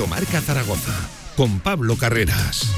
Directo Marca Zaragoza con Pablo Carreras.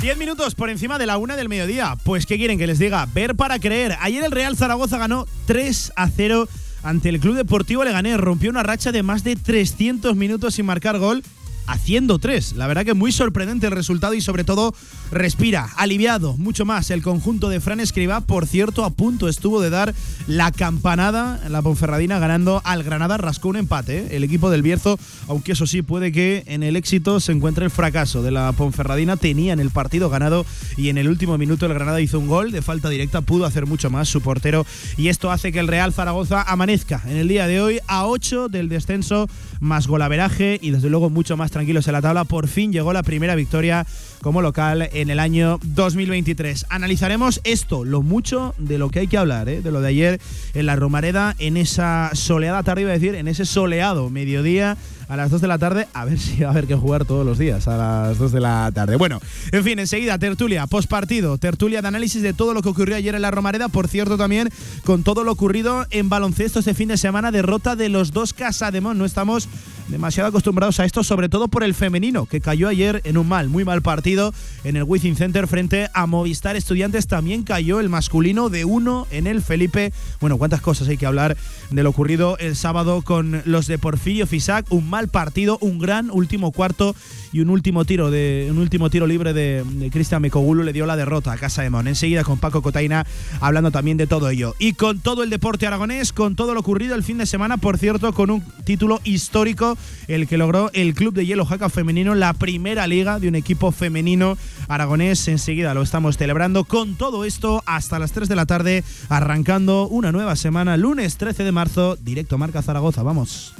Diez minutos por encima de la una del mediodía. Pues, ¿qué quieren que les diga? Ver para creer. Ayer el Real Zaragoza ganó 3 a 0 ante el Club Deportivo Leganés. Rompió una racha de más de 300 minutos sin marcar gol haciendo tres. La verdad que muy sorprendente el resultado y sobre todo respira, aliviado, mucho más el conjunto de Fran Escriba. Por cierto, a punto estuvo de dar la campanada la Ponferradina ganando al Granada, rascó un empate. ¿eh? El equipo del Bierzo, aunque eso sí, puede que en el éxito se encuentre el fracaso de la Ponferradina. Tenían el partido ganado y en el último minuto el Granada hizo un gol de falta directa, pudo hacer mucho más su portero y esto hace que el Real Zaragoza amanezca en el día de hoy a 8 del descenso más golaveraje y desde luego mucho más tranquilos en la tabla. Por fin llegó la primera victoria como local en el año 2023. Analizaremos esto, lo mucho de lo que hay que hablar, ¿eh? de lo de ayer en la Romareda, en esa soleada tarde, iba a decir, en ese soleado mediodía a las 2 de la tarde, a ver si va a haber que jugar todos los días a las 2 de la tarde. Bueno, en fin, enseguida tertulia, postpartido, tertulia de análisis de todo lo que ocurrió ayer en la Romareda, por cierto también con todo lo ocurrido en baloncesto este fin de semana, derrota de los dos Casademón, no estamos demasiado acostumbrados a esto, sobre todo por el femenino, que cayó ayer en un mal, muy mal partido en el Wizzing Center frente a Movistar Estudiantes. También cayó el masculino de uno en el Felipe. Bueno, cuántas cosas hay que hablar de lo ocurrido el sábado con los de Porfirio Fisac. Un mal partido, un gran último cuarto y un último tiro de un último tiro libre de, Cristian Mecogulu le dio la derrota a Casa de Mon. Enseguida con Paco Cotaina hablando también de todo ello. Y con todo el deporte aragonés, con todo lo ocurrido el fin de semana, por cierto, con un título histórico, el que logró el Club de Hielo Jaca Femenino, la primera liga de un equipo femenino aragonés. Enseguida lo estamos celebrando con todo esto hasta las 3 de la tarde, arrancando una nueva semana, lunes 13 de marzo, directo Marca Zaragoza. Vamos.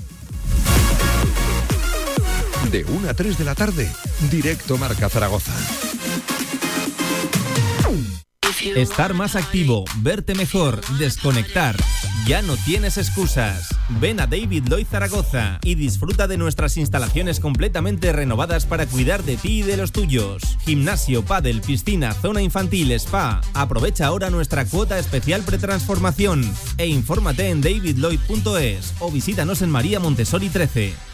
De 1 a 3 de la tarde, directo Marca Zaragoza. Estar más activo, verte mejor, desconectar. Ya no tienes excusas. Ven a David Lloyd Zaragoza y disfruta de nuestras instalaciones completamente renovadas para cuidar de ti y de los tuyos. Gimnasio, pádel, piscina, zona infantil, spa. Aprovecha ahora nuestra cuota especial pretransformación e infórmate en davidlloyd.es o visítanos en María Montessori 13.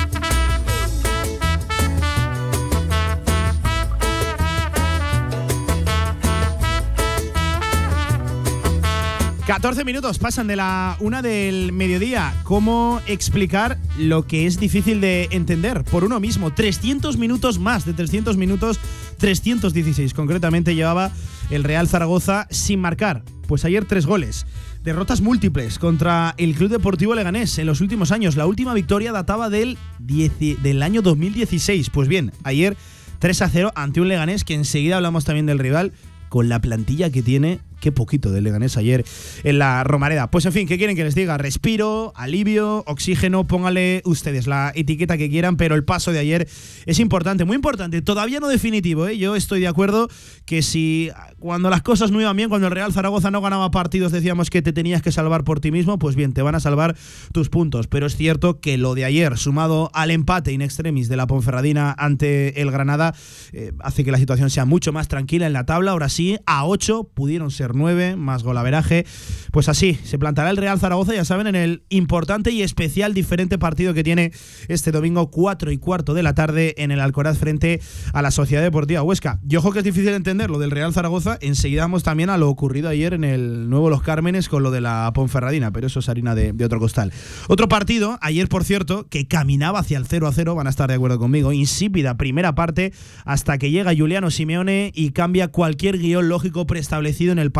14 minutos pasan de la una del mediodía. ¿Cómo explicar lo que es difícil de entender por uno mismo? 300 minutos más, de 300 minutos, 316 concretamente llevaba el Real Zaragoza sin marcar. Pues ayer tres goles. Derrotas múltiples contra el Club Deportivo Leganés en los últimos años. La última victoria databa del, del año 2016. Pues bien, ayer 3 a 0 ante un Leganés que enseguida hablamos también del rival con la plantilla que tiene qué poquito de Leganés ayer en la Romareda. Pues en fin, ¿qué quieren que les diga? Respiro, alivio, oxígeno, póngale ustedes la etiqueta que quieran, pero el paso de ayer es importante, muy importante, todavía no definitivo, ¿eh? yo estoy de acuerdo que si cuando las cosas no iban bien, cuando el Real Zaragoza no ganaba partidos, decíamos que te tenías que salvar por ti mismo, pues bien, te van a salvar tus puntos, pero es cierto que lo de ayer, sumado al empate in extremis de la Ponferradina ante el Granada, eh, hace que la situación sea mucho más tranquila en la tabla, ahora sí, a 8 pudieron ser 9, más golaveraje, pues así, se plantará el Real Zaragoza, ya saben, en el importante y especial diferente partido que tiene este domingo 4 y cuarto de la tarde en el Alcoraz frente a la Sociedad Deportiva Huesca. Yo ojo que es difícil entender lo del Real Zaragoza, enseguida vamos también a lo ocurrido ayer en el nuevo Los Cármenes con lo de la Ponferradina, pero eso es harina de, otro costal. Otro partido, ayer por cierto, que caminaba hacia el 0 a 0, van a estar de acuerdo conmigo, insípida primera parte hasta que llega Juliano Simeone y cambia cualquier guion lógico preestablecido en el.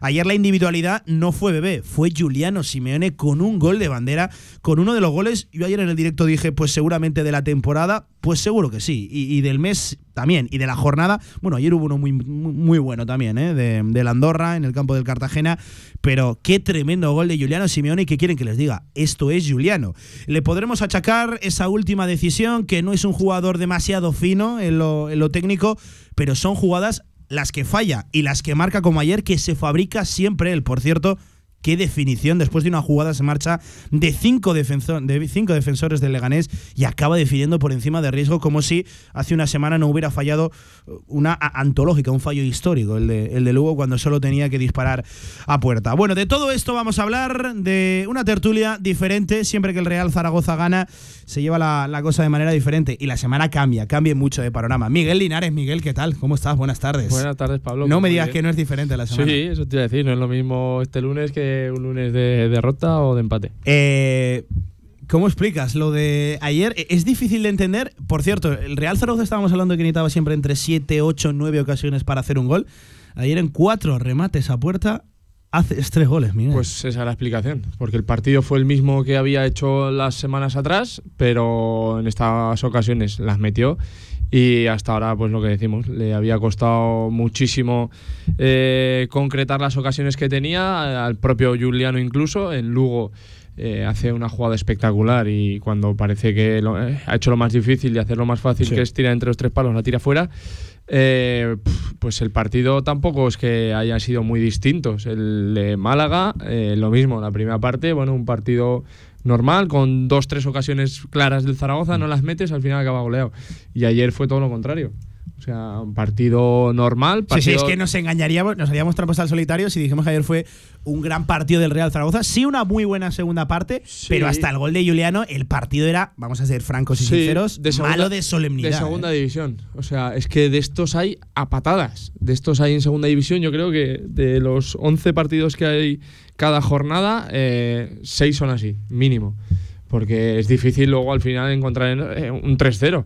Ayer la individualidad no fue bebé, fue Juliano Simeone con un gol de bandera, con uno de los goles, yo ayer en el directo dije, pues seguramente de la temporada, pues seguro que sí, y, del mes también, y de la jornada, bueno, ayer hubo uno muy, muy bueno también, ¿eh? de, la Andorra en el campo del Cartagena, pero qué tremendo gol de Juliano Simeone y qué quieren que les diga, esto es Juliano. Le podremos achacar esa última decisión, que no es un jugador demasiado fino en lo técnico, pero son jugadas las que falla y las que marca como ayer, que se fabrica siempre él, por cierto, qué definición. Después de una jugada se marcha de cinco, defensor, de cinco defensores del Leganés y acaba definiendo por encima de riesgo como si hace una semana no hubiera fallado una antológica, un fallo histórico, el de, el de Lugo cuando solo tenía que disparar a puerta. Bueno, de todo esto vamos a hablar de una tertulia diferente. Siempre que el Real Zaragoza gana, se lleva la, la cosa de manera diferente y la semana cambia, cambia mucho de panorama. Miguel Linares, Miguel, ¿qué tal? ¿Cómo estás? Buenas tardes. Buenas tardes, Pablo. No me digas bien. que no es diferente la semana. Sí, eso te iba a decir. No es lo mismo este lunes que un lunes de derrota o de empate. Eh, ¿Cómo explicas lo de ayer? E- Es difícil de entender. Por cierto, el Real Zaragoza estábamos hablando que necesitaba siempre entre 7, 8, 9 ocasiones para hacer un gol. Ayer en cuatro remates a puerta haces tres goles, Miguel. Pues esa es la explicación. Porque el partido fue el mismo que había hecho las semanas atrás, pero en estas ocasiones las metió. Y hasta ahora, pues lo que decimos, le había costado muchísimo eh, concretar las ocasiones que tenía, al propio Juliano incluso. En Lugo eh, hace una jugada espectacular y cuando parece que lo- eh, ha hecho lo más difícil y hacer lo más fácil, Sí. que es tirar entre los tres palos, la tira fuera. Eh, pues el partido tampoco es que hayan sido muy distintos. El de Málaga, lo mismo, la primera parte, bueno, un partido normal, con dos, tres ocasiones claras del Zaragoza, no las metes, al final acaba goleado. Y ayer fue todo lo contrario. O sea, un partido normal. Sí, sí, Partido, es que nos engañaríamos, nos haríamos trampas al solitario si dijimos que ayer fue un gran partido del Real Zaragoza. Sí, una muy buena segunda parte, Sí. pero hasta el gol de Juliano, el partido era, vamos a ser francos y Sí, sinceros, segunda- malo de solemnidad. De segunda ¿eh? división. O sea, es que de estos hay a patadas. De estos hay en segunda división. Yo creo que de los 11 partidos que hay cada jornada, 6 son así, mínimo. Porque es difícil luego al final encontrar eh, un 3-0.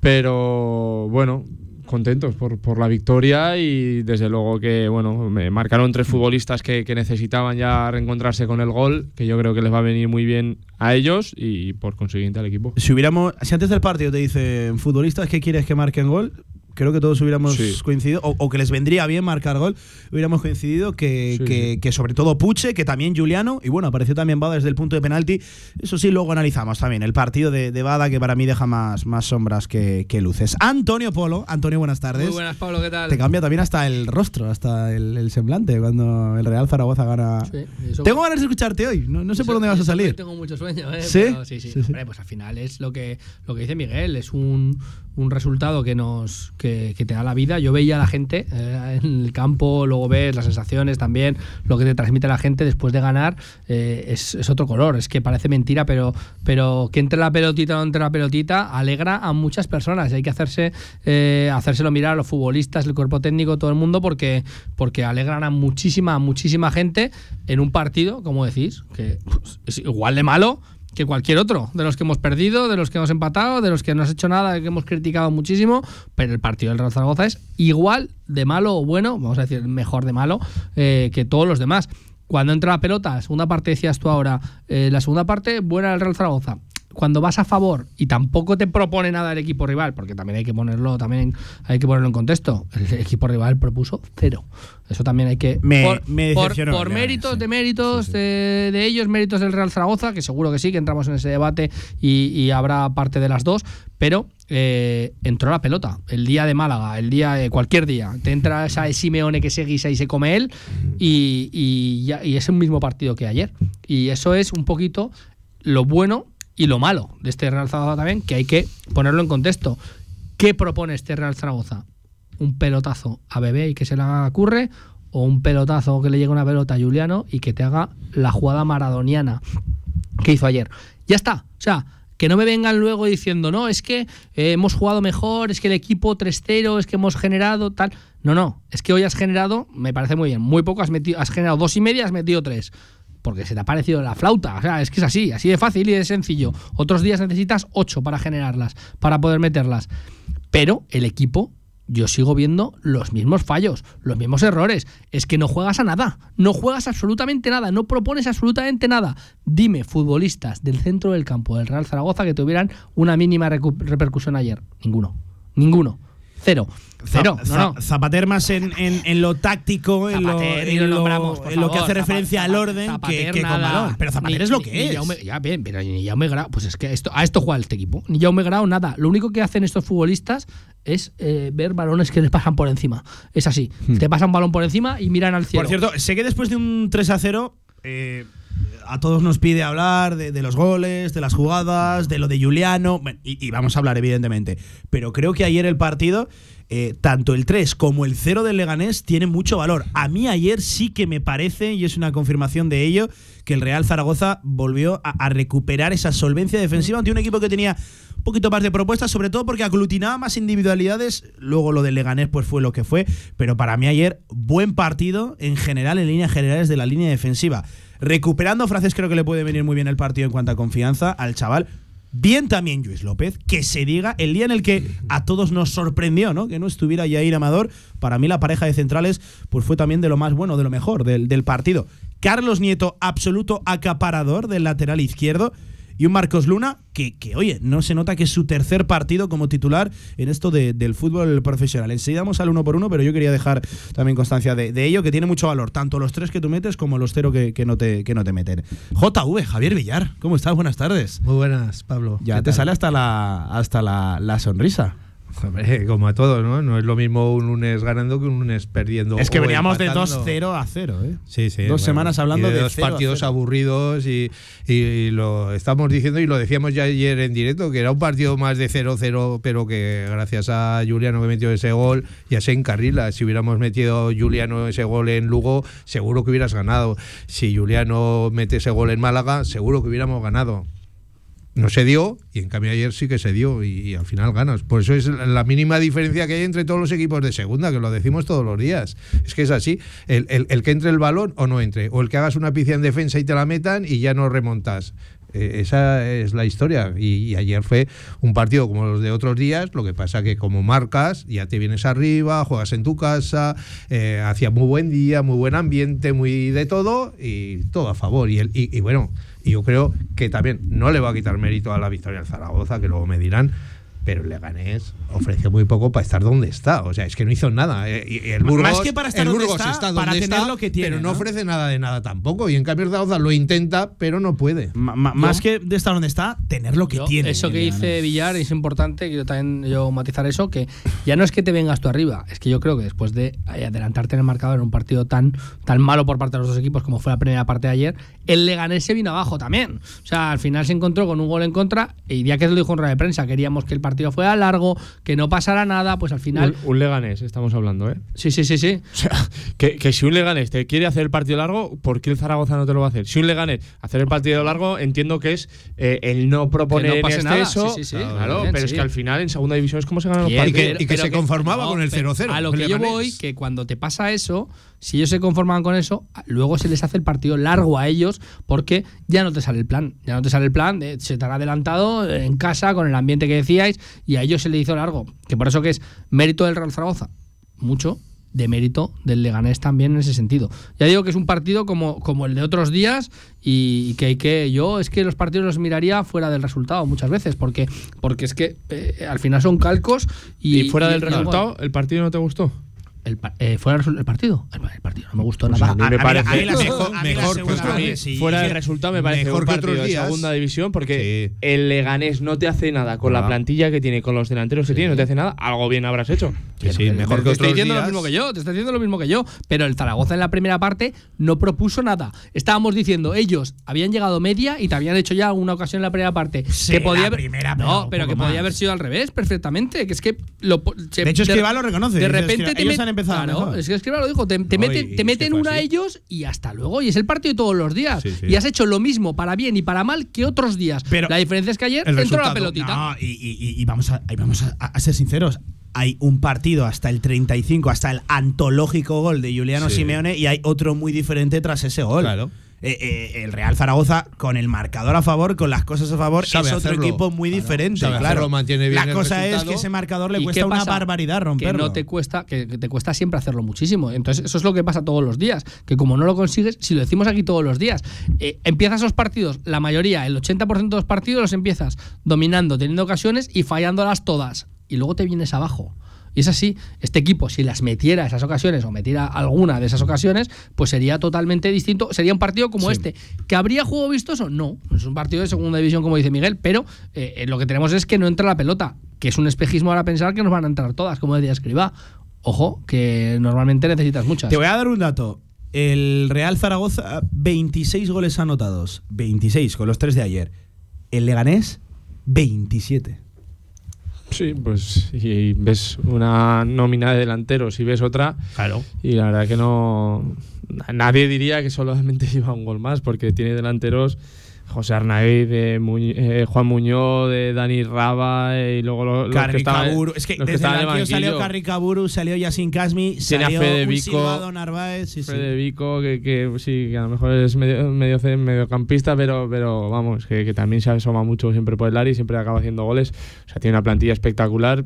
Pero bueno, contentos por, por la victoria y desde luego que bueno me marcaron tres futbolistas que, que necesitaban ya reencontrarse con el gol, que yo creo que les va a venir muy bien a ellos y por consiguiente al equipo. Si hubiéramos, si antes del partido te dicen futbolistas que quieres que marquen gol, creo que todos hubiéramos Sí. coincidido, o, o que les vendría bien marcar gol, hubiéramos coincidido que, Sí, que, sobre todo Puche, que también Juliano, y bueno, apareció también Bada desde el punto de penalti. Eso sí, luego analizamos también el partido de, de Bada, que para mí deja más, más sombras que, que luces. Antonio Polo, Antonio, buenas tardes. Muy buenas, Pablo, ¿qué tal? Te cambia también hasta el rostro, hasta el, el semblante, cuando el Real Zaragoza gana. Sí, eso- Tengo ganas de escucharte hoy, no, no sé eso- por dónde vas a salir. Tengo mucho sueño, ¿eh? ¿Sí? Pero sí, sí. Sí, sí. Hombre, pues al final es lo que, lo que dice Miguel, es un, un resultado que nos que, que te da la vida. Yo veía a la gente eh, en el campo, luego ves las sensaciones también, lo que te transmite la gente después de ganar eh, es, otro color. Es que parece mentira, pero, pero que entre la pelotita o no entre la pelotita alegra a muchas personas. Hay que hacerse eh, hacérselo mirar a los futbolistas, el cuerpo técnico, todo el mundo, porque, porque alegran a muchísima, muchísima gente en un partido, como decís, que pues, es igual de malo que cualquier otro, de los que hemos perdido, de los que hemos empatado, de los que no has hecho nada, que hemos criticado muchísimo, pero el partido del Real Zaragoza es igual de malo o bueno, vamos a decir mejor de malo, eh, que todos los demás. Cuando entra la pelota, segunda parte decías tú ahora, eh, la segunda parte buena del Real Zaragoza. Cuando vas a favor y tampoco te propone nada el equipo rival, porque también hay que ponerlo, también hay que ponerlo en contexto. El equipo rival propuso cero. Eso también hay que. Me- por me méritos, sí. de méritos De, de ellos, méritos del Real Zaragoza, que seguro que sí, que entramos en ese debate y, y habrá parte de las dos, pero eh, entró la pelota. El día de Málaga, el día de cualquier día, te entra esa Simeone que se guisa y se come él, y, y, y es el mismo partido que ayer. Y eso es un poquito lo bueno y lo malo de este Real Zaragoza también, que hay que ponerlo en contexto. ¿Qué propone este Real Zaragoza? ¿Un pelotazo a Bebé y que se la curre? ¿O un pelotazo que le llegue una pelota a Juliano y que te haga la jugada maradoniana que hizo ayer? Ya está. O sea, que no me vengan luego diciendo, no, es que eh, hemos jugado mejor, es que el equipo 3-0, es que hemos generado tal. No, no, es que hoy has generado, me parece muy bien, muy poco, has, metido, has generado dos y media, has metido tres. Porque se te ha parecido la flauta. O sea, es que es así, así de fácil y de sencillo. Otros días necesitas ocho para generarlas, para poder meterlas. Pero el equipo, yo sigo viendo los mismos fallos, los mismos errores. Es que no juegas a nada, no juegas absolutamente nada, no propones absolutamente nada. Dime, futbolistas del centro del campo del Real Zaragoza que tuvieran una mínima repercusión ayer. Ninguno, ninguno. Cero. Cero. No, no. Za- Zapater más en, en- en lo táctico, en lo, en lo nombramos, en lo que hace referencia al orden que, Zapater que con nada. balón. Pero Zapater Ni- es lo que ni es. Jaume- ya, bien, pero ni Jaume Grau, pues es que esto, a esto juega este equipo. Ni Jaume Grau, nada. Lo único que hacen estos futbolistas es eh, ver balones que les pasan por encima. Es así. Te pasan un balón por encima y miran al cielo. Por cierto, sé que después de un 3 a 0, eh, a todos nos pide hablar de, los goles, de las jugadas, de lo de Juliano, y, y vamos a hablar, evidentemente. Pero creo que ayer el partido, eh, tanto el 3 como el 0 del Leganés, tiene mucho valor. A mí ayer sí que me parece, y es una confirmación de ello, que el Real Zaragoza volvió a, a recuperar esa solvencia defensiva ante un equipo que tenía un poquito más de propuestas, sobre todo porque aglutinaba más individualidades. Luego lo del Leganés pues fue lo que fue, pero para mí ayer buen partido en general en líneas generales de la línea defensiva. Recuperando frases creo que le puede venir muy bien el partido en cuanto a confianza al chaval. Bien también Luis López, que se diga el día en el que a todos nos sorprendió, ¿no? Que no estuviera Yair Amador. Para mí la pareja de centrales pues fue también de lo más bueno, de lo mejor del, del partido. Carlos Nieto, absoluto acaparador del lateral izquierdo. Y un Marcos Luna que, que, oye, no se nota que es su tercer partido como titular en esto de- del fútbol profesional. Enseguida vamos al uno por uno, pero yo quería dejar también constancia de, de ello, que tiene mucho valor, tanto los tres que tú metes como los cero que, que no, te, que no te meten. JV, Javier Villar, ¿cómo estás? Buenas tardes. Muy buenas, Pablo. Ya ¿Qué te tal? sale hasta la, hasta la, la sonrisa. Hombre, como a todos, ¿no? No es lo mismo un lunes ganando que un lunes perdiendo. Es que veníamos de empatando. 2-0 a 0, ¿eh? Sí, sí. Dos semanas hablando y de dos partidos aburridos y, y- y lo estamos diciendo y lo decíamos ya ayer en directo, que era un partido más de 0-0, pero que gracias a Juliano que metió ese gol ya se encarrila. Si hubiéramos metido Juliano ese gol en Lugo, seguro que hubieras ganado. Si Juliano mete ese gol en Málaga, seguro que hubiéramos ganado. No se dio y en cambio ayer sí que se dio y, al final ganas. Por eso es la mínima diferencia que hay entre todos los equipos de segunda, que lo decimos todos los días. Es que es así. El, el- que entre el balón o no entre. O el que hagas una picia en defensa y te la metan y ya no remontas. Eh, esa es la historia. Y, ayer fue un partido como los de otros días. Lo que pasa que como marcas, ya te vienes arriba, juegas en tu casa, eh, hacía muy buen día, muy buen ambiente, muy de todo y todo a favor. Y, el, y bueno, y yo creo que también no le va a quitar mérito a la victoria del Zaragoza, que luego me dirán. Pero el Leganés ofrece muy poco para estar donde está. O sea, es que no hizo nada. Eh, y- el Más Burgos, que para estar el donde Burgos está, donde para tener está, lo que tiene, Pero no, ¿no? ofrece nada de nada tampoco. Y en cambio el Zaragoza lo intenta, pero no puede. Más que de estar donde está, tener lo que Yo, tiene. Eso que dice Villar es importante, quiero también yo matizar eso, que ya no es que te vengas tú arriba, es que yo creo que después de eh, adelantarte en el marcador en un partido tan, tan malo por parte de los dos equipos como fue la primera parte de ayer, el Leganés se vino abajo también. O sea, al final se encontró con un gol en contra y ya que lo dijo en rueda de prensa, queríamos que el partido fuera largo, que no pasara nada, pues al final... Un, un Leganés, estamos hablando, ¿eh? Sí, sí, sí, sí. O sea, que, que si un Leganés te quiere hacer el partido largo, ¿por qué el Zaragoza no te lo va a hacer? Si un Leganés hacer el partido largo, entiendo que es eh, el no proponer Que no pase en nada. exceso. Sí, sí, sí. Claro, Bien, pero es que al final en segunda división es como se ganan los Bien, Y que- partidos. y que se conformaba con el pero 0-0, A lo que yo voy, que cuando te pasa eso, si ellos se conforman con eso, luego se les hace el partido largo a ellos porque ya no te sale el plan. Ya no te sale el plan, de- se te han adelantado en casa con el ambiente que decíais y a ellos se le hizo largo. Que por eso que es mérito del Real Zaragoza, mucho. de mérito del Leganés también en ese sentido. Ya digo que es un partido como, como el de otros días y, que hay que yo es que los partidos los miraría fuera del resultado muchas veces porque porque es que eh, al final son calcos y, Y, fuera del resultado, ¿el partido no te gustó? El, eh, fuera el partido el, el partido no me gustó Pues nada a mí me a parece a mí la Mejor- seg- a mí la mejor, segunda mí, sí. Fuera Es que- resultado me parece mejor un que partido otros de días. segunda división porque Sí. el Leganés no te hace nada con la plantilla que tiene, con los delanteros que tiene, no te hace nada, algo bien habrás hecho. Sí, sí, mejor que te estoy otros diciendo lo mismo que yo, te estoy diciendo lo mismo que yo. Pero el Zaragoza en la primera parte no propuso nada. Estábamos diciendo, ellos habían llegado media y te habían hecho ya alguna ocasión en la primera parte. Sí, que podía la haber- no, pero que podía haber sido al revés perfectamente. Que es que lo, De hecho, Escribá lo reconoce, De repente te empezado Claro, mejor. es que Escribá lo dijo. Te, te No, meten, y te es meten que una a ellos y hasta luego. Y es el partido de todos los días. Sí, sí. Y has hecho lo mismo para bien y para mal que otros días. Pero la diferencia es que ayer entró la pelotita. No, y, y- y- y vamos, a, y vamos a, a ser sinceros. Hay un partido hasta el 35, hasta el antológico gol de Juliano Sí. Simeone y hay otro muy diferente tras ese gol. Claro. Eh, eh, el Real Zaragoza, con el marcador a favor, con las cosas a favor, Sabe es otro hacerlo. equipo muy Claro. diferente. Claro. mantiene bien La cosa es que ese marcador le ¿Y cuesta una barbaridad Que romperlo. no te cuesta, que, que te cuesta siempre hacerlo muchísimo. Entonces, eso es lo que pasa todos los días. Que como no lo consigues, si lo decimos aquí todos los días, eh, empiezas los partidos, la mayoría, el 80% de los partidos los empiezas dominando, teniendo ocasiones y fallándolas todas. Y luego te vienes abajo. Y es así, este equipo, si las metiera esas ocasiones o metiera alguna de esas ocasiones, pues sería totalmente distinto. Sería un partido como este. ¿Que habría juego vistoso? No. Es un partido de segunda división, como dice Miguel, pero eh, eh, lo que tenemos es que no entra la pelota, que es un espejismo ahora pensar que nos van a entrar todas, como decía Escribá. Ojo, que normalmente necesitas muchas. Te voy a dar un dato. El Real Zaragoza, 26 goles anotados. 26 con los tres de ayer. El Leganés, 27. Sí, pues y ves una nómina de delanteros y ves otra. Claro. Y la verdad que no. Nadie diría que solamente lleva un gol más, porque tiene delanteros José Arnaiz, de Muñ- eh, Juan Muñoz, de Dani Raba eh, y luego lo- los, que Carri estaban. Caburu. Es que los que desde el banquillo salió. Carri Caburu, salió Yasin Kasmi, salió Fede Vico, Silvado Narváez. Sí, sí. Fede Vico, que, que sí, que a lo mejor es medio, medio mediocampista, pero, pero vamos, que, que también se asoma mucho siempre por el área y siempre acaba haciendo goles. O sea, tiene una plantilla espectacular,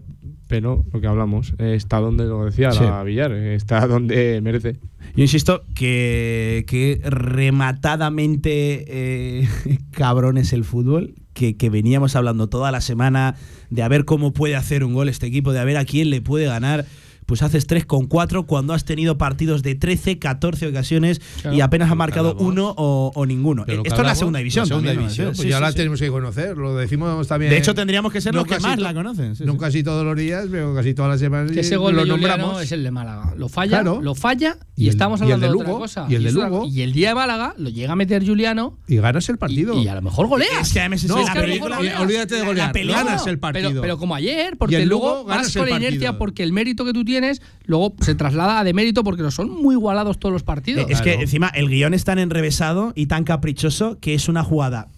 pero lo que hablamos, eh, está donde lo decía Sí. la Villar, eh, está donde merece. Yo insisto que, que rematadamente eh, cabrón es el fútbol, que, que veníamos hablando toda la semana de a ver cómo puede hacer un gol este equipo, de a ver a quién le puede ganar. Pues haces 3 con 4 cuando has tenido partidos de 13, 14 ocasiones Claro. y apenas has Pero marcado uno o, o ninguno. Pero Esto es la segunda división. La segunda Pues sí, ya sí, la sí. tenemos que conocer. Lo decimos también. De hecho, tendríamos que ser los que más la conocen. sí, no sí. casi todos los días, pero casi todas las semanas. Ese y gol lo de nombramos. es el de Málaga. Lo falla, Claro. lo falla y, Y el- estamos y el hablando de de, otra Lugo, cosa. y el de Lugo. y el día de Málaga lo llega a meter Juliano Y ganas el y, partido. y a lo mejor goleas. Es que además No, olvídate de golear, la película- ganas el partido. Pero, como ayer, Y porque el luego Lugo ganas vas con la inercia porque el mérito que tú tienes luego se traslada a demérito porque no son muy igualados todos los partidos. Es que encima el guion es tan enrevesado y tan caprichoso que es una jugada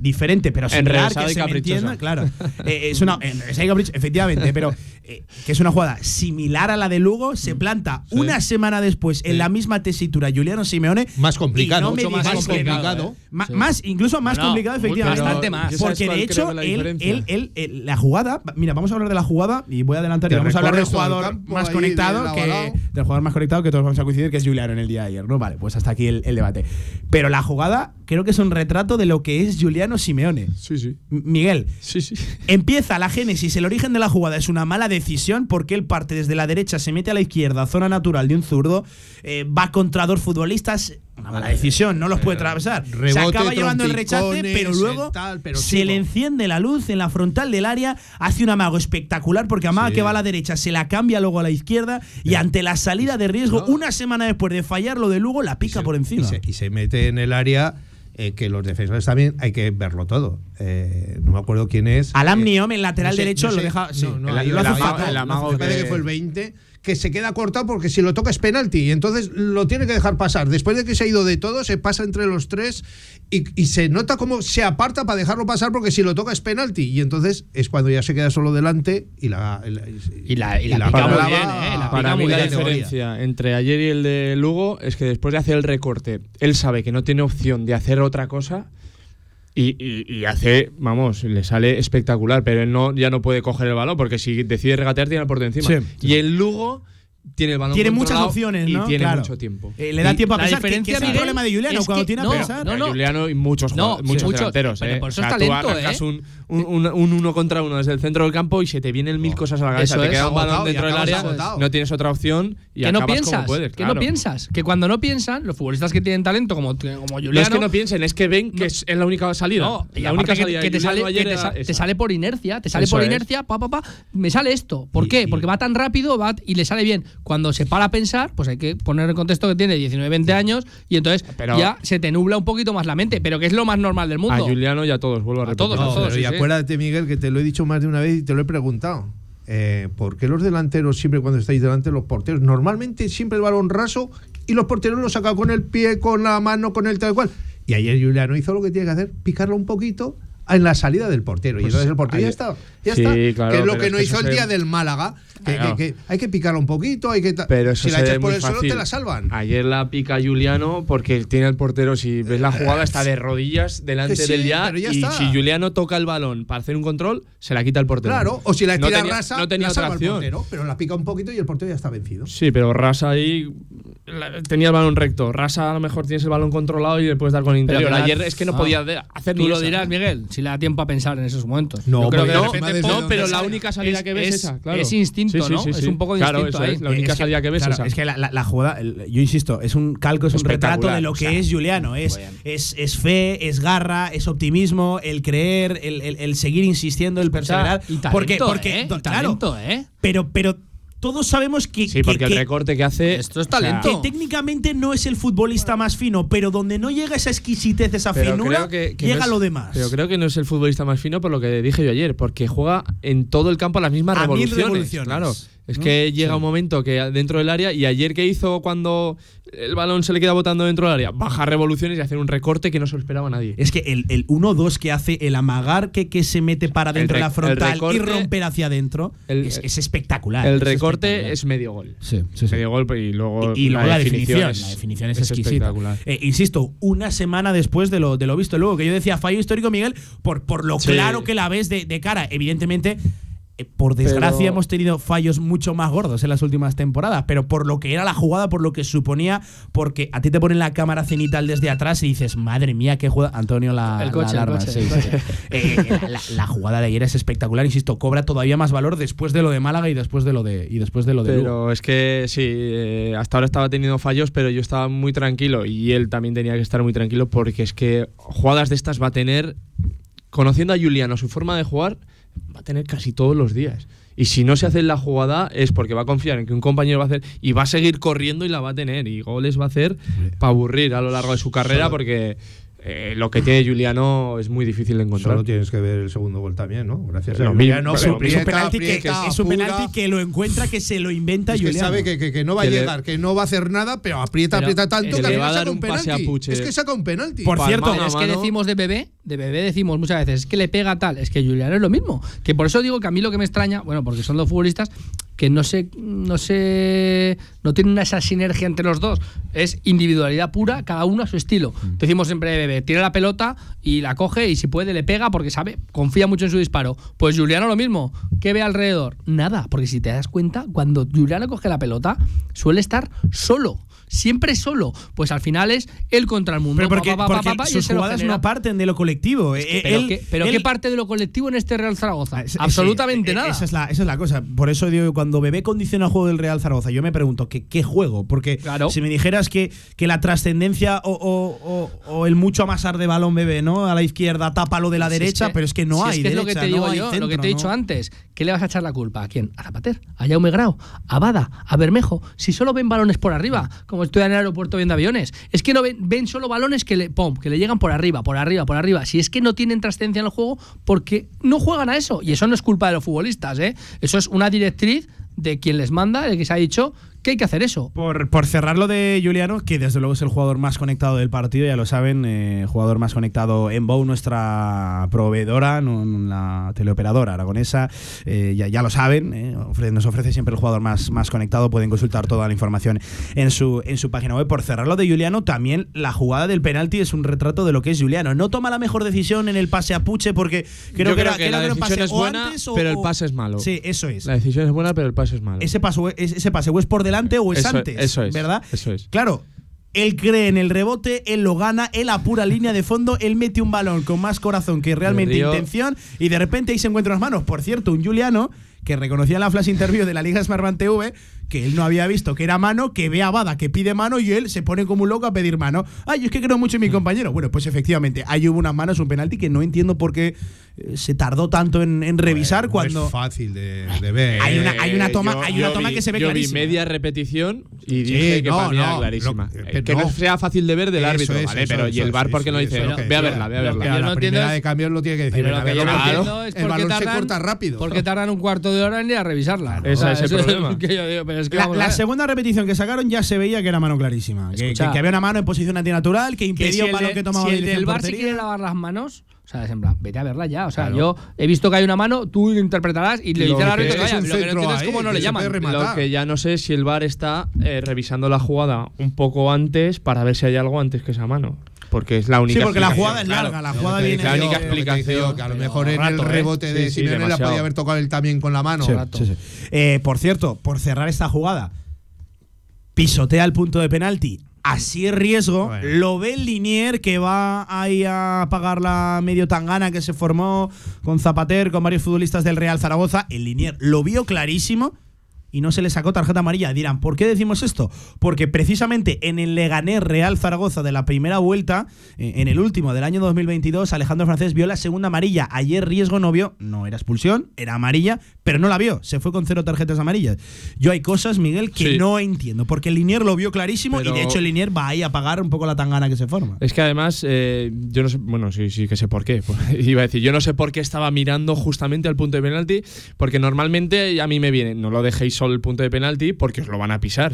diferente, pero similar que y se me entienda, claro. Eh, es una caprichosa, efectivamente, pero eh, que es una jugada similar a la de Lugo, se planta Sí. una semana después en Sí. la misma tesitura Juliano Simeone. Más complicado, no mucho más no. complicado. Sí. Más, incluso más No, complicado, efectivamente. bastante más. ¿sabes Porque de hecho, la él, él, él- él- la jugada, mira, vamos a hablar de la jugada y voy a adelantar y vamos a hablar del jugador más ahí conectado de que del jugador más conectado que todos vamos a coincidir que es Juliano en el día de ayer, ¿no? Vale, pues hasta aquí el, el debate. Pero la jugada creo que es un retrato de lo que es Juliano Simeone. Sí, sí. M- Miguel, Sí, sí. empieza la génesis, el origen de la jugada es una mala decisión porque él parte desde la derecha, se mete a la izquierda, zona natural de un zurdo, eh, va contra dos futbolistas, una mala decisión, no los puede atravesar. se acaba llevando el rechace, pero luego el tal, pero se le enciende la luz en la frontal del área, hace un amago espectacular porque amaga Sí. que va a la derecha, se la cambia luego a la izquierda y ante la salida de riesgo, No. una semana después de fallar lo de Lugo, la pica se- por encima. Y se, y se mete en el área eh, que los defensores también hay que verlo todo. Eh, no me acuerdo quién es. Alam Eh, Niom, el lateral no sé- derecho, no lo sé- deja. sí, no, no, el- el- lo el amago- lo me parece que fue el 20, que se queda cortado porque si lo toca es penalti. Y entonces lo tiene que dejar pasar. Después de que se ha ido de todo, se pasa entre los tres y, y se nota cómo se aparta para dejarlo pasar porque si lo toca es penalti. Y entonces es cuando ya se queda solo delante y la. Y la- y la pica clava muy bien, ¿eh? La Para mí la diferencia entre ayer y el de Lugo es que después de hacer el recorte, él sabe que no tiene opción de hacer otra cosa y, y- y hace, vamos, le sale espectacular, pero él no, ya no puede coger el balón porque si decide regatear tiene el portero encima. Sí, y el Lugo tiene el balón Tiene muchas opciones, y ¿no? tiene Claro. mucho tiempo. Eh, le da Y tiempo a la pensar que, que diferencia, es el problema de Juliano cuando que- tiene no, a pensar. no, Juliano y muchos, muchos muchos, delanteros, pero ¿eh? por eso O sea, es tú talento, arrancas ¿eh? un, un, un- un uno contra uno desde el centro del campo y se te vienen mil cosas a la cabeza. Eso te es. queda un balón y dentro del área, agotado. no tienes otra opción y que no acabas piensas, como puedes. que no piensas, que cuando no piensan, los futbolistas que tienen talento como, como Juliano, No es que no piensen, es que ven que es, la única salida. No, y la única salida que, te sale, te, sale por inercia, te sale por inercia, pa, pa, pa, me sale esto. ¿Por Y- qué? y- Porque va tan rápido va, y le sale bien. Cuando se para a pensar, pues hay que poner en contexto que tiene 19, 20 años y entonces Pero- ya se te nubla un poquito más la mente, pero que es lo más normal del A mundo. Juliano y a todos, vuelvo a A repetir. todos, No, a todos, pero sí, y acuérdate, Miguel, que te lo he dicho más de una vez y te lo he preguntado. Eh, ¿Por qué los delanteros siempre cuando estáis delante los porteros? Normalmente siempre el balón raso y los porteros lo sacan con el pie, con la mano, con el tal cual. Y ayer Juliano hizo lo que tiene que hacer, picarlo un poquito en la salida del portero. y Pues entonces el portero ya está. Ya Sí, está. claro, que es lo que es no que hizo el se- día del Málaga. Que, Claro. que- que hay que picarlo un poquito, hay que Pero eso si la echas por el suelo te la salvan. Ayer la pica Juliano porque tiene el portero, si ves la jugada, está de rodillas delante sí, del ya. pero ya y está. si Juliano toca el balón para hacer un control, se la quita el portero. Claro, o si la No tira tenía- rasa, no tenía la salva el portero, pero la pica un poquito y el portero ya está vencido. Sí, pero Rasa ahí la- tenía el balón recto. Rasa a lo mejor tienes el balón controlado y le puedes dar con el Pero interior. la- Ayer es que no, podía de- hacer Tú ni lo esa. dirás, Miguel, si le da tiempo a pensar en esos momentos. No, creo que repente, pero la única salida es- que ves es- esa, claro. es instinto, ¿no? Es un poco de claro, instinto ahí. es, la única Es salida que ves claro, esa. Es que la, la- la jugada, el- yo insisto, es un calco, es un retrato de lo o que sea, es Juliano. Es, es, es fe, es garra, es optimismo, el creer, el, el- el seguir insistiendo, el perseverar. Y talento, porque, porque ¿eh? claro, talento, ¿eh? pero, pero todos sabemos que, Sí, porque que- el que- recorte que hace. Esto es talento. que técnicamente no es el futbolista más fino, pero donde no llega esa exquisitez, esa Pero finura, creo que, que llega no es- lo demás. Pero creo que no es el futbolista más fino por lo que dije yo ayer, porque juega en todo el campo las mismas A mil revoluciones. revoluciones, Claro. Es ¿no? que llega Sí. un momento que dentro del área, y ayer que hizo cuando el balón se le queda botando dentro del área, baja revoluciones y hacer un recorte que no se lo esperaba nadie. Es que el, el 1-2 que hace, el amagar que, que se mete para dentro de la frontal y romper hacia adentro, el- es, es espectacular. el es recorte espectacular. es medio gol. Sí, sí, sí. Medio gol y luego, Y, y luego la, definición, es, la definición es, es exquisita. espectacular. Eh, insisto, una semana después de lo, de lo visto luego, que yo decía fallo histórico, Miguel, por, por lo claro que la ves de, de cara. Evidentemente, por desgracia Pero- hemos tenido fallos mucho más gordos en las últimas temporadas, pero por lo que era la jugada, por lo que suponía, porque a ti te ponen la cámara cenital desde atrás y dices, madre mía, qué jugada. Antonio, la, El coche, la el alarma, coche, sí, el sí. coche. Eh, la, la- la jugada de ayer es espectacular, insisto, cobra todavía más valor después de lo de Málaga y después de lo de, y después de lo de Lugo. Pero es que sí, eh, hasta ahora estaba teniendo fallos, pero yo estaba muy tranquilo y él también tenía que estar muy tranquilo porque es que jugadas de estas va a tener, conociendo a Juliano, su forma de jugar, va a tener casi todos los días. Y si no se hace la jugada es porque va a confiar en que un compañero va a hacer y va a seguir corriendo y la va a tener. Y goles va a hacer para aburrir a lo largo de su carrera porque eh, lo que tiene Juliano es muy difícil de encontrar. Solo tienes que ver el segundo gol también, ¿no? Gracias a Juliano, pero Es un- aprieta, es un penalti, que, aprieta, es un apura. penalti que lo encuentra, que se lo inventa Es que Juliano. sabe que, que- que no va a Que le- llegar, que no va a hacer nada, pero aprieta, Pero aprieta tanto que, le va a dar saca un un pase a penalti. Puche. Es que saca un penalti. Por cierto, es que decimos de bebé, de bebé decimos muchas veces, es que le pega tal, es que Juliano es lo mismo. Que por eso digo que a mí lo que me extraña, bueno, porque son dos futbolistas que no sé, no sé, no tienen esa sinergia entre los dos. Es individualidad pura, cada uno a su estilo. Decimos siempre bebé, tira la pelota y la coge y si puede le pega porque sabe, confía mucho en su disparo. Pues Juliano lo mismo. ¿Qué ve alrededor? Nada, porque si te das cuenta, cuando Juliano coge la pelota, suele estar solo. Siempre solo. Pues al final es él contra el mundo. Pero porque, Pa, pa, pa, porque sus jugadas no parten de lo colectivo. Eh, Pero, él- qué, pero él- qué parte de lo colectivo en este Real Zaragoza? Es- Absolutamente eh, nada. Esa es, la, esa es la cosa. Por eso digo que cuando Bebé condiciona el juego del Real Zaragoza, yo me pregunto, ¿qué, qué juego? Porque Claro. si me dijeras que, que la trascendencia o, o- o- o el mucho amasar de balón Bebé, ¿no? A la izquierda tapa lo de la Si derecha, pero es que no si hay Es que es lo que derecha, te digo no hay yo, lo que te he dicho ¿no? antes. ¿Qué le vas a echar la culpa? ¿A quién? ¿A Zapater? ¿A Jaume Grau? ¿A Bada? ¿A Bermejo? Si solo ven balones por arriba, como estoy en el aeropuerto viendo aviones. Es que no ven, ven solo balones que le, pum, que le llegan por arriba, por arriba, por arriba. Si es que no tienen trascendencia en el juego, porque no juegan a eso. Y eso no es culpa de los futbolistas, ¿eh? Eso es una directriz de quien les manda, el que se ha dicho que hay que hacer eso. Por, por cerrar lo de Juliano, que desde luego es el jugador más conectado del partido, ya lo saben, eh, jugador más conectado en Bow, nuestra proveedora, no- la teleoperadora aragonesa, eh, ya, ya lo saben, eh, ofre- nos ofrece siempre el jugador más, más conectado, pueden consultar toda la información en su, en su página web. Por cerrar lo de Juliano, también la jugada del penalti es un retrato de lo que es Juliano. No toma la mejor decisión en el pase a Puche porque creo Yo que, creo era, que creo la que decisión pase es o buena, antes o- pero el pase es malo. Sí, eso es. La decisión es buena, pero el pase es malo. Ese, paso, ese ese pase o es por delante o es Eso- antes. eso es, ¿Verdad? eso es. Claro. Él cree en el rebote, él lo gana, él apura línea de fondo, él mete un balón con más corazón que realmente intención y de repente ahí se encuentra unas manos. Por cierto, un Juliano que reconocía en la flash interview de la Liga Smartbank TV que él no había visto que era mano, que ve a Bada que pide mano y él se pone como un loco a pedir mano. Ay, es que creo mucho en mi Mm. compañero. Bueno, pues efectivamente, ahí hubo unas manos, un penalti que no entiendo por qué se tardó tanto en, en revisar No cuando es fácil de, de ver. Hay una- ¿eh? hay una toma- yo- hay una toma vi- que se ve yo clarísima. vi media repetición y Sí, dije que no, para mí era no, clarísima. lo- Eh, que no no. sea fácil de ver del Eso árbitro, es, ¿vale? eso pero ¿y el eso es, por qué no eso dice? no, que ve a verla, ve a verla. que yo la no primera entiendo- de cambios lo tiene que decir. Pero lo que yo no entiendo es el por qué balón se tardan- corta rápido. ¿Por qué tardan un cuarto de hora en ir a revisarla? Ese es el eso problema. que que La, segunda repetición que sacaron ya se veía que era mano clarísima. Que, que- que había una mano en posición antinatural, que que impedía un balón que tomaba el del bar si quiere lavar las manos, sea, es en plan, vete a verla ya. O sea, Claro. yo he visto que hay una mano, tú interpretarás y le Lo dices al que árbitro que vaya. Lo que no centro entiendo es ahí, cómo no le llaman. Lo que ya no sé es si el VAR está eh, revisando la jugada un poco antes para ver si hay algo antes que esa mano. Porque es la única Sí, porque la jugada es Claro. larga, la jugada que viene la yo, única explicación, yo, que a lo mejor en rato, el ¿eh? rebote de Sí, sí, Simeone la demasiado. podía haber tocado él también con la mano. Sí, sí, sí. Eh, por cierto, por cerrar esta jugada, pisotea el punto de penalti. Así es riesgo. Bueno. Lo ve el Linier que va ahí a pagar la medio tangana que se formó con Zapater, con varios futbolistas del Real Zaragoza. El Linier lo vio clarísimo y no se le sacó tarjeta amarilla. Dirán, ¿por qué decimos esto? Porque precisamente en el Leganés Real Zaragoza de la primera vuelta, eh, en el último del año 2022, Alejandro Francés vio la segunda amarilla. Ayer riesgo no vio, no era expulsión, era amarilla, pero no la vio. Se fue con cero tarjetas amarillas. Yo hay cosas, Miguel, que Sí. no entiendo, porque el Linier lo vio clarísimo Pero- y de hecho el Linier va ahí a pagar un poco la tangana que se forma. Es que además, eh, yo no sé, bueno, sí, sí que sé por qué. Iba a decir, yo no sé por qué estaba mirando justamente al punto de penalti, porque normalmente a mí me viene, no lo dejéis solo el punto de penalti porque os lo van a pisar.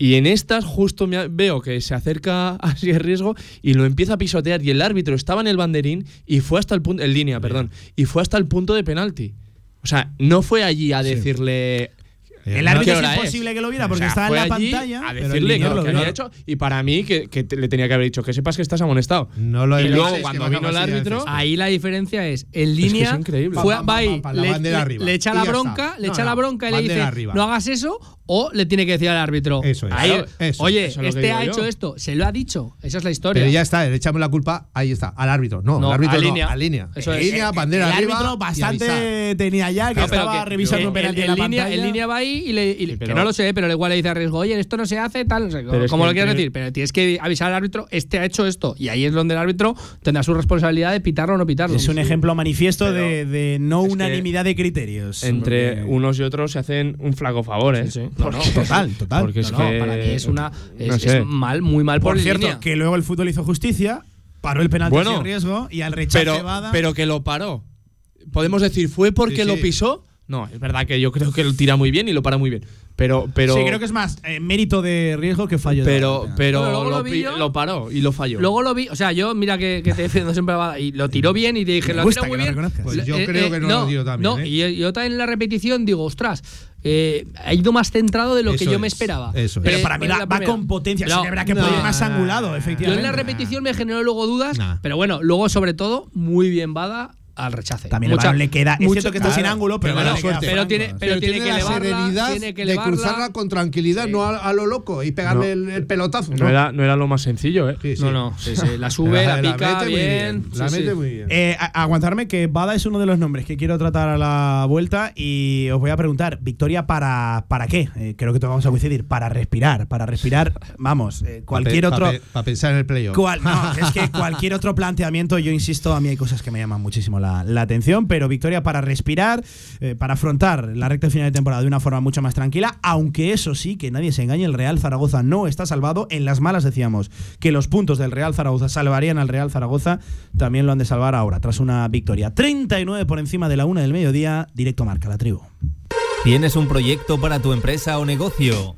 Y en estas justo me veo que se acerca así el riesgo y lo empieza a pisotear y el árbitro estaba en el banderín y fue hasta el punto, en línea, perdón, y fue hasta el punto de penalti. O sea, no fue allí a decirle... El ¿qué árbitro es imposible que lo viera O porque sea, estaba en la allí pantalla. A decirle Linier que lo lo que vio. había hecho y para mí que, que te- le tenía que haber dicho que sepas que estás amonestado. No lo Y he luego, es que cuando vino el árbitro. Ahí la diferencia es, en línea, es increíble. fue- Pa, pa, pa, va ahí, le, bandera le- arriba. le echa Y la bronca, está. le No, echa la bronca y le dice, arriba. no hagas eso, o le tiene que decir al árbitro, Eso es, "Ahí, eso, oye, eso es este ha yo. hecho esto, se lo ha dicho, esa es la historia. Pero ya está, le echamos la culpa, ahí está, al árbitro. No, No, al árbitro a no, línea. a línea. Eso En es. línea, bandera el arriba. árbitro bastante tenía ya que No, pero estaba que- revisando que un penalti en, en la en línea, pantalla. en línea va ahí y le, y que no lo sé, pero igual le dice a riesgo, oye, esto no se hace, tal, no sé, Pero es como que lo quieras decir, pero tienes que avisar al árbitro, este ha hecho esto, y ahí es donde el árbitro tendrá su responsabilidad de pitarlo o no pitarlo. Es un ejemplo manifiesto de, de no unanimidad de criterios. Entre unos y otros se hacen un flaco favor, ¿eh? Sí. No, no, total, total. Porque es No, que para mí es una es, no es sé. mal, muy mal por, Por cierto, línea. que luego el fútbol hizo justicia, paró el penalti Bueno, sin riesgo y al rechace pero, pero que lo paró. Podemos decir, ¿fue porque Sí, sí. lo pisó? No, es verdad que yo creo que lo tira muy bien y lo para muy bien. Pero, pero, sí, creo que es más eh, mérito de riesgo que fallo. de pero, pero Bueno, luego lo, lo vi yo. lo paró y lo falló. Luego lo vi, o sea, yo mira que, que te defiendo siempre a Bada, y lo tiró bien y te dije, lo tiró muy bien. Pues yo creo que no lo tiró tan No, ¿eh? y yo también en la repetición digo, ostras, eh, ha ido más centrado de lo que yo me es, esperaba. eso es. pero Eh, para mí en la- la va con potencia. No, sí, que es verdad que no, puede ir más no, angulado, no. Yo efectivamente. en la repetición me generó luego dudas, Nah. pero bueno, luego sobre todo, muy bien Bada al rechace. También el Mucha- balón le queda. Es mucho- cierto que está sin ángulo, pero, pero la suerte. Pero tiene, pero Pero tiene, que la elevarla, serenidad tiene que de cruzarla con tranquilidad, Sí. no a, a lo loco y pegarle No. el, el pelotazo. no, era, no era lo más sencillo, ¿eh? Sí, sí. No, no, sí, sí, la sube, la, pica mete muy bien. La sí, mete sí. muy bien. Eh, aguantarme que Bada es uno de los nombres que quiero tratar a la vuelta y os voy a preguntar, Victoria, ¿para, para qué? Eh, creo que todos vamos a coincidir, para respirar, para respirar, vamos, eh, cualquier Pa pe- otro... pa pe- pa pensar en el playoff. Cual- no, es que cualquier otro planteamiento, yo insisto, a mí hay cosas que me llaman muchísimo la, la atención, pero victoria para respirar, eh, para afrontar la recta final de temporada de una forma mucho más tranquila, aunque eso sí, que nadie se engañe, el Real Zaragoza no está salvado. En las malas decíamos que los puntos del Real Zaragoza salvarían al Real Zaragoza, también lo han de salvar ahora, tras una victoria. 39 por encima de la una del mediodía, directo marca la tribu. ¿Tienes un proyecto para tu empresa o negocio?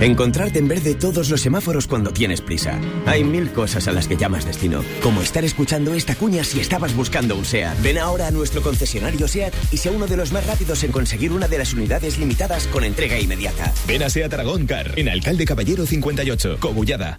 Encontrarte en verde todos los semáforos cuando tienes prisa. Hay mil cosas a las que llamas destino, como estar escuchando esta cuña si estabas buscando un SEAT. Ven ahora a nuestro concesionario SEAT y sea uno de los más rápidos en conseguir una de las unidades limitadas con entrega inmediata. Ven a SEAT Aragón Car, en Alcalde Caballero 58, Cogullada.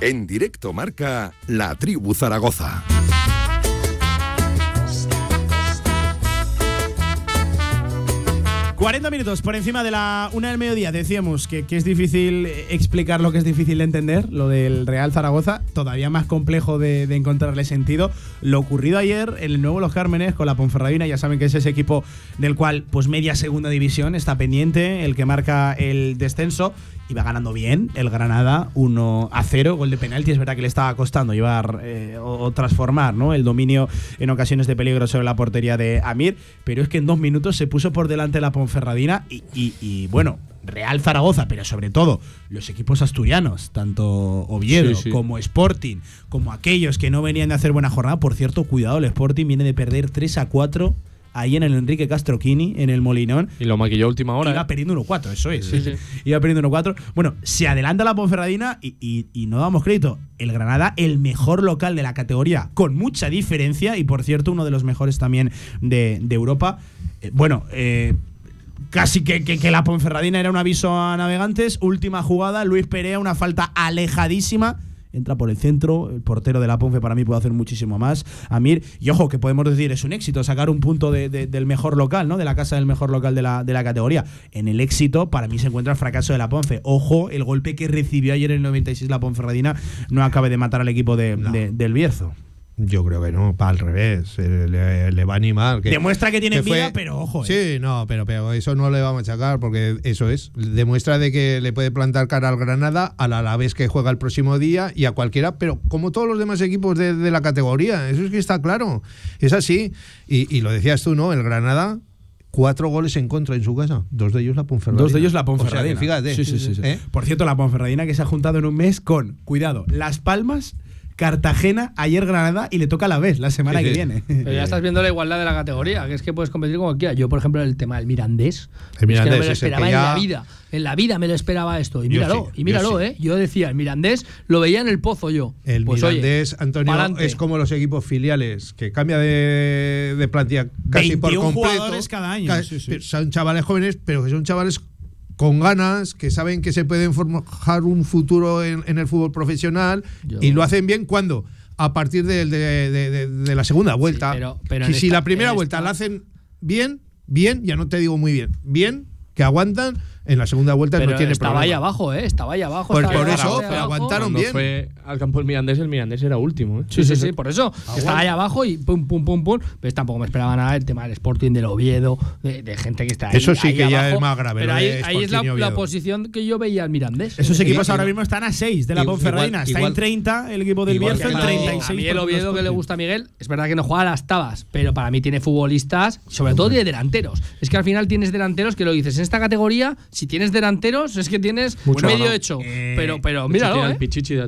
En directo marca La Tribu Zaragoza. 40 minutos por encima de la una del mediodía. Decíamos que, es difícil explicar lo que es difícil de entender, lo del Real Zaragoza, todavía más complejo de, de, encontrarle sentido. Lo ocurrido ayer en el nuevo Los Cármenes con la Ponferradina, ya saben que es ese equipo del cual, pues media segunda división está pendiente, el que marca el descenso. Iba ganando bien el Granada 1 a 0, gol de penalti. Es verdad que le estaba costando llevar eh, o, o, transformar ¿no? el dominio en ocasiones de peligro sobre la portería de Amir, pero es que en dos minutos se puso por delante la Ponferradina y, y, y bueno, Real Zaragoza, pero sobre todo los equipos asturianos, tanto Oviedo sí, sí. como Sporting, como aquellos que no venían de hacer buena jornada. Por cierto, cuidado, el Sporting viene de perder 3 a 4 ahí en el Enrique Castroquini, en el Molinón. Y lo maquilló a última hora. Iba ¿eh? perdiendo 1-4, eso es. Sí, sí. Iba perdiendo 1-4. Bueno, se adelanta la Ponferradina y, y, y, no damos crédito. El Granada, el mejor local de la categoría, con mucha diferencia y, por cierto, uno de los mejores también de, de Europa. Eh, bueno, eh, casi que, que, que, la Ponferradina era un aviso a navegantes. Última jugada, Luis Perea, una falta alejadísima entra por el centro, el portero de la Ponfe para mí puede hacer muchísimo más, Amir, y ojo, que podemos decir, es un éxito sacar un punto de, de, del mejor local, ¿no? De la casa del mejor local de la, de la categoría. En el éxito, para mí se encuentra el fracaso de la Ponfe. Ojo, el golpe que recibió ayer en el 96 la Ponferradina no acabe de matar al equipo de, no. del Bierzo. Yo creo que no, para al revés. Le, le, va a animar. Que, demuestra que tiene vida, pero ojo. ¿eh? Sí, no, pero, pero eso no le va a machacar porque eso es. Demuestra de que le puede plantar cara al Granada, a la vez que juega el próximo día y a cualquiera, pero como todos los demás equipos de, de la categoría. Eso es que está claro. Es así. Y, y lo decías tú, ¿no? El Granada cuatro goles en contra en su casa. Dos de ellos la Ponferradina. Dos de ellos la Ponferradina. O sea, fíjate. Sí, sí, sí, sí. ¿Eh? Por cierto, la Ponferradina que se ha juntado en un mes con, cuidado, Las Palmas Cartagena, ayer Granada y le toca a la vez la semana sí, que viene. Pero ya estás viendo la igualdad de la categoría, que es que puedes competir como quieras. Yo, por ejemplo, el tema del Mirandés, el Mirandés es que no me lo esperaba ya... en la vida. En la vida me lo esperaba esto. Y míralo, sí, y míralo, yo ¿eh? Yo decía, el Mirandés lo veía en el pozo yo. El pues, Mirandés, oye, Antonio, pa'lante. es como los equipos filiales, que cambia de, de plantilla casi por completo. jugadores cada año. Son chavales jóvenes, pero que son chavales con ganas, que saben que se pueden forjar un futuro en, en el fútbol profesional yo... y lo hacen bien cuando a partir de, de, de, de la segunda vuelta. Sí, pero, pero si, si esta, la primera vuelta esta... la hacen bien, bien, ya no te digo muy bien, bien, que aguantan, en la segunda vuelta pero no tiene estaba problema. ahí abajo, ¿eh? Estaba ahí abajo. Pues estaba por eso, pero abajo. aguantaron Cuando bien. fue al campo del Mirandés, el Mirandés era último, ¿eh? Sí, sí, sí, por eso. Estaba ahí abajo y pum, pum, pum, pum. Pero tampoco me esperaba nada el tema del Sporting, del Oviedo, de, de gente que está ahí. Eso sí ahí que abajo. ya es más grave. Pero ahí, ahí es la, la, posición que yo veía al Mirandés. Esos equipos igual, ahora mismo están a 6 de la Ponferradina. Está igual, en 30 el equipo del Bierzo, en 36. A mí el Oviedo que le gusta a Miguel, es verdad que no juega a las tabas, pero para mí tiene futbolistas, sobre todo tiene delanteros. Es que al final tienes delanteros que lo dices, en esta categoría, si tienes delanteros, es que tienes mucho medio hecho. Eh, pero, pero míralo, ¿eh?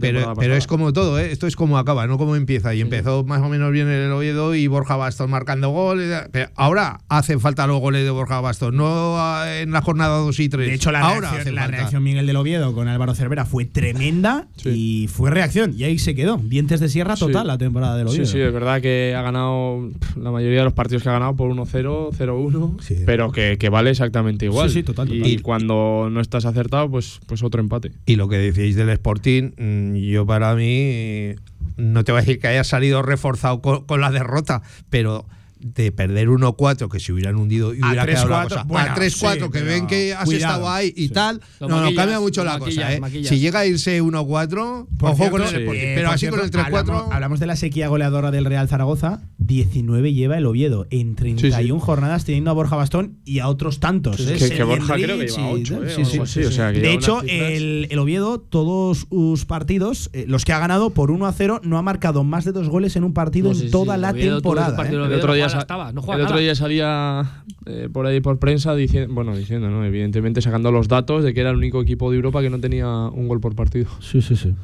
pero, pero es como todo, ¿eh? Esto es como acaba, no como empieza. Y sí. empezó más o menos bien el Oviedo y Borja Bastos marcando goles. Pero ahora hacen falta los goles de Borja Bastos, no en la jornada 2 y 3. De hecho, la, ahora reacción, la reacción Miguel del Oviedo con Álvaro Cervera fue tremenda sí. y fue reacción. Y ahí se quedó. Dientes de sierra total sí. la temporada del Oviedo. Sí, sí, es verdad que ha ganado la mayoría de los partidos que ha ganado por 1-0, 0-1, pero que, que, vale exactamente igual. Sí, sí, total, total. Y, y cuando no estás acertado, pues, pues otro empate. Y lo que decíais del Sporting, mm, yo para mí, no te voy a decir que haya salido reforzado con, con la derrota, pero de perder 1-4, que se hubieran hundido y A hubiera quedado la 3-4, cosa. bueno, a 3-4, sí, que ven que has cuidado. estado ahí y Sí. tal. Lo no, no, cambia mucho la cosa. ¿eh? Si llega a irse 1-4, Por ojo cierto, con el sí. Eh, Pero así con cierto, el 3-4. Hablamos, hablamos de la sequía goleadora del Real Zaragoza. 19 lleva el Oviedo en 31 jornadas teniendo a Borja Bastón y a otros tantos. Sí, ¿eh? que- que Borja creo que lleva y- ocho, ¿eh? sí, o sí, algo sí, así, o sí. sea, que De hecho, el, el Oviedo, todos sus partidos, eh, los que ha ganado por 1 a 0, no ha marcado más de dos goles en un partido en toda la temporada. el otro día, estaba, no juega el otro día salía eh, por ahí por prensa diciendo, bueno, diciendo, ¿no? Evidentemente sacando los datos de que era el único equipo de Europa que no tenía un gol por partido. Sí, sí, sí.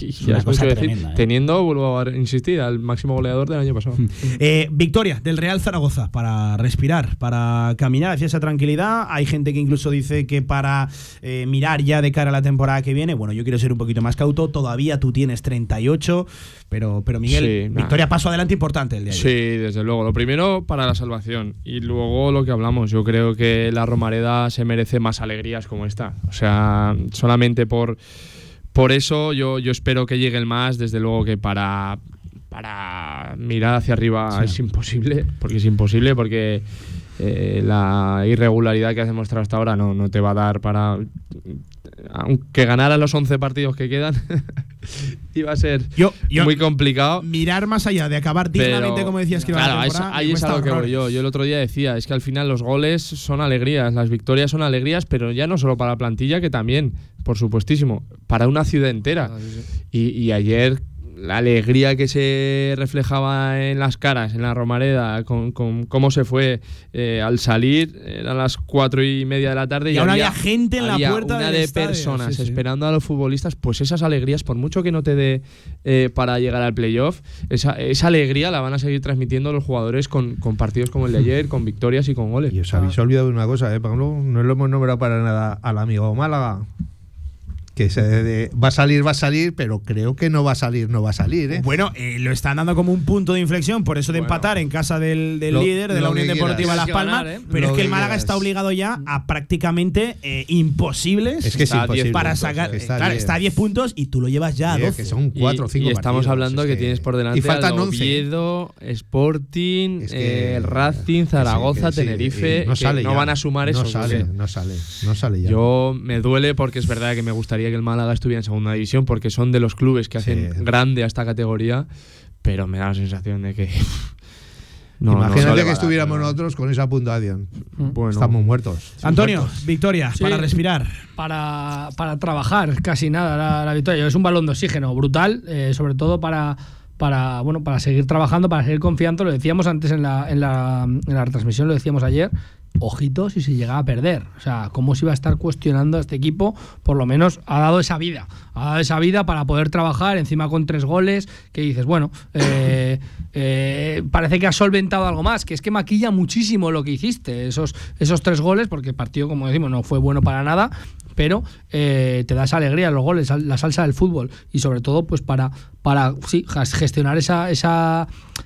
y es cosa decir, tremenda, ¿eh? teniendo, vuelvo a insistir, al máximo goleador del año pasado. Eh, victoria del Real Zaragoza para respirar, para caminar hacia esa tranquilidad. Hay gente que incluso dice que para eh, mirar ya de cara a la temporada que viene. Bueno, yo quiero ser un poquito más cauto. Todavía tú tienes 38, pero, pero Miguel, Sí, victoria paso adelante importante el día de Sí, ayer. desde luego. Lo primero para la salvación y luego lo que hablamos. Yo creo que la Romareda se merece más alegrías como esta. O sea, solamente por, por eso yo, yo espero que llegue el más. Desde luego que para, para mirar hacia arriba es imposible, porque es imposible, porque eh, la irregularidad que has demostrado hasta ahora no, no te va a dar para... Aunque ganaran los 11 partidos que quedan, iba a ser Yo, yo- muy complicado. mirar más allá de acabar dignamente, Pero, como decías que iba claro, la es- temporada, ahí es a lo que voy yo. Yo el otro día decía, es que al final los goles son alegrías, las victorias son alegrías, pero ya no solo para la plantilla, que también, por supuestísimo, para una ciudad entera. Y, y ayer la alegría que se reflejaba en las caras, en la Romareda, con, con cómo se fue eh, al salir, eran las cuatro y media de la tarde Y aún había gente en la puerta una del de estadio, personas sí, sí. esperando a los futbolistas, pues esas alegrías, por mucho que no te dé eh, para llegar al playoff, esa, esa alegría la van a seguir transmitiendo los jugadores con, con partidos como el de ayer, con victorias y con goles. Y os habéis olvidado de una cosa, ¿eh, Pablo? No lo hemos nombrado para nada al amigo Málaga. Que se de- va a salir, va a salir, pero creo que no va a salir, no va a salir, ¿eh? Bueno, eh, lo están dando como un punto de inflexión, por eso de empatar en casa del, del lo- líder de la Unión que Deportiva. Las que Palmas. ganar, ¿eh? Pero Lo es que el que Málaga quieras. está obligado ya a prácticamente eh, imposibles Es que es imposible. para sacar. que está claro, a diez. está a 10 puntos y tú lo llevas ya a Sí, 12. que son cuatro o y, cinco y estamos partidos, hablando es que, tienes por delante Y faltan al 11. Oviedo, Sporting, Es que- eh, Racing, que Zaragoza, sí, que sí, Tenerife, y no que sale no ya. van a sumar no eso. Sale, no sale, no sale ya. Yo me duele porque es verdad que me gustaría que el Málaga estuviera en segunda división porque son de los clubes que hacen Sí. grande a esta categoría, pero me da la sensación de que no, Imagínate no que dar, estuviéramos no. nosotros con esa puntuación. Bueno, Estamos muertos. Antonio, victoria Sí. para respirar. para, para trabajar casi nada la, la victoria. Es un balón de oxígeno brutal, eh, sobre todo para, para, bueno, para seguir trabajando, para seguir confiando. Lo decíamos antes en la, en la, en la retransmisión, lo decíamos ayer. Ojito si se llega a perder. O sea, cómo se iba a estar cuestionando a este equipo, por lo menos ha dado esa vida. Ha dado esa vida para poder trabajar encima con tres goles. Que dices, bueno, eh, eh, parece que has solventado algo más. Que es que maquilla muchísimo lo que hiciste. Esos, esos tres goles, porque el partido, como decimos, no fue bueno para nada pero eh, te da esa alegría, los goles, la salsa del fútbol. Y sobre todo pues para, para gestionar esa,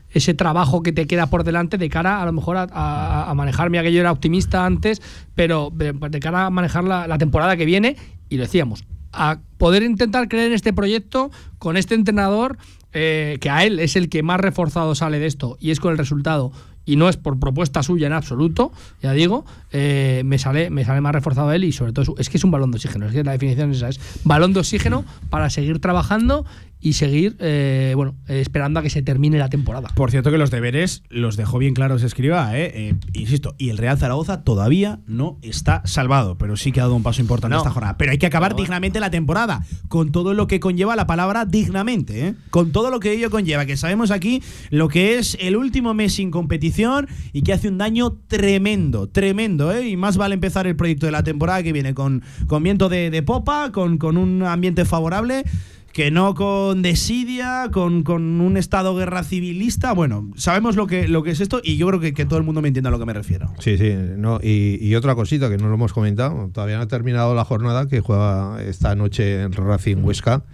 ese trabajo que te queda por delante de cara a lo mejor a, a- a que era optimista antes, pero de, cara a manejar la, la temporada que viene y lo decíamos, a poder intentar creer en este proyecto con este entrenador eh, que a él es el que más reforzado sale de esto y es con el resultado y no es por propuesta suya en absoluto, ya digo, eh, me sale me sale más reforzado él y sobre todo es, que es un balón de oxígeno, es que la definición es esa, es balón de oxígeno para seguir trabajando y seguir eh, bueno esperando a que se termine la temporada. Por cierto que los deberes los dejó bien claros Escriba, ¿eh? Eh, insisto, y el Real Zaragoza todavía no está salvado, pero sí que ha dado un paso importante No. esta jornada. Pero hay que acabar No. dignamente la temporada, con todo lo que conlleva la palabra dignamente, ¿eh? con todo lo que ello conlleva, que sabemos aquí lo que es el último mes sin competición y que hace un daño tremendo, tremendo, ¿eh? y más vale empezar el proyecto de la temporada que viene con, con viento de, de popa, con, con un ambiente favorable que no con desidia, con, con un estado guerra civilista. Bueno, sabemos lo que, lo que es esto y yo creo que, que todo el mundo me entiende a lo que me refiero. Sí, sí. No, y, y otra cosita que no lo hemos comentado, todavía no ha terminado la jornada que juega esta noche en Racing Huesca.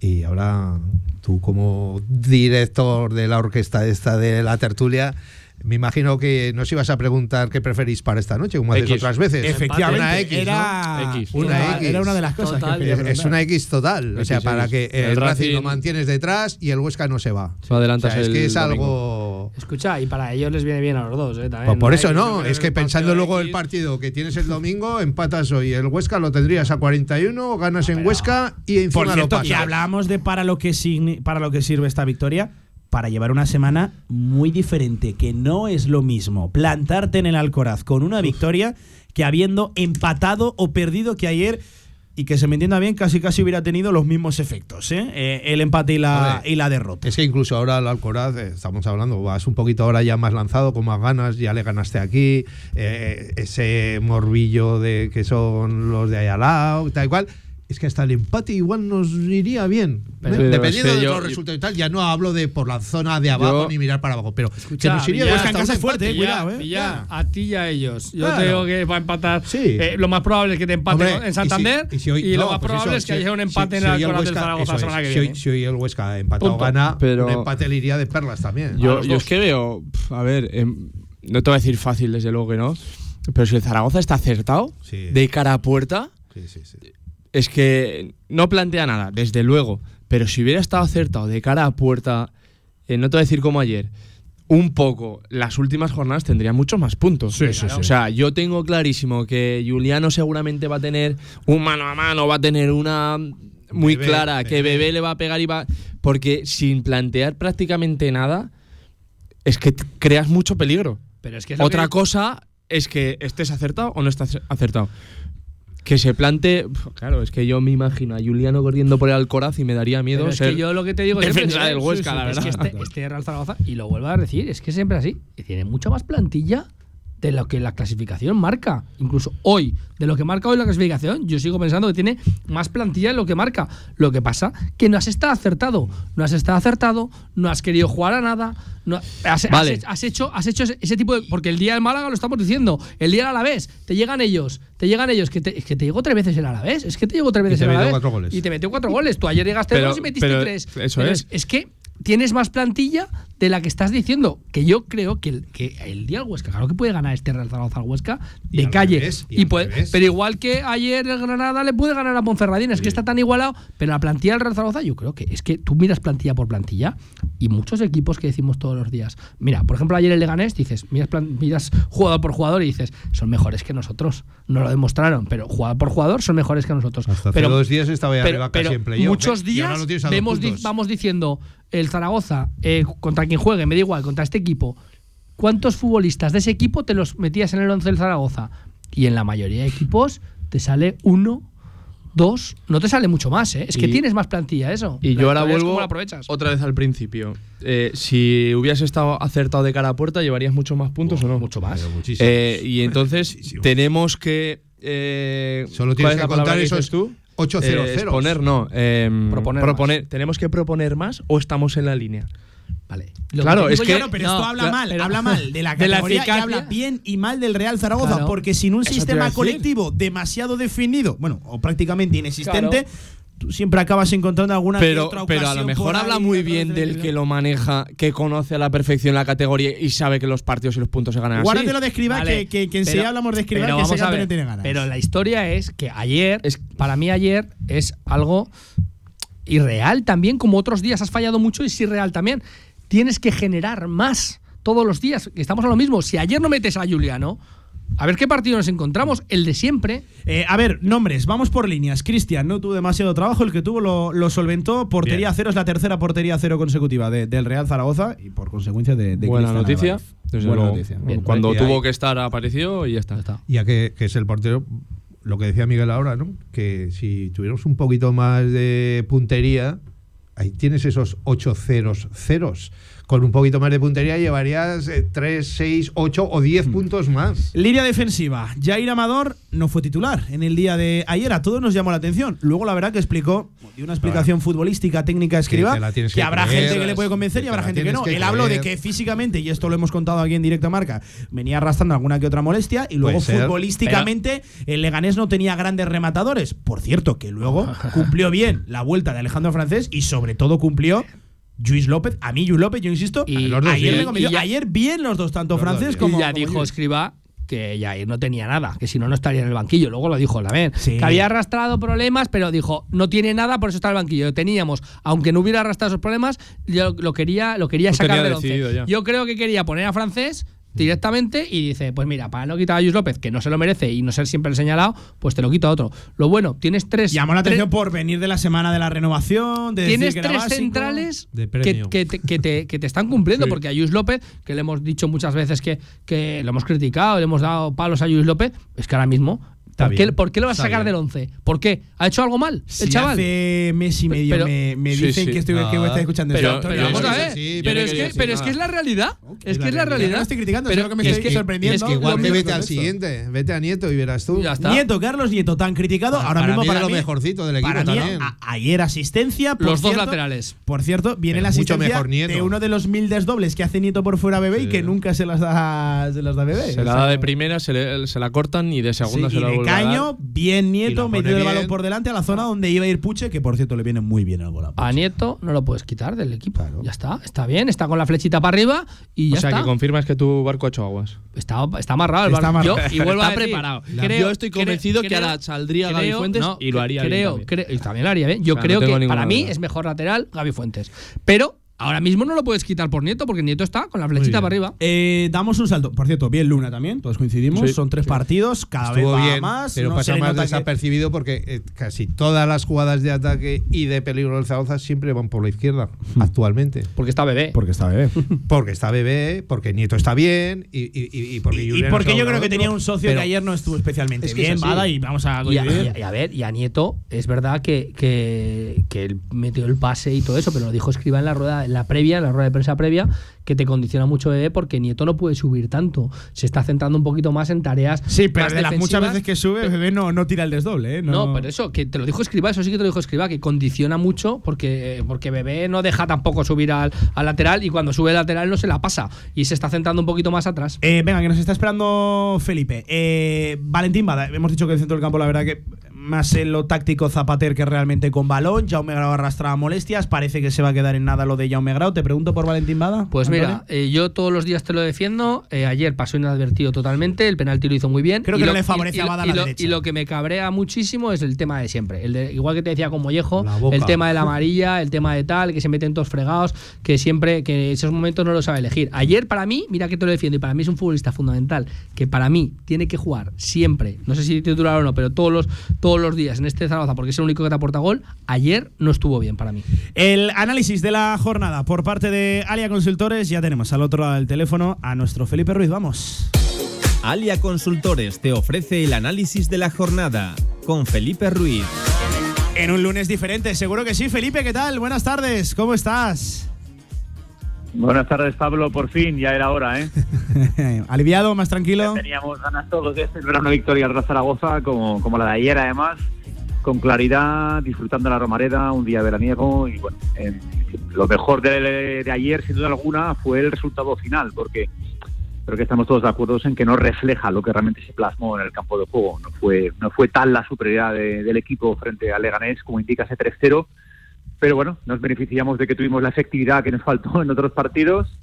Y ahora tú como director de la orquesta esta de la tertulia, me imagino que nos ibas a preguntar qué preferís para esta noche, como haces X. otras veces. Efectivamente, Una X, ¿no? era, X. Una X. era una de las cosas Total. que quería Es- una X total, o sea, para que el, El Racing lo mantienes detrás y el Huesca no se va. Lo adelantas O sea, es el que es domingo. algo. Escucha, y para ellos les viene bien a los dos, ¿eh? También, Pues por eso no, es que pensando luego el partido que tienes el domingo, empatas hoy. El Huesca lo tendrías a 41, ganas en Huesca y encima Por cierto, lo y pasas. hablábamos de para lo que signi- para lo que sirve esta victoria para llevar una semana muy diferente, que no es lo mismo plantarte en el Alcoraz con una victoria que habiendo empatado o perdido que ayer y que se me entienda bien, casi casi hubiera tenido los mismos efectos, ¿eh? Eh, el empate y la, y la derrota. Es que incluso ahora el Alcoraz, eh, estamos hablando, vas un poquito ahora ya más lanzado, con más ganas, ya le ganaste aquí, eh, ese morbillo de que son los de ahí al lado, tal y cual. Es que hasta el empate igual nos iría bien. Pero- ¿eh? Dependiendo de yo- los resultados y tal, ya no hablo de por la zona de abajo Yo- ni mirar para abajo, pero que Escucha, nos iría bien casa es fuerte, eh, cuidado, eh. Villar, a ti y a ellos. Yo Claro. te digo que va a empatar. Sí. Eh, lo más probable es que te empate Hombre, en y si- Santander. y si hoy- lo no, más pues probable eso, es que si- haya un empate si- en el Alcoraz del Huesca- Zaragoza la semana que si hoy- viene. Si hoy el Huesca ha empatado Punto. gana, Pero- un empate le iría de perlas también. Yo, yo es que veo, a ver, em, no te voy a decir fácil, desde luego que no, pero si el Zaragoza está acertado, de cara a puerta, Sí, sí, sí. Es que no plantea nada, desde luego. Pero si hubiera estado acertado de cara a puerta, eh, no te voy a decir como ayer, un poco, las últimas jornadas tendría muchos más puntos. Sí, sí, O sea, yo tengo clarísimo que Juliano seguramente va a tener un mano a mano, va a tener una muy Bebé, clara, que Bebé. Le va a pegar y va. Porque sin plantear prácticamente nada, es que creas mucho peligro. Pero es que es Otra que- cosa es que estés acertado o no estás acertado. Que se plante. Claro, es que yo me imagino a Juliano corriendo por el Alcoraz y me daría miedo Pero es ser que yo lo que te digo siempre, defensa del Huesca, la es verdad. que este, este Real Zaragoza, y lo vuelvo a decir, es que siempre así, y tiene mucha más plantilla de lo que la clasificación marca. Incluso hoy, de lo que marca hoy la clasificación, yo sigo pensando que tiene más plantilla de lo que marca. Lo que pasa que no has estado acertado. No has estado acertado, no has querido jugar a nada. No, has, has Vale. has hecho, has hecho ese, ese tipo de. Porque el día del Málaga lo estamos diciendo. El día del Alavés, te llegan ellos. Te llegan ellos. Que te, es que te llegó tres veces el Alavés. Es que te llegó tres veces te el metió Alavés. cuatro goles. Y te metió cuatro goles. Tú ayer llegaste Pero- dos y metiste pero tres. eso Pero es. es que tienes más plantilla de la que estás diciendo. Que yo creo que el, que el día del Huesca, claro que puede ganar este Real Zaragoza al Huesca de al calle. revés, y y al puede- revés. pero igual que ayer el Granada le puede ganar a Ponferradina. Es que está tan igualado. Pero la plantilla del Real Zaragoza, yo creo que es que tú miras plantilla por plantilla y muchos equipos que decimos todos los días. Mira, por ejemplo, ayer el Leganés, dices, miras, plan- miras jugador por jugador y dices, son mejores que nosotros. No lo demostraron, pero jugador por jugador son mejores que nosotros. Hasta hace pero, dos días estaba ya pero- arriba casi pero en playoff, Muchos ¿eh? Ahora días vemos vamos diciendo el Zaragoza eh, contra quien juegue, me da igual, contra este equipo. ¿Cuántos futbolistas de ese equipo te los metías en el 11 del Zaragoza? Y en la mayoría de equipos te sale uno, dos, no te sale mucho más, ¿eh? Es que Y- tienes más plantilla eso. Y La yo ahora vuelvo cómo la aprovechas. otra vez al principio. Eh, si hubieras estado acertado de cara a puerta, ¿llevarías muchos más puntos o no? Mucho más. Eh, y entonces tenemos que. eh, Solo ¿cuál tienes es que contar esos tú? 8 0 Eh, exponer, no. em, Proponer ¿Tenemos que proponer más o estamos en la línea? Vale. Claro, te es que- yo- Claro, pero no, esto habla claro, mal, pero- habla mal de la de la categoría y habla bien y mal del Real Zaragoza, Claro. porque sin un sistema colectivo demasiado definido, bueno, o prácticamente inexistente, tú siempre acabas encontrando alguna que Pero, otra pero a ocasión lo mejor habla muy bien del que lo maneja, que conoce a la perfección la categoría y sabe que los partidos y los puntos se ganan así. Guárdatelo de escriba, Vale, que, que, que enseguida pero- hablamos de escriba, pero que vamos ese ver, tiene ganas. Pero la historia es que ayer, Es- para mí ayer, es algo irreal también, como otros días has fallado mucho y es irreal también. Tienes que generar más todos los días. Estamos a lo mismo. Si ayer no metes a Juliano, a ver qué partido nos encontramos, el de siempre. Eh, a ver, nombres, vamos por líneas. Cristian no tuvo demasiado trabajo, el que tuvo lo, lo solventó. Portería Bien. cero es la tercera portería cero consecutiva de- del Real Zaragoza y por consecuencia de, de Buena Cristian noticia. Álvarez. desde Buena luego. noticia. Bien. Cuando tuvo ahí- que estar apareció y ya está. Ya que, que es el portero, lo que decía Miguel ahora, ¿no? Que si tuviéramos un poquito más de puntería, ahí tienes esos 8 ceros ceros. Con un poquito más de puntería llevarías 3, 6, 8 o 10 puntos más. Línea defensiva. Jair Amador no fue titular en el día de ayer. A todos nos llamó la atención. Luego, la verdad, que explicó, dio una explicación futbolística, técnica, escriba, que, habrá creer, gente que le puede convencer y habrá gente que no. que Él habló de que físicamente, y esto lo hemos contado aquí en directa marca, venía arrastrando alguna que otra molestia y luego Puede futbolísticamente el Leganés no tenía grandes rematadores. Por cierto, que luego cumplió bien la vuelta de Alejandro Francés y sobre todo cumplió. Luis López, a mí Luis López, yo insisto, Y ayer, los dos me bien. convenció. Y ya- ayer bien los dos, tanto francés como y ya como dijo. Escriba que Jair no tenía nada, que si no, no estaría en el banquillo. Luego lo dijo. Sí. Que había arrastrado problemas, pero dijo, no tiene nada, por eso está en el banquillo. Teníamos, aunque no hubiera arrastrado esos problemas, yo lo quería, lo quería Lo sacar del once. ya. Yo creo que quería poner a francés directamente y dice, pues mira, para no quitar a Luis López, que no se lo merece y no ser siempre el señalado, pues te lo quito a otro. Lo bueno, tienes tres... Llamó la tres- atención por venir de la semana de la renovación, de decir Tienes que tres básico. centrales De que, te, que te- que te están cumpliendo, Sí. porque a Luis López, que le hemos dicho muchas veces que, que lo hemos criticado, le hemos dado palos a Luis López, es que ahora mismo. ¿Por qué, por qué lo vas a sacar bien. del 11? ¿Por qué? ¿Ha hecho algo mal Si el chaval? hace mes y medio Pero- me, me Sí, dicen sí. que estoy No, que está escuchando pero- esto. Pero vamos a ver, si- pero, yo no es que, decir pero es que es la realidad. Es que es la realidad. no estoy criticando, pero que me es estoy que- sorprendiendo. Es que igual mismo vete al esto. siguiente. Vete a Nieto y verás tú. Ya está. Nieto, Carlos Nieto, tan criticado. Ahora Para mismo mí para es lo mí, mejorcito del equipo también. a- ayer asistencia. Los dos laterales. Por cierto, viene Pero la mucho asistencia mejor Nieto. de uno de los mil desdobles que hace Nieto por fuera bebé y Sí. que nunca se las da, bebé. Se la da de primera, se, la cortan y de Sí, segunda se la de vuelve a dar. Caño, bien Nieto, metido el bien. balón por delante a la zona donde iba a ir Puche, que por cierto le viene muy bien el gol a Puche. A Nieto no lo puedes quitar del equipo. Ya está, está bien, está con la flechita para arriba y ya O sea, está. que confirmas que tu barco ha hecho aguas. Está, está amarrado el Está barco. amarrado. Yo- y vuelvo a Está decir, preparado. creo- Yo estoy creo- convencido que ahora saldría Gaby Fuentes no, y lo haría bien creo, también. creo- y también lo haría bien. Yo O sea, no creo que para mí duda. es mejor lateral Gaby Fuentes. Pero ahora mismo no lo puedes quitar por Nieto porque Nieto está con la flechita para arriba. Eh, damos un salto. Por cierto, bien Luna también, todos coincidimos. Sí, Son tres partidos, cada Estuvo vez va bien, más. pero no pasa más que- desapercibido porque eh, casi todas las jugadas de ataque y de peligro del Zaragoza siempre van por la izquierda, Hmm. actualmente. Porque está bebé. Porque está bebé. Porque está bebé, porque Nieto está bien y, y- y- porque, Y, porque yo creo que otro. tenía un socio Pero que ayer no estuvo especialmente Es que es bien. Bada, y vamos a Y a, coincidir. y a- y a ver, y a Nieto, es verdad que, que, que él metió el pase y todo eso, pero lo dijo Escriba en la rueda, la previa, la rueda de prensa previa, que te condiciona mucho bebé porque Nieto no puede subir tanto. Se está centrando un poquito más en tareas. Sí, pero más de las muchas veces que sube, bebé no, no tira el desdoble, ¿eh? No, pero eso, que te lo dijo Escriba, eso sí que te lo dijo Escriba, que condiciona mucho porque, porque Bebé no deja tampoco subir al, al lateral y cuando sube el lateral no se la pasa y se está centrando un poquito más atrás. Eh, venga, que nos está esperando Felipe. Eh, Valentín Bada, hemos dicho que el centro del campo, la verdad que más en lo táctico Zapater que realmente con balón. Jaume Grau arrastraba molestias. Parece que se va a quedar en nada lo de Jaume Grau. Te pregunto por Valentín Bada. Pues Antonio. mira, eh, yo todos los días te lo defiendo. Eh, ayer pasó inadvertido totalmente, el penalti lo hizo muy bien. Creo Y que no lo- le favorece y- a y- Bada y la lo- derecha. Y lo que me cabrea muchísimo es el tema de siempre. El de- igual que te decía con Mollejo, el tema de la amarilla, el tema de tal, que se meten todos fregados, que siempre, que esos momentos no lo sabe elegir. Ayer para mí, mira que te lo defiendo, y para mí es un futbolista fundamental, que para mí tiene que jugar siempre, no sé si titular o no, pero todos los, todos los días en este Zaragoza, porque es el único que te aporta gol, ayer no estuvo bien para mí. El análisis de la jornada por parte de Alia Consultores. Ya tenemos al otro lado del teléfono a nuestro Felipe Ruiz. Vamos. Alia Consultores te ofrece el análisis de la jornada con Felipe Ruiz. En un lunes diferente, seguro que sí. Felipe, ¿qué tal? Buenas tardes, ¿cómo estás? Buenas tardes, Pablo. Por fin, ya era hora, ¿eh? ¿Aliviado, más tranquilo? Teníamos ganas todos de celebrar una victoria al Zaragoza, como, como la de ayer, además, con claridad, disfrutando la Romareda, un día veraniego. Y bueno, en- lo mejor de, de ayer, sin duda alguna, fue el resultado final, porque creo que estamos todos de acuerdo en que no refleja lo que realmente se plasmó en el campo de juego. No fue, no fue tal la superioridad de- del equipo frente al Leganés como indica ese 3-0. Pero bueno, nos beneficiamos de que tuvimos la efectividad que nos faltó en otros partidos,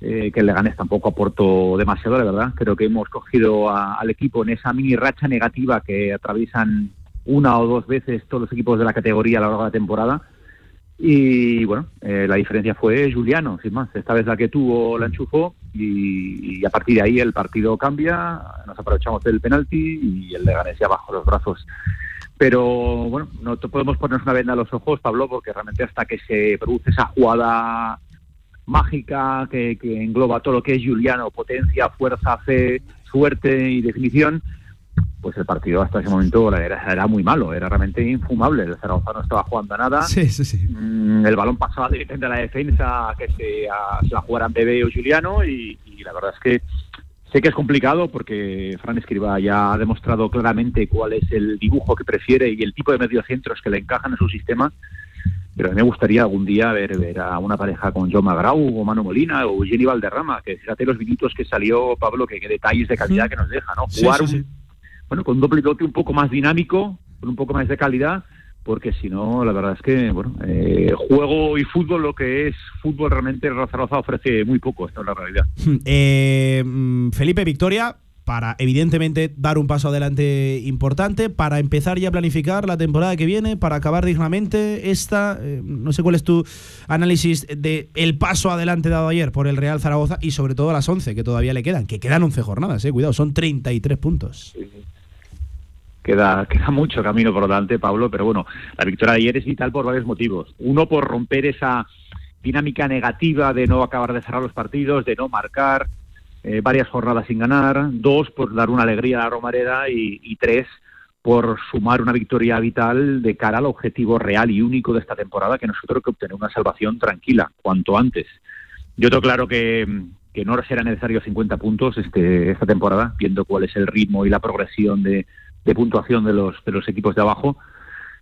eh, que el Leganés tampoco aportó demasiado, la verdad. Creo que hemos cogido a- al equipo en esa mini racha negativa que atraviesan una o dos veces todos los equipos de la categoría a lo largo de la temporada. Y bueno, eh, la diferencia fue Juliano, sin más. Esta vez la que tuvo la enchufó y, y a partir de ahí el partido cambia, nos aprovechamos del penalti y el Leganés ya bajo los brazos. Pero bueno, no podemos ponernos una venda a los ojos, Pablo, porque realmente hasta que se produce esa jugada mágica que, que engloba todo lo que es Juliano, potencia, fuerza, fe, suerte y definición, pues el partido hasta ese momento era, era muy malo, era realmente infumable. El Zaragoza no estaba jugando a nada. Sí, sí, sí. Mm, el balón pasaba directamente a la defensa, que se, a- se la jugaran Bebé o Juliano, y, y la verdad es que sé que es complicado porque Fran Escriba ya ha demostrado claramente cuál es el dibujo que prefiere y el tipo de mediocentros que le encajan en su sistema. Pero a mí me gustaría algún día ver, ver a una pareja con John Magrau o Manu Molina o Jenny Valderrama, que fíjate los minutos que salió Pablo, que, que detalles de calidad que nos deja, ¿no? Jugar sí, un- bueno, con un doble pivote un poco más dinámico, con un poco más de calidad, porque si no, la verdad es que, bueno, eh, juego y fútbol, lo que es fútbol realmente, el Real Zaragoza ofrece muy poco, esta es la realidad. Eh, mm, Felipe, victoria para evidentemente dar un paso adelante importante, para empezar ya a planificar la temporada que viene, para acabar dignamente esta. Eh, no sé cuál es tu análisis de el paso adelante dado ayer por el Real Zaragoza y sobre todo las 11 que todavía le quedan, que quedan 11 jornadas, eh, cuidado, son 33 puntos. Queda, queda mucho camino por delante, Pablo, pero bueno, la victoria de ayer es vital por varios motivos. Uno, por romper esa dinámica negativa de no acabar de cerrar los partidos, de no marcar, eh, varias jornadas sin ganar, dos, por dar una alegría a la Romareda y, tres, por sumar una victoria vital de cara al objetivo real y único de esta temporada, que nosotros que obtener una salvación tranquila, cuanto antes. Yo tengo claro que, que no será necesario 50 puntos este, esta temporada, viendo cuál es el ritmo y la progresión de, de puntuación de los, de los equipos de abajo,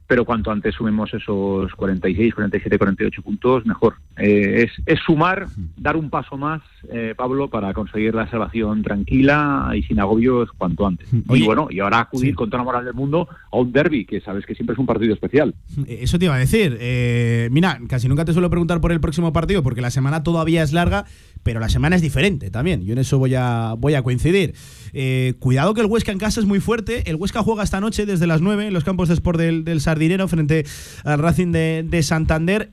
pero cuanto antes sumemos esos 46, 47, 48 puntos, mejor. Eh, es, es, sumar, dar un paso más, eh, Pablo, para conseguir la salvación tranquila y sin agobios cuanto antes. y bueno, y ahora acudir con toda la moral del mundo a un derby, que sabes que siempre es un partido especial. Eh, eso te iba a decir. mira, casi nunca te suelo preguntar por el próximo partido, porque la semana todavía es larga, pero la semana es diferente también. Yo en eso voy a, voy a coincidir. cuidado que el Huesca en casa es muy fuerte. El Huesca juega esta noche desde las 9 en los campos de Sport del, del Sardinero frente al Racing de, Santander.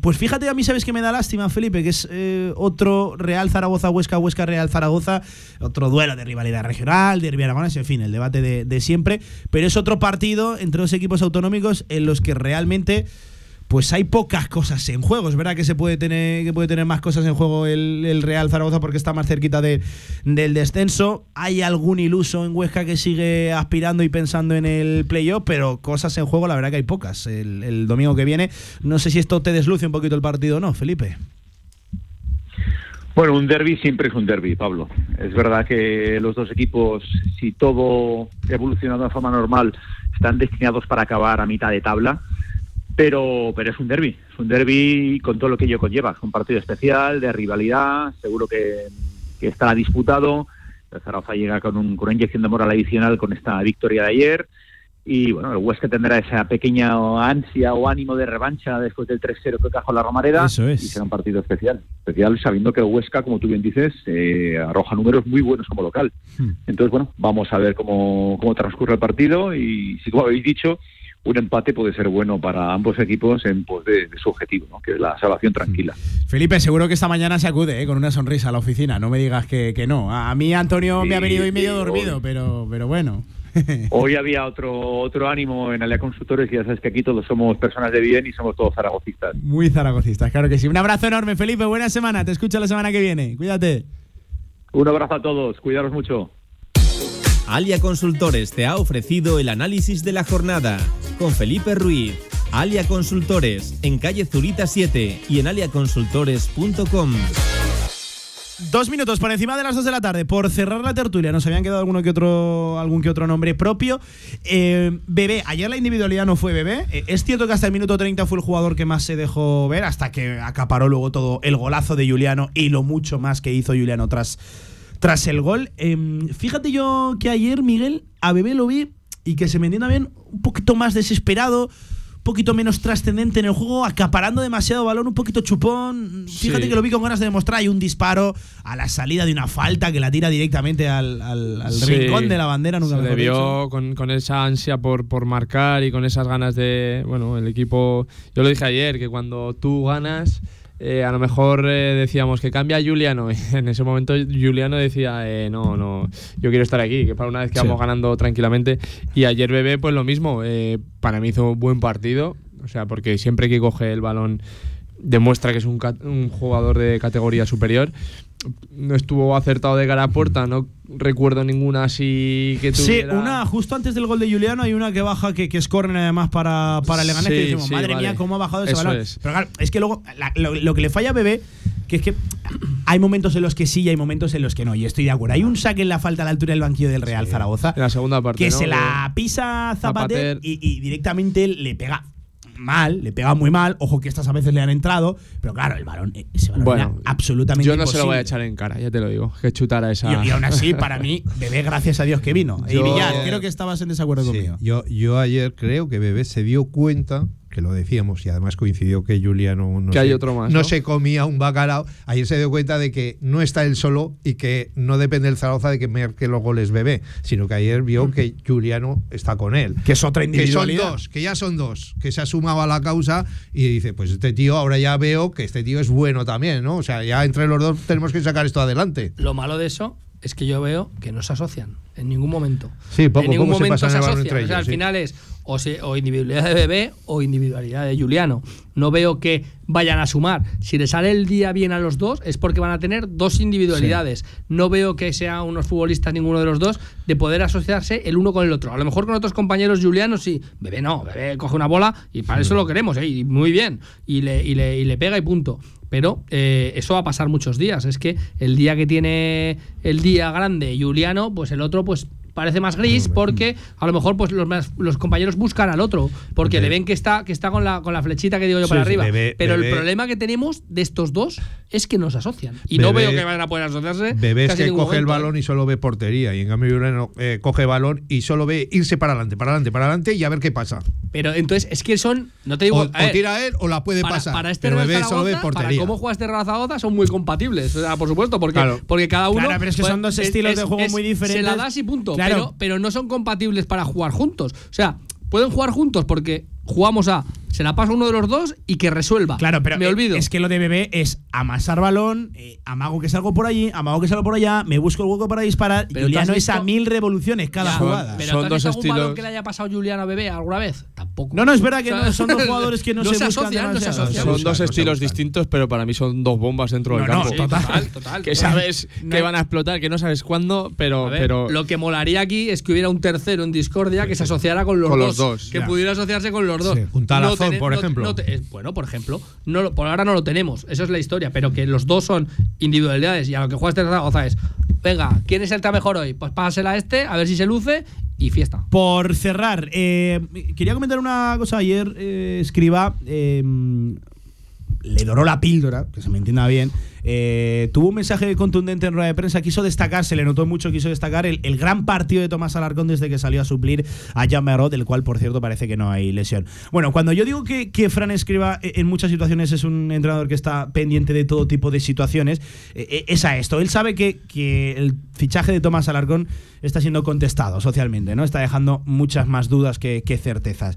pues fíjate, a mí sabes que me da lástima, Felipe, que es otro Real Zaragoza, Huesca, Huesca, Real Zaragoza, otro duelo de rivalidad regional, de Aragones, en fin, el debate de, de siempre. Pero es otro partido entre dos equipos autonómicos en los que realmente pues hay pocas cosas en juego. Es verdad que se puede tener, que puede tener más cosas en juego el, Real Zaragoza porque está más cerquita de, del descenso. Hay algún iluso en Huesca que sigue aspirando y pensando en el playoff, pero cosas en juego la verdad que hay pocas. El, domingo que viene, no sé si esto te desluce un poquito el partido o no, Felipe. Bueno, un derby siempre es un derby, Pablo. Es verdad que los dos equipos, si todo evoluciona de forma normal, están destinados para acabar a mitad de tabla, pero, pero es un derby, es un derby con todo lo que ello conlleva. Es un partido especial, de rivalidad, seguro que, que estará disputado. El Zaragoza llega con, un, con una inyección de moral adicional con esta victoria de ayer y bueno, el Huesca tendrá esa pequeña ansia o ánimo de revancha después del 3-0 que cajó la Romareda. Eso es. Y será un partido especial. Especial sabiendo que el Huesca, como tú bien dices, eh, arroja números muy buenos como local. Hmm. Entonces, bueno, vamos a ver cómo, cómo transcurre el partido y si como habéis dicho, un empate puede ser bueno para ambos equipos en pos de, su objetivo, ¿no? que es la salvación tranquila. Hmm. Felipe, seguro que esta mañana se acude ¿eh? con una sonrisa a la oficina, no me digas que, que no. A mí Antonio me ha venido y medio dormido, pero, pero bueno. Hoy había otro otro ánimo en Alea Consultores y ya sabes que aquí todos somos personas de bien y somos todos zaragocistas. Muy zaragocistas, claro que sí. Un abrazo enorme, Felipe. Buena semana. Te escucho la semana que viene. Cuídate. Un abrazo a todos. Cuidaros mucho. Alia Consultores te ha ofrecido el análisis de la jornada con Felipe Ruiz. Alia Consultores en calle Zurita 7 y en aliaconsultores.com. Dos minutos por encima de las dos de la tarde. Por cerrar la tertulia, nos habían quedado alguno que otro, algún que otro nombre propio. Eh, bebé, ayer la individualidad no fue Bebé. Eh, es cierto que hasta el minuto 30 fue el jugador que más se dejó ver, hasta que acaparó luego todo el golazo de Juliano y lo mucho más que hizo Juliano tras, tras el gol. Em, fíjate yo que ayer, Miguel, a Bebé lo vi y que se me entienda bien un poquito más desesperado poquito menos trascendente en el juego, acaparando demasiado balón, un poquito chupón. Fíjate que lo vi con ganas de demostrar. Hay un disparo a la salida de una falta que la tira directamente al, rincón de la bandera. Nunca Se le vio con, con, esa ansia por, por marcar y con esas ganas de. Bueno, el equipo. Yo lo dije ayer, que cuando tú ganas. Eh, a lo mejor eh, decíamos que cambia Juliano. en ese momento Juliano decía, eh, no, no, yo quiero estar aquí, que para una vez que vamos ganando tranquilamente. Y ayer Bebé, pues lo mismo. para mí hizo un buen partido. O sea, porque siempre que coge el balón demuestra que es un, un jugador de categoría superior no estuvo acertado de cara a puerta, no recuerdo ninguna así que tuviera... Sí, una justo antes del gol de Juliano hay una que baja que, que es córner además para, para Leganés que decimos, madre mía, cómo ha bajado ese balón. Es. Pero claro, es que luego lo, que le falla a Bebé, que es que hay momentos en los que sí y hay momentos en los que no, y estoy de acuerdo. Hay un saque en la falta a la altura del banquillo del Real Zaragoza. En la segunda parte, Que se la pisa Zapater, Y, y directamente le pega mal, le pega muy mal. Ojo que estas a veces le han entrado, pero claro, el balón, eh, ese balón bueno, era absolutamente Yo no se lo voy a echar en cara, ya te lo digo, que chutara esa. Y, aún así, para mí, Bebé, gracias a Dios que vino. y Villar, creo que estabas en desacuerdo conmigo. Yo, yo ayer creo que Bebé se dio cuenta que lo decíamos, y además coincidió que Juliano no, Que se, hay otro más, no ¿no? se comía un bacalao, ayer se dio cuenta de que no está él solo y que no depende del Zaragoza de que marque los goles bebé, sino que ayer vio que Juliano está con él. Que es otra Que son individualidad. dos, que ya son dos, que se ha sumado a la causa y dice, pues este tío, ahora ya veo que este tío es bueno también, ¿no? O sea, ya entre los dos tenemos que sacar esto adelante. Lo malo de eso es que yo veo que no se asocian en ningún momento. Sí, poco, en ningún poco se momento pasan se, el asocian. entre o sea, al sí. final es o, se- o individualidad de Bebé o individualidad de Juliano. No veo que vayan a sumar. Si les sale el día bien a los dos es porque van a tener dos individualidades. No veo que sean unos futbolistas ninguno de los dos de poder asociarse el uno con el otro. A lo mejor con otros compañeros Juliano sí. Bebé no, Bebé coge una bola y para eso lo queremos, ¿eh? y muy bien. Y le, y le, y le pega y punto. Pero eh, eso va a pasar muchos días. Es que el día que tiene el día grande Juliano, pues el otro, pues parece más gris porque a lo mejor pues los, más- los compañeros buscan al otro porque le ven que está que está con la con la flechita que digo yo Sí, para sí, arriba Bebé- pero Bebé- el problema que tenemos de estos dos es que no se asocian y no veo que vayan a poder asociarse Bebé es casi que coge el momento, ¿eh? balón y solo ve portería. Y en cambio Juliano eh, coge balón y solo ve irse para adelante, para adelante, para adelante y a ver qué pasa. pero entonces es que son no te digo O, a o ver, tira él o la puede para, pasar. para este pero Real solo ve Zaragoza, para portería. cómo juega este Real Zaragoza son muy compatibles o sea, por supuesto porque, Claro. porque cada uno Claro, pero es que son dos estilos de juego muy se diferentes. la das y punto Claro. Pero, no son compatibles para jugar juntos. O sea pueden jugar juntos porque jugamos a se la pasa uno de los dos y que resuelva Claro, pero me eh, olvido es que lo de bebé es amasar balón, eh, amago que salgo por allí, amago que salgo por allá, me busco el hueco para disparar. Pero Juliano es a mil revoluciones cada Ya, jugada. pero Son ¿tú has dos visto algún balón que le haya pasado Juliano a Bebé alguna vez tampoco No, no, es verdad que O sea, no, son dos jugadores que no, se, buscan asocian no se asocian Son dos no se estilos distintos, pero para mí son dos bombas dentro del No, no, campo. Sí, total. total total que sabes que van a explotar, que no sabes cuándo, pero, A ver, pero lo que molaría aquí es que hubiera un tercero en discordia que se asociara con los Con dos. los dos, que pudiera asociarse con los dos. Sí, por ejemplo. te- eh, bueno, por ejemplo. No, por ahora no lo tenemos. Eso es la historia. Pero que los dos son individualidades y a lo que juega este Zaragoza es: venga, ¿quién es el que mejor hoy? Pues pásasela a este, a ver si se luce y fiesta. Por cerrar, eh, quería comentar una cosa. Ayer eh, escriba eh, le doró la píldora, que se me entienda bien. eh, tuvo un mensaje contundente en rueda de prensa. Quiso destacar, se le notó mucho, quiso destacar el, gran partido de Tomás Alarcón desde que salió a suplir a Jan Barrot, del cual, por cierto, parece que no hay lesión. Bueno, cuando yo digo que, que Fran Escriba eh, en muchas situaciones es un entrenador que está pendiente de todo tipo de situaciones, eh, es a esto. Él sabe que, que el fichaje de Tomás Alarcón está siendo contestado socialmente, ¿no? Está dejando muchas más dudas que, que certezas.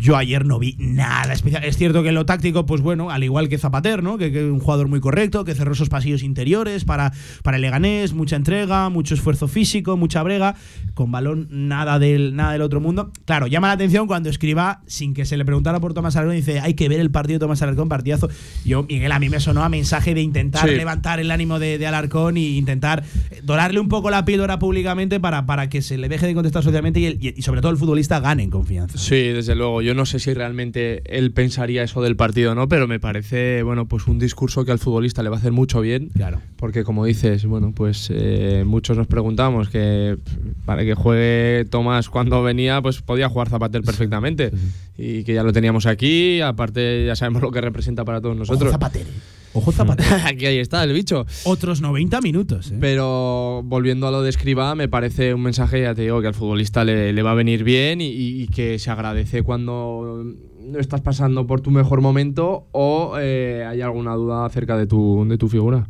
Yo ayer no vi nada especial. Es cierto que en lo táctico, pues bueno, al igual que Zapater, ¿no? Que, que un jugador muy correcto, que cerró esos pasillos interiores para, para el Leganés, mucha entrega, mucho esfuerzo físico, mucha brega, con balón nada del, nada del otro mundo. Claro, llama la atención cuando escriba, sin que se le preguntara por Tomás Alarcón, dice, hay que ver el partido de Tomás Alarcón, partidazo. Yo, Miguel, a mí me sonó a mensaje de intentar Sí. levantar el ánimo de, de Alarcón y intentar eh, dorarle un poco la píldora públicamente para, para que se le deje de contestar socialmente y, el- y sobre todo el futbolista gane en confianza. Sí, desde luego. Yo no sé si realmente él pensaría eso del partido o no, pero me parece, bueno, pues un discurso que al futbolista le va a hacer mucho bien. Claro. Porque como dices, bueno, pues eh, muchos nos preguntamos que para que juegue Tomás cuando venía, pues podía jugar Zapater perfectamente. Y que ya lo teníamos aquí, aparte ya sabemos lo que representa para todos nosotros. Zapater. Ojo Zapater. aquí ahí está el bicho. Otros 90 minutos. ¿eh? Pero volviendo a lo de Escribá, me parece un mensaje, ya te digo, que al futbolista le, le va a venir bien y, y que se agradece cuando no estás pasando por tu mejor momento o eh, hay alguna duda acerca de tu, de tu figura.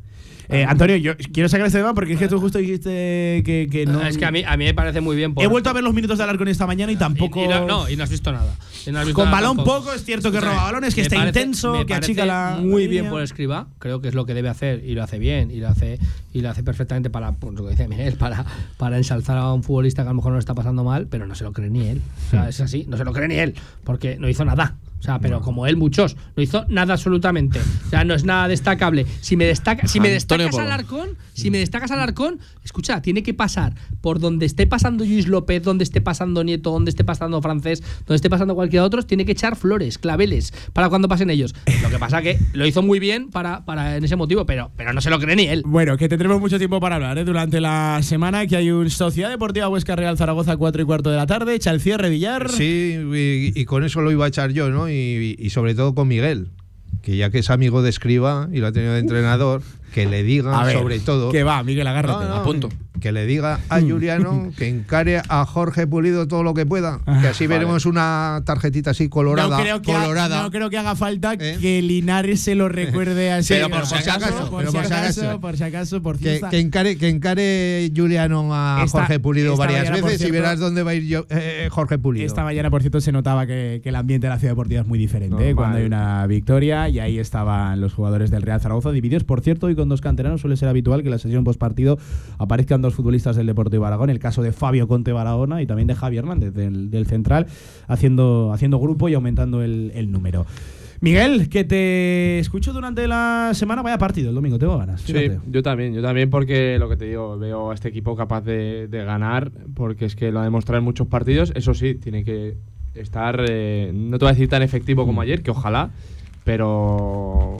Eh, Antonio, yo quiero sacar este tema porque es que tú justo dijiste que, que no. Es que a mí, a mí me parece muy bien. por- He vuelto a ver los minutos de Alarcón esta mañana y tampoco. Y, y no, no, y no has visto nada. Y no has visto Con nada balón tampoco. poco, es cierto que roba balones, que me está parece- intenso, que achica la. Muy bien por escriba, creo que es lo que debe hacer y lo hace bien y lo hace y lo hace perfectamente para, pues, lo que dice Miguel, para, para ensalzar a un futbolista que a lo mejor no lo está pasando mal, pero no se lo cree ni él. O sea, es así, no se lo cree ni él, porque no hizo nada. O sea, pero como él, muchos. No hizo nada absolutamente. O sea, no es nada destacable. Si me, destaca, si me destacas al. Arcón, si me destacas al Arcón, escucha, tiene que pasar por donde esté pasando Luis López, donde esté pasando Nieto, donde esté pasando Francés, donde esté pasando cualquier otro, tiene que echar flores, claveles, para cuando pasen ellos. Lo que pasa que lo hizo muy bien para, para en ese motivo, pero, pero no se lo cree ni él. Bueno, que tendremos mucho tiempo para hablar ¿eh? durante la semana. Que hay un Sociedad Deportiva Huesca Real Zaragoza, 4 y cuarto de la tarde. Echa el cierre, Villar. Sí, y, y con eso lo iba a echar yo, ¿no? Y, y sobre todo con Miguel, que ya que es amigo de Escriba y lo ha tenido de entrenador, que le diga ver, sobre todo. Que va, Miguel, agárrate. No, no, A punto. Que le diga a Juliano que encare a Jorge Pulido todo lo que pueda. Que así veremos una tarjetita así colorada. no, creo que ha- colorada. no creo que haga falta que Linares se lo recuerde a ese. Pero por si acaso, por si acaso, por si acaso, por Que, encare, que encare Juliano a Esta- Jorge Pulido varias mañana, veces y verás dónde va a ir yo- eh, Jorge Pulido. Esta mañana, por cierto, se notaba que, que el ambiente de la ciudad deportiva es muy diferente ¿eh? Normal. cuando hay una victoria y ahí estaban los jugadores del Real Zaragoza divididos, por cierto, y con dos canteranos suele ser habitual que en la sesión postpartido aparezcan dos futbolistas del Deportivo Aragón, el caso de Fabio Conte Barahona y también de Javi Hernández del, del Central, haciendo, haciendo grupo y aumentando el, el número. Miguel, que te escucho durante la semana, vaya partido el domingo, tengo ganas. Sí, fíjate. yo también, yo también porque lo que te digo, veo a este equipo capaz de, de ganar, porque es que lo ha demostrado en muchos partidos, eso sí, tiene que estar, eh, no te voy a decir tan efectivo como ayer, que ojalá, pero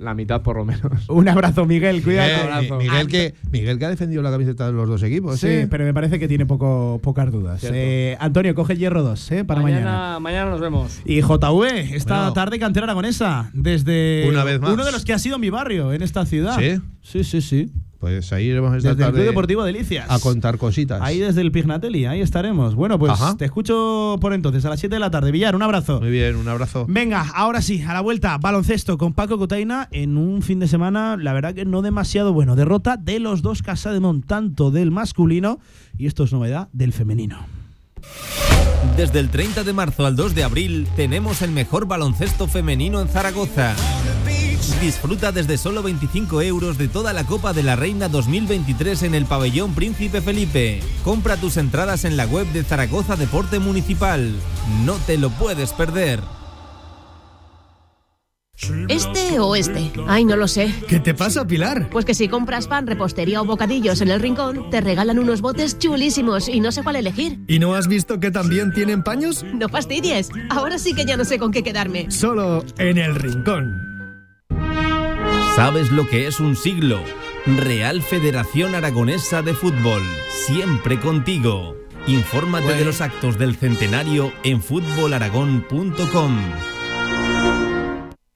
la mitad por lo menos. Un abrazo, Miguel, cuídate. Miguel, Miguel que, Miguel que ha defendido la camiseta de los dos equipos. Sí, ¿eh? pero me parece que tiene poco, pocas dudas. Eh, Antonio, coge el hierro 2 eh, para mañana. mañana, mañana nos vemos. Y JV, esta Bueno. tarde cantera aragonesa, desde Una vez más. uno de los que ha sido mi barrio en esta ciudad. ¿Sí? Sí, sí, sí. Pues ahí iremos esta Desde el Club Deportivo Delicias. a contar cositas. Ahí desde el Pignatelli, ahí estaremos. Bueno, pues Ajá. te escucho por entonces a las 7 de la tarde. Villar, un abrazo. Muy bien, un abrazo. Venga, ahora sí, a la vuelta, baloncesto con Paco Cotaina en un fin de semana, la verdad que no demasiado bueno. Derrota de los dos Casademont, tanto del masculino, y esto es novedad, del femenino. Desde el 30 de marzo al 2 de abril tenemos el mejor baloncesto femenino en Zaragoza. Disfruta desde solo 25 euros de toda la Copa de la Reina 2023 en el pabellón Príncipe Felipe. Compra tus entradas en la web de Zaragoza Deporte Municipal. No te lo puedes perder. ¿Este o este? Ay, no lo sé. ¿Qué te pasa, Pilar? Pues que si compras pan, repostería o bocadillos en el rincón, te regalan unos botes chulísimos y no sé cuál elegir. ¿Y no has visto que también tienen paños? No fastidies. Ahora sí que ya no sé con qué quedarme. Solo en el rincón. ¿Sabes lo que es un siglo? Real Federación Aragonesa de Fútbol, siempre contigo. Infórmate de los actos del centenario en fútbolaragón.com.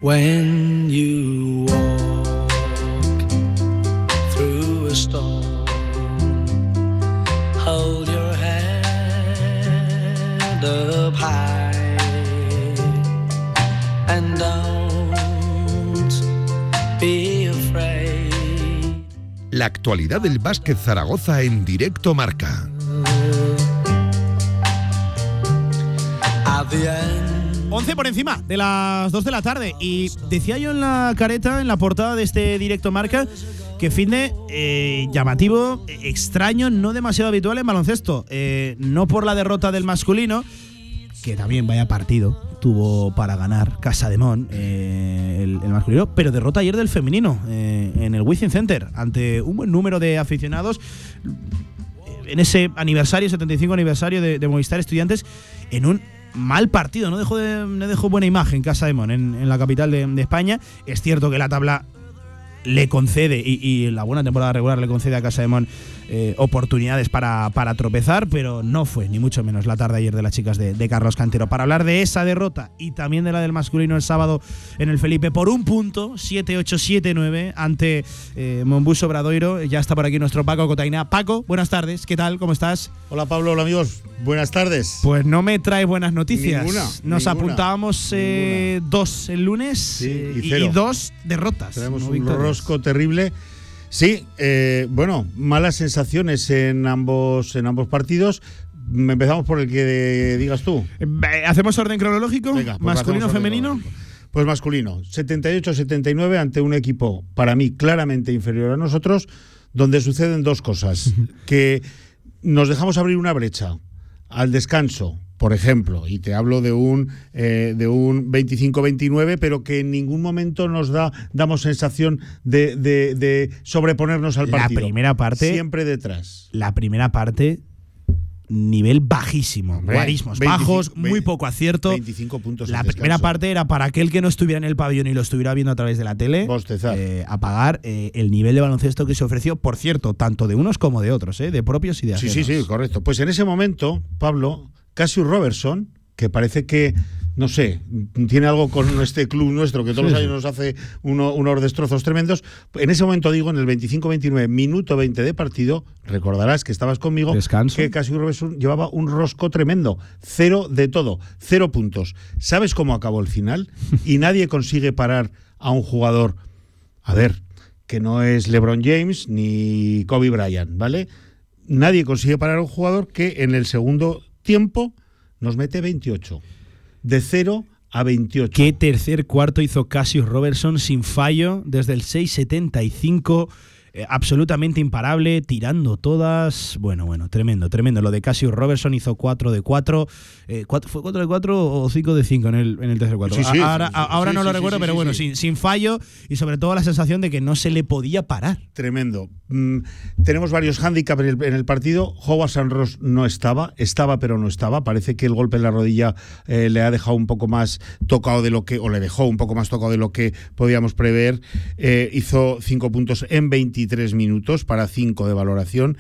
When you walk through a storm, La actualidad del básquet Zaragoza en directo marca. End. 11 por encima de las 2 de la tarde. Y decía yo en la careta, en la portada de este directo marca, que fin de eh, llamativo, eh, extraño, no demasiado habitual en baloncesto. Eh, no por la derrota del masculino, que también vaya partido tuvo para ganar Casa de Mon, eh, el, el masculino, pero derrota ayer del femenino eh, en el Wizzing Center ante un buen número de aficionados en ese aniversario, 75 aniversario de, Movistar Estudiantes, en un mal partido. No dejó, de- no dejó buena imagen Casa de Mon en, la capital de España. Es cierto que la tabla le concede, y, y la buena temporada regular le concede a Casa de Mon eh, oportunidades para, para tropezar, pero no fue ni mucho menos la tarde ayer de las chicas de, de Carlos Cantero. Para hablar de esa derrota y también de la del masculino el sábado en el Felipe por un punto, 7-8-7-9 ante eh, Monbuso Bradoiro. Ya está por aquí nuestro Paco Cotaina. Paco, buenas tardes, ¿qué tal? ¿Cómo estás? Hola Pablo, hola amigos, buenas tardes. Pues no me trae buenas noticias. Ninguna, Nos ninguna, aputábamos eh, dos el lunes eh, y dos derrotas. Tenemos no un terrible. Sí, eh, bueno, malas sensaciones en ambos, en ambos partidos. Empezamos por el que digas tú. ¿Hacemos orden cronológico? Venga, pues ¿Masculino, femenino? Pues masculino, 78-79 ante un equipo para mí claramente inferior a nosotros, donde suceden dos cosas. que nos dejamos abrir una brecha al descanso, por ejemplo, y te hablo de un, eh, de un 25-29, pero que en ningún momento nos da damos sensación de, de- de sobreponernos al La partido. primera parte- Siempre detrás. La primera parte, nivel bajísimo. Hombre, guarismos 25, bajos, muy 20, poco acierto. 25 puntos. La primera parte era para aquel que no estuviera en el pabellón y lo estuviera viendo a través de la tele. Bostezar. eh, apagar eh, el nivel de baloncesto que se ofreció, por cierto, tanto de unos como de otros, eh, de propios y de Sí, ajenos. sí, sí, correcto. Pues en ese momento, Pablo, Cassius Robertson, que parece que no sé, tiene algo con este club nuestro que todos los Sí, años nos hace uno- unos destrozos tremendos. En ese momento digo, en el 25-29, minuto 20 de partido, recordarás que estabas conmigo, Descanso. que Casio Robertson llevaba un rosco tremendo. Cero de todo, cero puntos. ¿Sabes cómo acabó el final? Y nadie consigue parar a un jugador, a ver, que no es LeBron James ni Kobe Bryant, ¿vale? Nadie consigue parar a un jugador que en el segundo tiempo nos mete 28. De 0 a 28. ¿Qué tercer cuarto hizo Cassius Robertson sin fallo desde el 6.75? Eh, absolutamente imparable, tirando todas. Bueno, bueno, tremendo, tremendo. Lo de Cassius Robertson hizo 4 de 4. eh, cuatro- ¿Fue 4 de 4 o 5 de 5 en el, en el tercer cuarto? Sí, sí, A- ahora sí, ahora no lo recuerdo, pero bueno. Sin, sin fallo y sobre todo la sensación de que no se le podía parar. Tremendo. Mm, tenemos varios hándicaps en el, en el partido. Howard Sanros no estaba, estaba pero no estaba. Parece que el golpe en la rodilla eh, le ha dejado un poco más tocado de lo que, o le dejó un poco más tocado de lo que podíamos prever. Hizo cinco puntos en 23 minutos para cinco de valoración.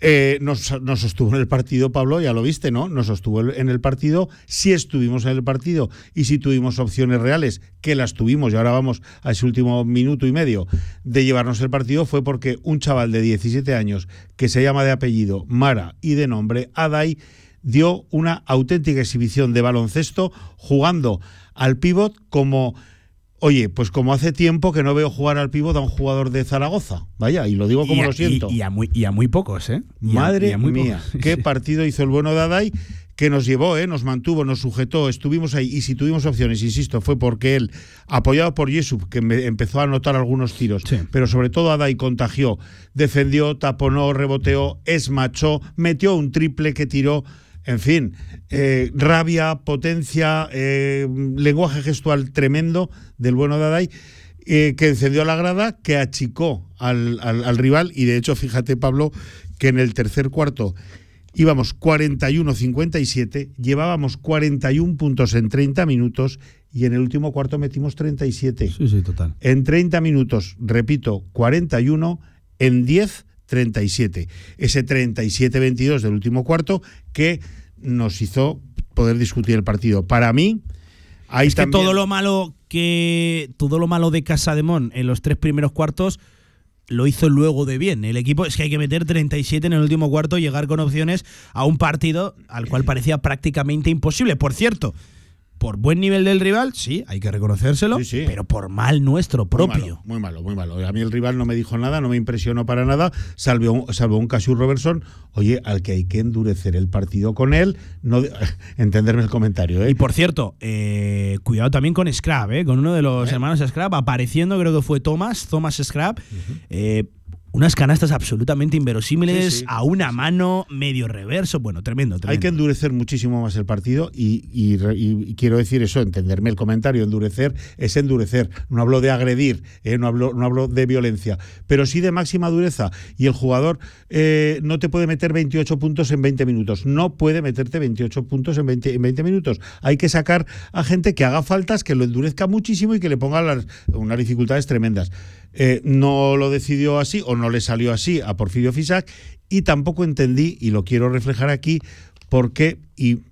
Eh, nos, nos sostuvo en el partido, Pablo, ya lo viste, ¿no? Nos sostuvo en el partido, si estuvimos en el partido y si tuvimos opciones reales, que las tuvimos y ahora vamos a ese último minuto y medio de llevarnos el partido, fue porque un chaval de 17 años que se llama de apellido Mara y de nombre Adai dio una auténtica exhibición de baloncesto jugando al pívot como Oye, pues como hace tiempo que no veo jugar al pívot a un jugador de Zaragoza. Vaya, y lo digo como a- lo siento. Y, y a muy, y a muy pocos, ¿eh? Madre a muy mía, pocos. qué partido hizo el bueno de Adai que nos llevó, ¿eh? nos mantuvo, nos sujetó, estuvimos ahí y si tuvimos opciones, insisto, fue porque él, apoyado por Jesús, que me- empezó a anotar algunos tiros, pero sobre todo Adai contagió, defendió, taponó, reboteó, esmachó, metió un triple que tiró, en fin, eh, rabia, potencia, eh, lenguaje gestual tremendo del bueno de Adai eh, que encendió la grada, que achicó al, al- al rival y de hecho, fíjate Pablo, que en el tercer cuarto íbamos 41-57, llevábamos 41 puntos en 30 minutos y en el último cuarto metimos 37. Sí, sí, total. En 30 minutos, repito, 41, en 10, 37. Ese 37-22 del último cuarto que nos hizo poder discutir el partido. Para mí, ahí es que todo lo malo que todo lo malo de Casademón en los tres primeros cuartos lo hizo luego de bien. El equipo es que hay que meter 37 en el último cuarto y llegar con opciones a un partido al cual parecía prácticamente imposible. Por cierto, por buen nivel del rival, sí, hay que reconocérselo, pero por mal nuestro propio. Muy malo, muy malo, muy malo. A mí el rival no me dijo nada, no me impresionó para nada, salvo un, salvo un Cassius Robertson, oye, al que hay que endurecer el partido con él, no de- entenderme el comentario, ¿eh? Y por cierto, eh, cuidado también con Scrap, ¿eh? con uno de los hermanos Scrap, apareciendo, creo que fue Thomas, Thomas Scrap. Unas canastas absolutamente inverosímiles, Sí, sí. a una mano, medio reverso. Bueno, tremendo, tremendo. Hay que endurecer muchísimo más el partido y quiero decir eso, entenderme el comentario, endurecer es endurecer. No hablo de agredir, eh, no, hablo, no hablo de violencia, pero sí de máxima dureza. Y el jugador eh, no te puede meter 28 puntos en 20 minutos. No puede meterte 28 puntos en 20, en 20 minutos. Hay que sacar a gente que haga faltas, que lo endurezca muchísimo y que le ponga las, unas dificultades tremendas. Eh, no lo decidió así o no le salió así a Porfirio Fisac y tampoco entendí, y lo quiero reflejar aquí, por qué, y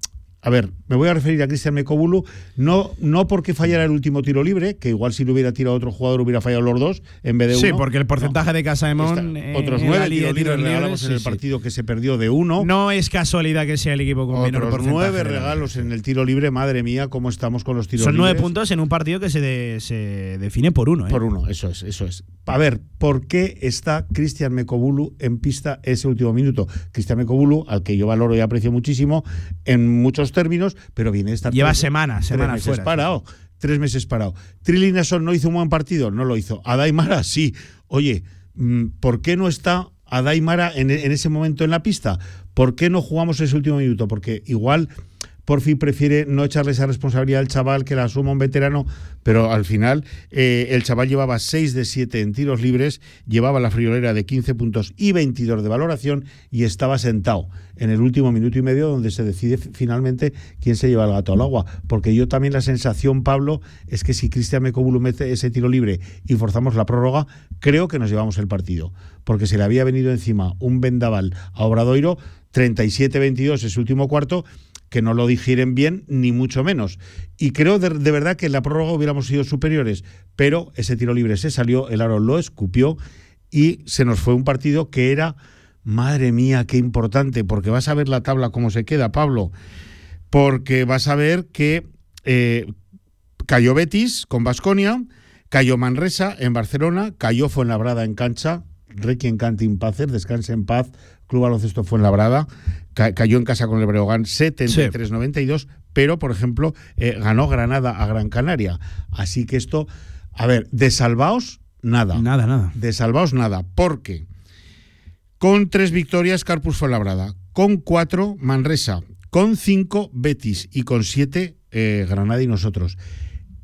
a ver, me voy a referir a Cristian Mecobulu, no, no porque fallara el último tiro libre, que igual si lo hubiera tirado otro jugador hubiera fallado los dos en vez de Sí, uno. porque el porcentaje de Casaemón. Eh, otros nueve tiros libres regalamos en el sí, sí. partido que se perdió de uno. No es casualidad que sea el equipo con menor Otros porcentaje. nueve regalos en el tiro libre, madre mía, cómo estamos con los tiros Son nueve libres. puntos en un partido que se, de- se define por uno. ¿eh? Por uno, eso es, eso es. A ver, ¿por qué está Cristian Mecobulu en pista ese último minuto? Cristian Mecobulu, al que yo valoro y aprecio muchísimo en muchos términos, pero viene de estar Lleva tres- semanas, tres semanas meses fuera, parado. Tres meses parado. Trilly Nason no hizo un buen partido, no lo hizo. Adaimara sí. Oye, mm, ¿por qué no está Adaimara en, en ese momento en la pista? ¿Por qué no jugamos ese último minuto? Porque igual Porfi prefiere no echarle esa responsabilidad al chaval que la asuma un veterano, pero al final eh, el chaval llevaba 6 de 7 en tiros libres, llevaba la friolera de 15 puntos y 22 de valoración y estaba sentado en el último minuto y medio donde se decide fi- finalmente quién se lleva el gato al agua. Porque yo también la sensación, Pablo, es que si Cristian Mecobulu mete ese tiro libre y forzamos la prórroga, creo que nos llevamos el partido. Porque se le había venido encima un vendaval a Obradoiro, 37-22 ese último cuarto, que no lo digieren bien, ni mucho menos. Y creo de, verdad que en la prórroga hubiéramos sido superiores, pero ese tiro libre se salió, el aro lo escupió y se nos fue un partido que era, madre mía, qué importante, porque vas a ver la tabla cómo se queda, Pablo, porque vas a ver que eh, cayó Betis con Basconia, cayó Manresa en Barcelona, cayó Fuenlabrada en cancha, Requiem Cantin Pacer, descanse en paz, Club Baloncesto Fuenlabrada, ca cayó en casa con el Breogán 73-92, pero por ejemplo eh, ganó Granada a Gran Canaria. Así que esto, a ver, de salvaos, nada. Nada, nada. De salvaos, nada, porque con tres victorias Carpus Fuenlabrada, con cuatro Manresa, con cinco Betis y con siete eh, Granada y nosotros.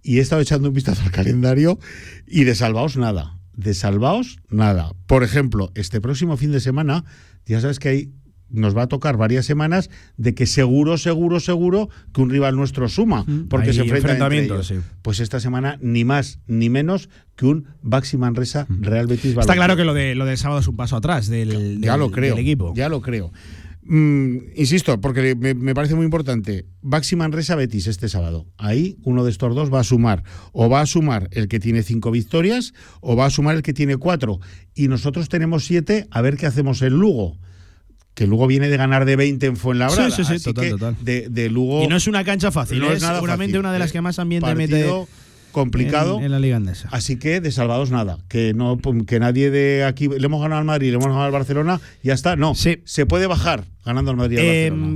Y he estado echando un vistazo al calendario y de salvaos nada. De salvaos nada. Por ejemplo, este próximo fin de semana, ya sabes que hay nos va a tocar varias semanas de que seguro, seguro, seguro que un rival nuestro suma, porque se enfrenta entre ellos. sí. Pues esta semana ni más ni menos que un Baxi Manresa Real Betis Está Balompié. claro que lo, de, lo del sábado es un paso atrás del, ya lo creo, del equipo. ya lo creo. Mm, insisto, porque me, me parece muy importante. Baxi Manresa Betis este sábado. Ahí uno de estos dos va a sumar. O va a sumar el que tiene cinco victorias, o va a sumar el que tiene cuatro. Y nosotros tenemos siete, a ver qué hacemos en Lugo. Que Lugo viene de ganar de 20 en Fuenlabrada. Sí, sí, sí, así total, que total. De, de Lugo. Y no es una cancha fácil, No es es nada seguramente fácil, una de las ¿eh? que más ambiente Partido mete complicado. en, en la liga andesa. Así que de salvados nada, que no que nadie de aquí le hemos ganado al Madrid, le hemos ganado al Barcelona, ya está. No, se puede bajar ganando al Madrid al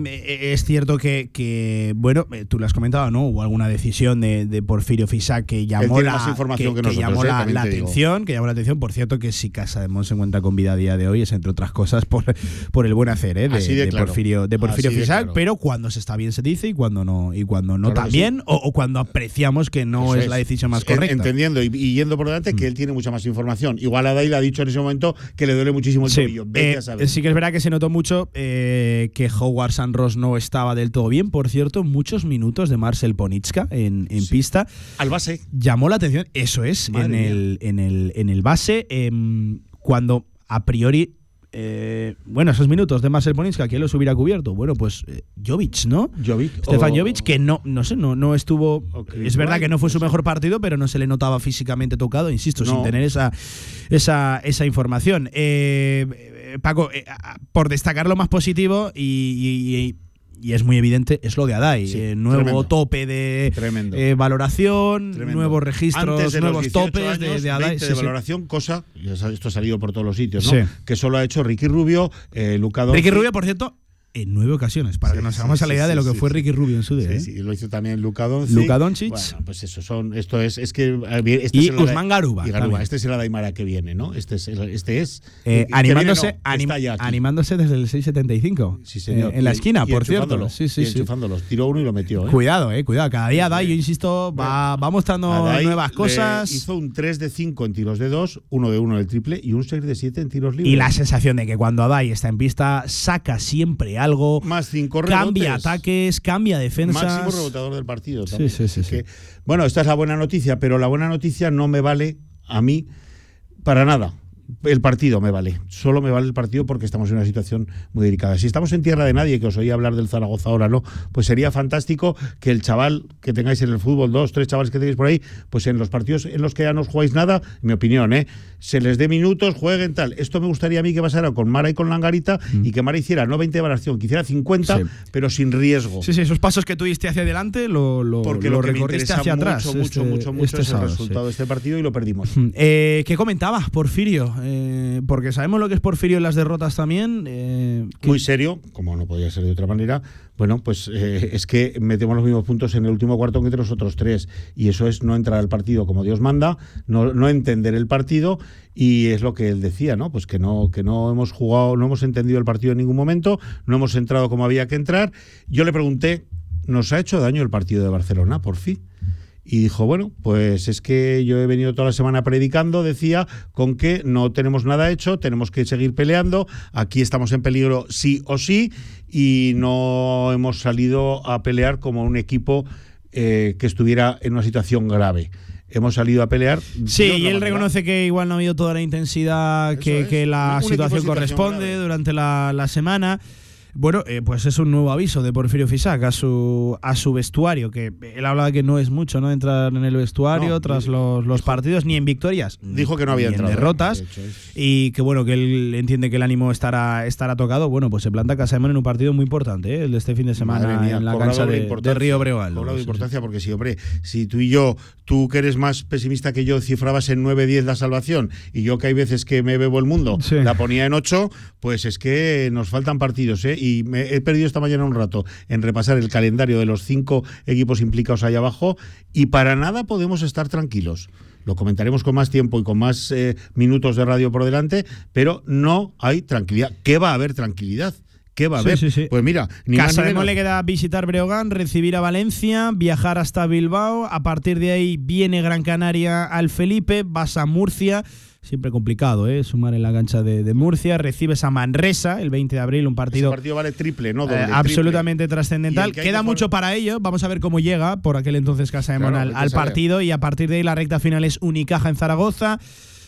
Eh, es cierto que, que, bueno, eh, tú lo has comentado, ¿no? Hubo alguna decisión de, de Porfirio Fisac que llamó la, que llamó eh, la, la atención, que llamó la atención. Por cierto, que si Casa de Mon se encuentra con vida a día de hoy es entre otras cosas por, por el buen hacer, ¿eh? De, Así de claro. Porfirio, de Porfirio Fisac, claro. pero cuando se está bien se dice y cuando no y cuando no Claro también o, o cuando apreciamos que no es, la decisión más correcta. Mm. Entendiendo y, y yendo por delante que él tiene mucha más información. Igual Adai le ha dicho en ese momento que le duele muchísimo el Sí, tobillo. Vete a saber. sí que es verdad que se notó mucho eh, que Howard Sanros no estaba del todo bien. Por cierto, muchos minutos de Marcel Ponitska en, en pista. Al base. Llamó la atención, eso es, en el, en, el, en el base, em, cuando a priori... eh, bueno, esos minutos de Marcel Ponitska, ¿quién los hubiera cubierto? Bueno, pues eh, Jovic, ¿no? Jovic. Stefan o- Jovic, que no, no sé, no, no estuvo. Es verdad que no fue su mejor partido, pero no se le notaba físicamente tocado, insisto, No. sin tener esa, esa, esa información. Eh, eh, Paco, eh, por destacar lo más positivo y. y- y- y es muy evidente, es lo de Adai. Sí, Eh, nuevo tremendo. tope de eh, valoración, Tremendo. nuevos registros, Antes de nuevos 18 topes de, años, de Adai. 20 sí, de sí. valoración, cosa, ya sabes, esto ha salido por todos los sitios, ¿no? Que solo ha hecho Ricky Rubio, eh, Luca. Ricky Rubio, por cierto, en nueve ocasiones, para Sí, que nos sí, hagamos a la sí, idea de lo que fue. Ricky Rubio en su día. Sí, ¿eh? sí, lo hizo también Luka Doncic. Luka Doncic. Bueno, pues eso son, esto es, es que eh, este Y es Usman Garuba y también. Este es el Adaimara que viene, ¿no? Este es, este es Eh, que animándose, viene, no, anim- animándose desde el 675. Sí, señor. Eh, en la esquina, y por cierto. Sí, sí, y enchufándolos. Tiró uno y lo metió, ¿eh? Cuidado, eh, cuidado. Cada día Dai, yo insisto, va, va mostrando nuevas cosas. Hizo un 3 de 5 en tiros de 2, 1 de 1 en el triple y un 6 de 7 en tiros libres. Y la sensación de que cuando Adai está en pista, saca siempre algo. Más 5 Cambia rebotes. ataques, cambia defensas. Máximo rebotador del partido. Sí, también. sí, sí, sí. que, bueno, esta es la buena noticia, pero la buena noticia no me vale a mí para nada. El partido me vale. Solo me vale el partido porque estamos en una situación muy delicada. Si estamos en tierra de nadie, que os oí hablar del Zaragoza ahora, ¿no? Pues sería fantástico que el chaval que tengáis en el fútbol, dos, tres chavales que tenéis por ahí, pues en los partidos en los que ya no os jugáis nada, en mi opinión, ¿eh? Se les dé minutos, jueguen tal. Esto me gustaría a mí que pasara con Mara y con Langarita y que Mara hiciera no 20 de valoración, que hiciera 50, Sí. pero sin riesgo. Sí, sí, esos pasos que tú diste hacia adelante lo, lo, Porque lo lo, que recorriste hacia mucho, atrás. mucho, este- mucho, mucho este es el sábado, sí. resultado de este partido y lo perdimos. Eh, ¿Qué comentaba Porfirio? Eh, porque sabemos lo que es Porfirio en las derrotas también. eh, Muy serio, como no podía ser de otra manera. Bueno, pues eh, es que metemos los mismos puntos en el último cuarto que entre los otros tres. Y eso es no entrar al partido como Dios manda, no, no entender el partido. Y es lo que él decía, ¿no? Pues que no, que no hemos jugado, no hemos entendido el partido en ningún momento, no hemos entrado como había que entrar. Yo le pregunté, ¿nos ha hecho daño el partido de Barcelona, por fin? Y dijo, bueno, pues es que yo he venido toda la semana predicando, decía, con que no tenemos nada hecho, tenemos que seguir peleando, aquí estamos en peligro sí o sí, y no hemos salido a pelear como un equipo eh, que estuviera en una situación grave. Hemos salido a pelear. Sí, y él manera. reconoce que igual no ha habido toda la intensidad que, es. que la situación situación corresponde grave. durante la, la semana. Bueno, eh, pues es un nuevo aviso de Porfirio Fisac a su, a su vestuario, que él hablaba que no es mucho, ¿no? Entrar en el vestuario No, tras los, los partidos, ni en victorias. Dijo que no había ni entrado, en ¿eh? derrotas. De es- Y que bueno, que él entiende que el ánimo estará, estará tocado. Bueno, pues se planta Casaemón en un partido muy importante, ¿eh? el de este fin de semana mía, en la cancha de, de importancia, Río Breval. una importancia porque sí, hombre, si tú y yo, tú que eres más pesimista que yo, cifrabas en 9-10 la salvación y yo que hay veces que me bebo el mundo, Sí. la ponía en 8, pues es que nos faltan partidos, ¿eh? Y me he perdido esta mañana un rato en repasar el calendario de los cinco equipos implicados ahí abajo y para nada podemos estar tranquilos. Lo comentaremos con más tiempo y con más eh, minutos de radio por delante, pero no hay tranquilidad. ¿Qué va a haber tranquilidad? ¿Qué va a haber? sí, sí. Pues mira, ni Casa de le queda visitar Breogán, recibir a Valencia, viajar hasta Bilbao. A partir de ahí viene Gran Canaria al Felipe, vas a Murcia. Siempre complicado, ¿eh? Sumar en la cancha de, de Murcia. Recibes a Manresa el 20 de abril, un Ese partido, partido vale triple, no eh, doble. triple. absolutamente trascendental. Que Queda que mucho para ello. Vamos a ver cómo llega por aquel entonces Casa de Mon Claro, al, partido. Y a partir de ahí la recta final es Unicaja en Zaragoza.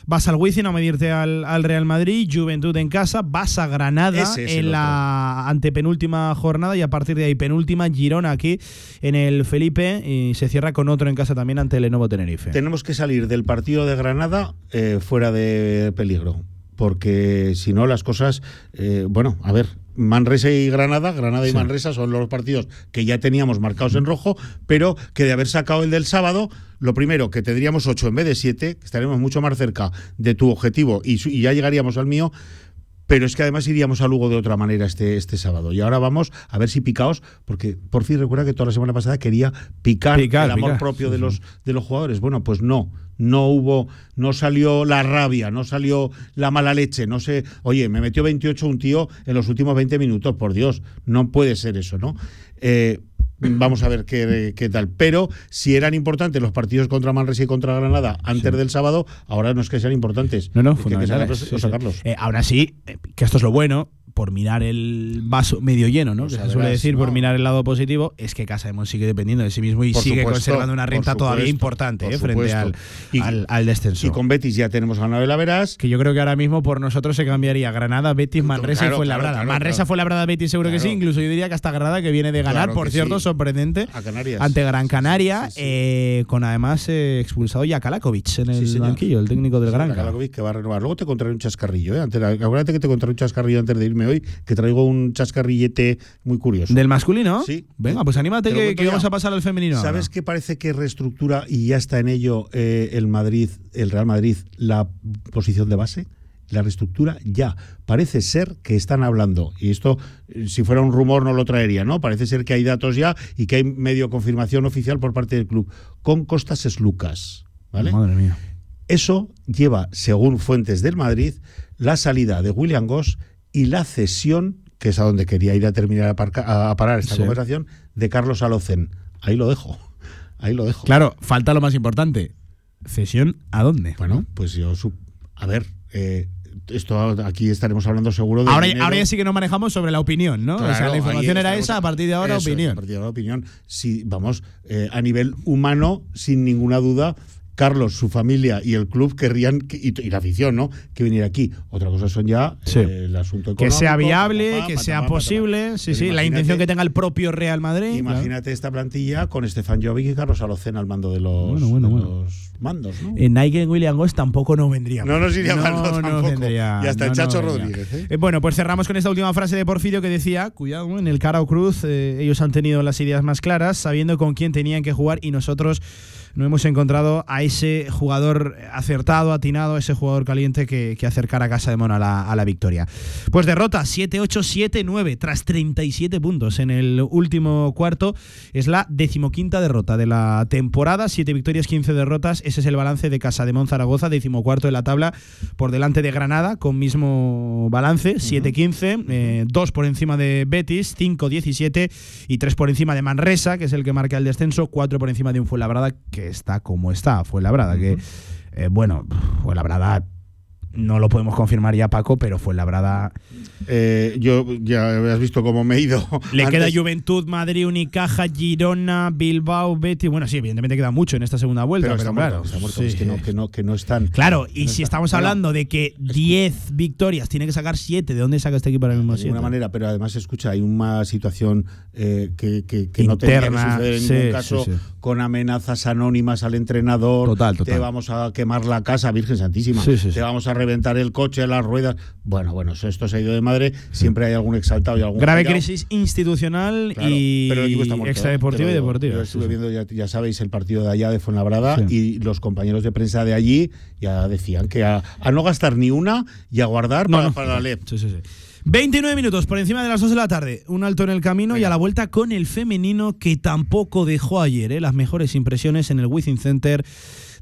Vas al Wizzing a medirte al, al Real Madrid, Juventud en casa, vas a Granada Ese es en la antepenúltima jornada y a partir de ahí penúltima Girona aquí en el Felipe y se cierra con otro en casa también ante el Lenovo Tenerife. Tenemos que salir del partido de Granada eh, fuera de peligro. Porque si no, las cosas. eh, bueno, a ver. Manresa y Granada, Granada y Sí. Manresa son los partidos que ya teníamos marcados en rojo, pero que de haber sacado el del sábado, lo primero, que tendríamos 8 en vez de 7, que estaremos mucho más cerca de tu objetivo y ya llegaríamos al mío, pero es que además iríamos a Lugo de otra manera este, este sábado. Y ahora vamos a ver si picaos, porque por fin recuerda que toda la semana pasada quería picar, Picar, el amor picar. propio de los de los jugadores. Bueno, pues no, no hubo, no salió la rabia, no salió la mala leche, no sé, oye, me metió 28 un tío en los últimos 20 minutos, por Dios, no puede ser eso, ¿no? Eh, Vamos a ver qué, qué tal. Pero si eran importantes los partidos contra Manresa y contra Granada antes del sábado, ahora no es que sean importantes. No, no, Es que que sí, o. Eh, ahora sí, eh, que esto es lo bueno, por mirar el vaso medio lleno, ¿no? O que sea, se suele verás, decir, por mirar el lado positivo, es que Casa de Mon sigue dependiendo de sí mismo y Por sigue supuesto, conservando una renta todavía importante por eh, frente al. Y- al, al descenso. Y con Betis ya tenemos ganado el Averas. que yo creo que ahora mismo por nosotros se cambiaría Granada, Betis, Manresa Claro, y Fuenlabrada. claro, claro, Manresa. Fuenlabrada, Betis seguro que sí, incluso yo diría que hasta Granada que viene de ganar, por cierto, sí. sorprendente. A Canarias. Ante Gran Canaria, Sí, sí, sí. eh, con además eh, expulsado ya Kalakovic en el banquillo, el técnico del Sí, Granca. Kalakovic que va a renovar. Luego te contaré un chascarrillo. ¿eh? Antes, acuérdate que te contaré un chascarrillo antes de irme hoy, que traigo un chascarrillete muy curioso. ¿Del masculino? Sí. Venga, pues anímate que, vamos a pasar al femenino. ahora. ¿Sabes que parece que reestructura y ya está en ello eh, el Madrid, el Real Madrid, la posición de base? La reestructura ya. Parece ser que están hablando, y esto, eh, si fuera un rumor, no lo traería, ¿no? Parece ser que hay datos ya y que hay medio confirmación oficial por parte del club. Con Costas es Lucas. ¿Vale? Madre mía. Eso lleva, según fuentes del Madrid, la salida de William Goss y la cesión, que es a donde quería ir a terminar a, parca- a parar esta Sí. conversación, de Carlos Alocen. Ahí lo dejo. Ahí lo dejo. Claro, falta lo más importante. ¿Cesión a dónde? Bueno, pues yo. A ver, eh, esto aquí estaremos hablando seguro de. Ahora, ahora ya sí que nos manejamos sobre la opinión, ¿no? o sea, la información era esa, a partir de ahora Eso opinión. a partir de ahora opinión. Sí, vamos, eh, a nivel humano, sin ninguna duda, Carlos, su familia y el club querrían, que- y, y la afición, ¿no? Que viniera aquí. Otra cosa son ya Sí. eh, el asunto Que económico. sea viable, que sea posible, sí, sí, la intención que tenga el propio Real Madrid. Imagínate esta plantilla con Estefan Jovic y Carlos Alocena al mando de los, Bueno, bueno, de bueno. los mandos, ¿no? En Nike en William Goss tampoco nos vendría. No nos iría mal, no, no tampoco. vendría. Y hasta el no, Chacho no. Rodríguez, ¿eh? Eh, bueno, pues cerramos con esta última frase de Porfirio que decía, cuidado, en el cara o cruz, eh, ellos han tenido las ideas más claras, sabiendo con quién tenían que jugar y nosotros no hemos encontrado a ese jugador acertado, atinado, ese jugador caliente que, que acercara a Casa de Mon a la, victoria. Pues derrota 7-8-7-9 tras 37 puntos en el último cuarto. Es la decimoquinta derrota de la temporada, 7 victorias, 15 derrotas. Ese es el balance de Casa de Mon Zaragoza, decimocuarto de la tabla, por delante de Granada, con mismo balance, 7-15, 2 por encima de Betis, 5-17 y 3 por encima de Manresa, que es el que marca el descenso, 4 por encima de un Fuenlabrada que está como está, Fuenlabrada, que, eh, bueno, Fuenlabrada no lo podemos confirmar ya, Paco, pero fue labrada. Eh, yo ya has visto cómo me he ido. Le antes. queda Juventud, Madrid, Unicaja, Girona, Bilbao, Betty. Bueno, sí, evidentemente queda mucho en esta segunda vuelta, Pero pero, está claro. muerto, está muerto, sí. es que no, que no, que no están. Claro, y no si están. estamos hablando de que 10 victorias tiene que sacar 7, ¿de dónde saca este equipo ahora mismo de 7? ninguna manera, pero además escucha, hay una situación eh, que, que- que no tenía que Interna, suceder en sí, ningún caso, sí, con amenazas anónimas al entrenador, Total, total. te vamos a quemar la casa, Virgen Santísima, te vamos a reventar el coche, las ruedas. Bueno, bueno, esto se ha ido de madre, siempre hay algún exaltado y algún Grave callao. crisis institucional Claro, y pero el equipo está muerto, ¿eh? y. Yo sí, estuve sí. viendo, ya, ya sabéis, el partido de allá de Fuenlabrada Sí. y los compañeros de prensa de allí ya decían que a, a no gastar ni una y a guardar No, para, no. para la LEP. Sí, sí, sí. 29 minutos por encima de las 2 de la tarde. Un alto en el camino y a la vuelta con el femenino que tampoco dejó ayer ¿eh? las mejores impresiones en el Wizzing Center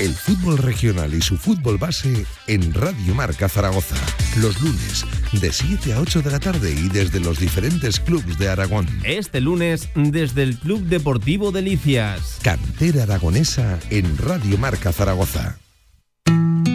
El fútbol regional y su fútbol base en Radio Marca Zaragoza. Los lunes de 7 a 8 de la tarde y desde los diferentes clubes de Aragón. Este lunes, desde el Club Deportivo Delicias. Cantera aragonesa en Radio Marca Zaragoza.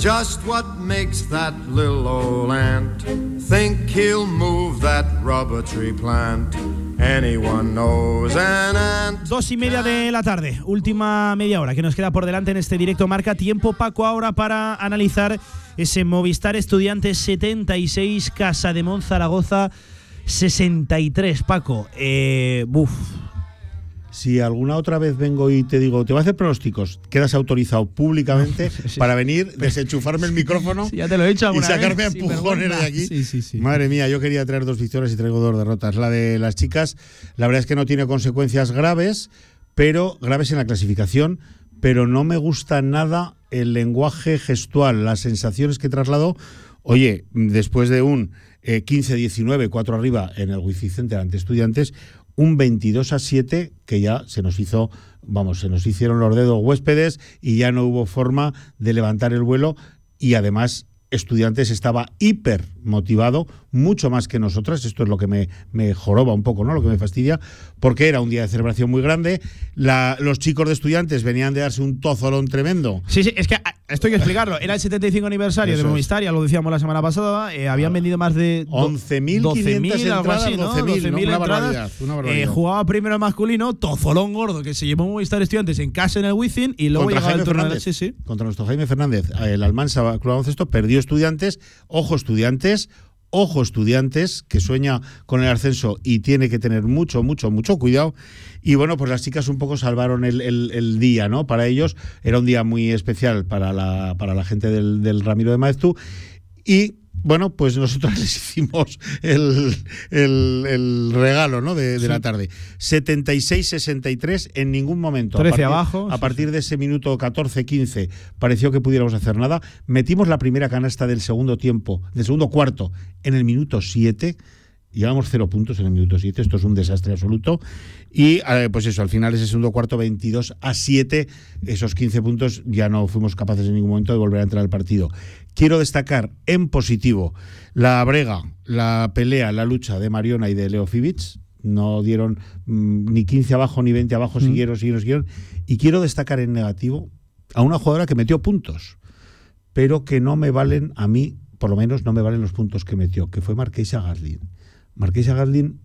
Just what makes that little old ant think he'll move that rubber tree plant? Anyone knows an ant. Dos y media de la tarde, última media hora que nos queda por delante en este directo marca. Tiempo, Paco, ahora para analizar ese Movistar Estudiantes 76, Casa de Zaragoza 63. Paco, eh, buf. Si alguna otra vez vengo y te digo, te voy a hacer pronósticos, quedas autorizado públicamente para venir, desenchufarme el micrófono Sí, ya te lo he dicho y sacarme vez, a empujones de aquí. Sí, sí, sí. Madre mía, yo quería traer dos victorias y traigo dos derrotas. La de las chicas, la verdad es que no tiene consecuencias graves, pero graves en la clasificación, pero no me gusta nada el lenguaje gestual, las sensaciones que trasladó. Oye, después de un eh, 15-19, 4 arriba en el Wifi Center ante estudiantes, un 22 a 7 que ya se nos hizo, vamos, se nos hicieron los dedos huéspedes y ya no hubo forma de levantar el vuelo y además Estudiantes estaba hiper motivado, mucho más que nosotras, esto es lo que me, me joroba un poco, ¿no? Lo que me fastidia, porque era un día de celebración muy grande, la- los chicos de estudiantes venían de darse un tozolón tremendo. Sí, sí, es que ah, esto hay que explicarlo. Era el 75 aniversario Eso de. Movistar, ya lo decíamos la semana pasada. eh, habían vendido más de do- 11.500 12.000, algo entradas, así, ¿no? 12.000, ¿no? 12.000 Una barbaridad, una barbaridad. Eh, jugaba primero el masculino, tozolón gordo, que se llevó Movistar Estudiantes en casa en el Wizzing y luego contra llegaba Jaime el turno de. Sí, sí. Contra nuestro Jaime Fernández. El Almansa Club Baloncesto perdió estudiantes. Ojo, estudiantes. Ojo, estudiantes, que sueña con el ascenso y tiene que tener mucho, mucho, mucho cuidado. Y bueno, pues las chicas un poco salvaron el, el- día, ¿no? Para ellos era un día muy especial para la, para la gente del, del Ramiro de Maeztu. Y bueno, pues nosotros les hicimos el, el- el regalo ¿no? de, de la tarde. 76-63 en ningún momento. a 13 partir- abajo, A sí, partir de ese minuto 14-15 pareció que pudiéramos hacer nada. Metimos la primera canasta del segundo tiempo, del segundo cuarto, en el minuto 7. Llevamos cero puntos en el minuto 7, esto es un desastre absoluto. Y eh, pues eso, al final ese segundo cuarto 22 a 7, esos 15 puntos ya no fuimos capaces en ningún momento de volver a entrar al partido. Quiero destacar en positivo la brega, la pelea, la lucha de Mariona y de Leo Fibic. No dieron mm, ni 15 abajo ni 20 abajo, siguieron, siguieron, siguieron. Y quiero destacar en negativo a una jugadora que metió puntos, pero que no me valen a mí, por lo menos no me valen los puntos que metió, que fue Marquesa Gaslin. Marquesa Gaslin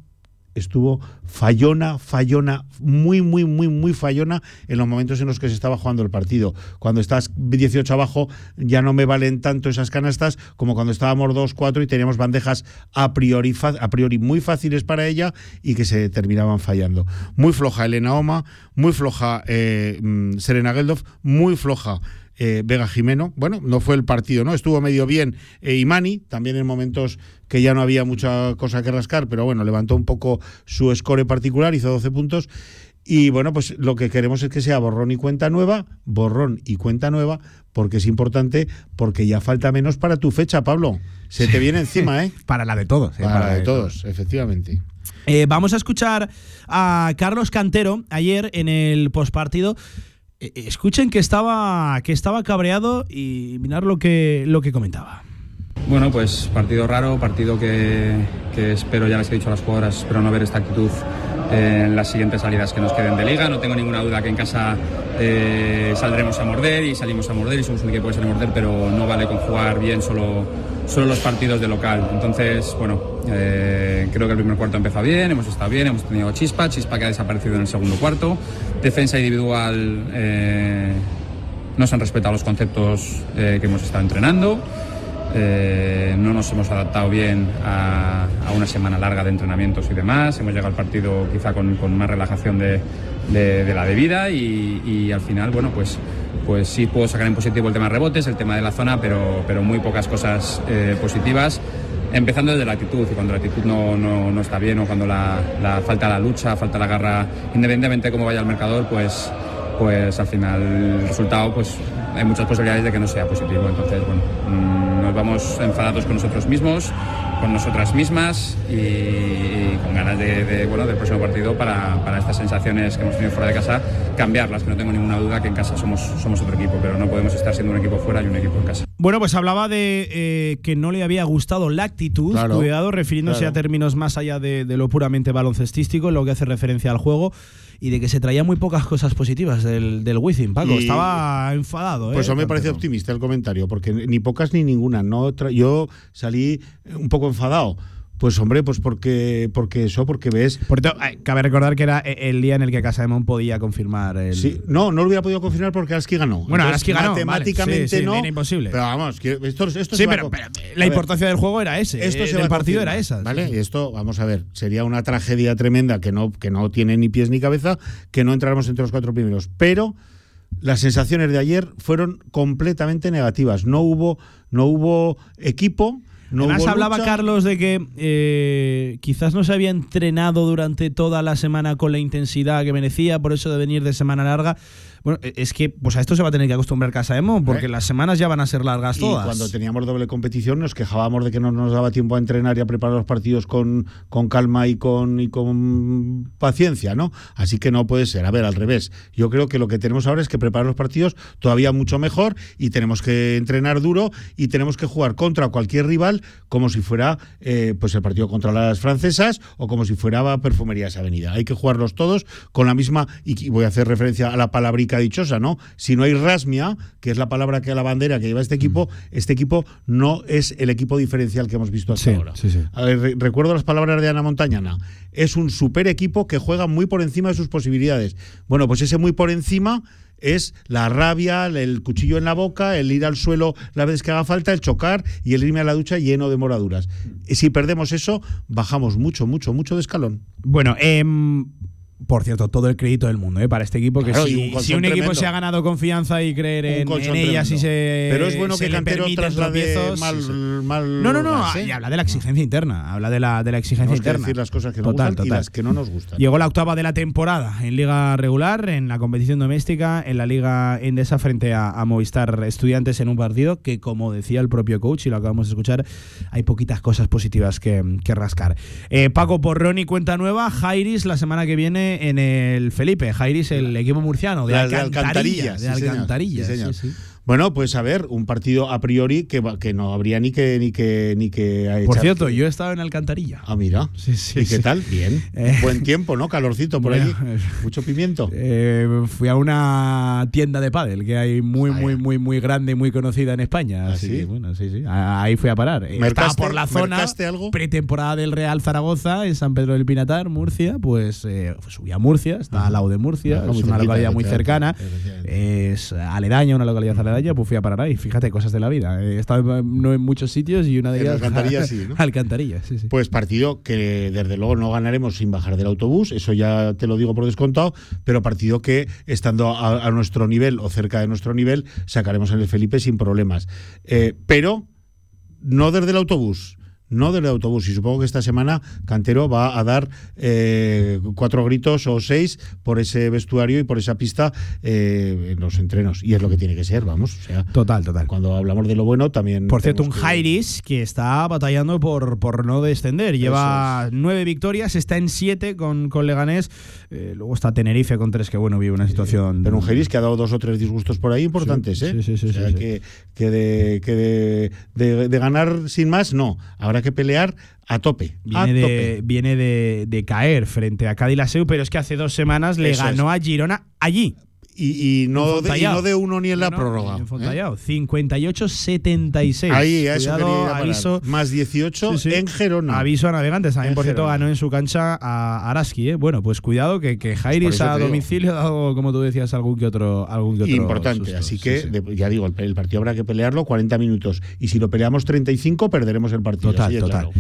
estuvo fallona, fallona, muy, muy, muy, muy fallona en los momentos en los que se estaba jugando el partido. Cuando estás 18 abajo ya no me valen tanto esas canastas como cuando estábamos 2-4 y teníamos bandejas a priori, a priori muy fáciles para ella y que se terminaban fallando. Muy floja Elena Oma, muy floja eh, mm, Serena Geldof, muy floja eh, Vega Jimeno. Bueno, no fue el partido, ¿no? Estuvo medio bien eh, Imani, también en momentos que ya no había mucha cosa que rascar, pero bueno, levantó un poco su score particular, hizo 12 puntos. Y bueno, pues lo que queremos es que sea borrón y cuenta nueva, borrón y cuenta nueva, porque es importante, porque ya falta menos para tu fecha, Pablo. Se te viene encima, ¿eh? Para la de todos. eh, Para, para la de todos, efectivamente. Eh, vamos a escuchar a Carlos Cantero ayer en el postpartido. Eh, eh, escuchen que estaba, que estaba cabreado y mirar lo que, lo que comentaba. Bueno, pues partido raro, partido que, que espero, ya les he dicho a las jugadoras, espero no ver esta actitud en las siguientes salidas que nos queden de liga. No tengo ninguna duda que en casa eh, saldremos a morder y salimos a morder y somos un equipo que sale a morder, pero no vale con jugar bien solo, solo los partidos de local. Entonces, bueno, eh, creo que el primer cuarto empezó bien, hemos estado bien, hemos tenido chispa, chispa que ha desaparecido en el segundo cuarto. Defensa individual, eh, no se han respetado los conceptos que hemos estado entrenando. Eh, no nos hemos adaptado bien a, a una semana larga de entrenamientos y demás. Hemos llegado al partido quizá con, con más relajación de, la debida y, al final, bueno, pues, pues sí puedo sacar en positivo el tema de rebotes, el tema de la zona, pero, pero muy pocas cosas eh, positivas. Empezando desde la actitud, y cuando la actitud no, no- no está bien o cuando la, la- falta la lucha, falta la garra, independientemente de cómo vaya el marcador, pues, pues al final el resultado pues hay muchas posibilidades de que no sea positivo. Entonces, bueno, mm, nos vamos enfadados con nosotros mismos, con nosotras mismas y, y con ganas de, de, bueno, del próximo partido para, para estas sensaciones que hemos tenido fuera de casa, cambiarlas, que no tengo ninguna duda que en casa somos, somos otro equipo, pero no podemos estar siendo un equipo fuera y un equipo en casa. Bueno, pues hablaba de eh, que no le había gustado la actitud, Claro, cuidado, refiriéndose claro. a términos más allá de, de lo puramente baloncestístico, en lo que hace referencia al juego, y de que se traía muy pocas cosas positivas del, del Wizzing, Paco. Y- Estaba enfadado, Pues ¿eh? eso me parece optimista el comentario, porque ni pocas ni ninguna. No tra- yo salí un poco enfadado. Pues hombre, pues porque, porque eso, porque ves. Por eh, cabe recordar que era eh, el día en el que Casademón podía confirmar el. Sí, no, no lo hubiera podido confirmar porque Alski ganó. Bueno, Araski ganó, vale, Matemáticamente sí, sí, no. era imposible. Pero vamos, que esto, esto Sí, se va a pero- la ver, importancia del juego era ese. Esto eh, va a partido era esa. ¿Vale? Y esto, vamos a ver, sería una tragedia tremenda que no, que no tiene ni pies ni cabeza que no entráramos entre los cuatro primeros. Pero las sensaciones de ayer fueron completamente negativas. No hubo, no hubo equipo. No Además hubo hablaba lucha. Carlos de que eh, quizás no se había entrenado durante toda la semana con la intensidad que merecía, por eso de venir de semana larga. Bueno, e- es que pues a esto se va a tener que acostumbrar Casaemo, porque Eh. las semanas ya van a ser largas Y todas. cuando teníamos doble competición nos quejábamos de que no nos daba tiempo a entrenar y a preparar los partidos con, con calma y con, y con paciencia, ¿no? Así que no puede ser. A ver, al revés. Yo creo que lo que tenemos ahora es que preparar los partidos todavía mucho mejor y tenemos que entrenar duro y tenemos que jugar contra cualquier rival como si fuera eh, pues el partido contra las francesas o como si fuera Perfumerías Avenida. Hay que jugarlos todos con la misma, y voy a hacer referencia a la palabrica dichosa, ¿no? Si no hay rasmia, que es la palabra que la bandera que lleva este equipo, este equipo no es el equipo diferencial que hemos visto hasta Sí, ahora. sí, sí. A ver, re- recuerdo las palabras de Ana Montañana. Es un super equipo que juega muy por encima de sus posibilidades. Bueno, pues ese muy por encima es la rabia, el cuchillo en la boca, el ir al suelo la vez que haga falta, el chocar y el irme a la ducha lleno de moraduras. Y si perdemos eso, bajamos mucho, mucho, mucho de escalón. Bueno, em, por cierto, todo el crédito del mundo ¿eh? para este equipo, que Claro, y si, un si equipo se ha ganado confianza y creer en, y tremendo. se, Pero es bueno se que le permiten tropiezos. mal- Sí, sí. mal no, no, no, gas, ¿eh? y habla de la exigencia interna, habla de la, de la exigencia Tenemos que interna. decir las cosas que nos Total, gustan y total. las que no nos gustan. Llegó la octava de la temporada en Liga Regular, en la competición doméstica, en la Liga Endesa frente a, a Movistar Estudiantes en un partido que, como decía el propio coach, y lo acabamos de escuchar, hay poquitas cosas positivas que, que rascar. Eh, Paco Porrón y cuenta nueva, Jairis la semana que viene en el Felipe. Jairis, el equipo murciano de La- de Alcantarilla. Alcantarilla, de sí, señor. Alcantarilla, Sí, señor. sí, sí. Bueno, pues a ver, un partido a priori que, que no habría ni que ni que ni que Por echar- cierto, yo he estado en Alcantarilla. Ah, mira. Sí, sí, ¿Y qué tal? Bien. Eh. Buen tiempo, ¿no? Calorcito por Bueno, allí. Mucho pimiento. Eh, fui a una tienda de pádel que hay muy, Ah, muy, muy, muy grande y muy conocida en España. ¿Ah, Así sí? que, bueno, sí, sí. Ahí fui a parar. Eh, Estaba por la zona. ¿Mercaste algo? Pretemporada del Real Zaragoza en San Pedro del Pinatar, Murcia. Pues eh, subí a Murcia, está al lado de Murcia. Ah, es una localidad muy cercana. Es aledaña, una localidad aledaña. Pues fui a parar ahí. Fíjate, cosas de la vida. He estado no en muchos sitios y una de En ellas. Alcantarilla sí, ¿no? Alcantarilla, sí, sí. Pues partido que desde luego no ganaremos sin bajar del autobús, eso ya te lo digo por descontado, pero partido que estando a, a nuestro nivel o cerca de nuestro nivel sacaremos en el Felipe sin problemas. Eh, pero no desde el autobús. No desde el autobús. Y supongo que esta semana Cantero va a dar eh, cuatro gritos o seis por ese vestuario y por esa pista eh, en los entrenos. Y es lo que tiene que ser, vamos. O sea, Total, total. cuando hablamos de lo bueno, también. Por cierto, un que- Jairis que está batallando por, por no descender. Lleva nueve victorias, está en siete con, con Leganés. Eh, luego está Tenerife con tres, que bueno, vive una situación. Pero un Jairis que ha dado dos o tres disgustos por ahí importantes, Sí, ¿eh? sí, sí, sí, O sea, que, que, de, que de, de- de ganar sin más, no. Habrá que pelear a tope. a Viene, de, tope. viene de, de caer frente a Cádiz pero es que hace dos semanas le Eso ganó a Girona allí. Y, y no En de, y no de uno ni en la No, prórroga. en ¿eh? Fontallao, 58-76. Ahí, a eso Cuidado, quería aviso, Más 18 Sí, sí. en Gerona. Aviso a navegantes. También, En por cierto, ganó en su cancha a Araski. ¿eh? Bueno, pues cuidado que, que Por Jairis a domicilio ha dado, como tú decías, algún que otro. Algún que otro Importante, susto. así Sí, que sí. de- ya digo, el, el partido habrá que pelearlo 40 minutos y si lo peleamos 35 perderemos el partido. Total, total. claro.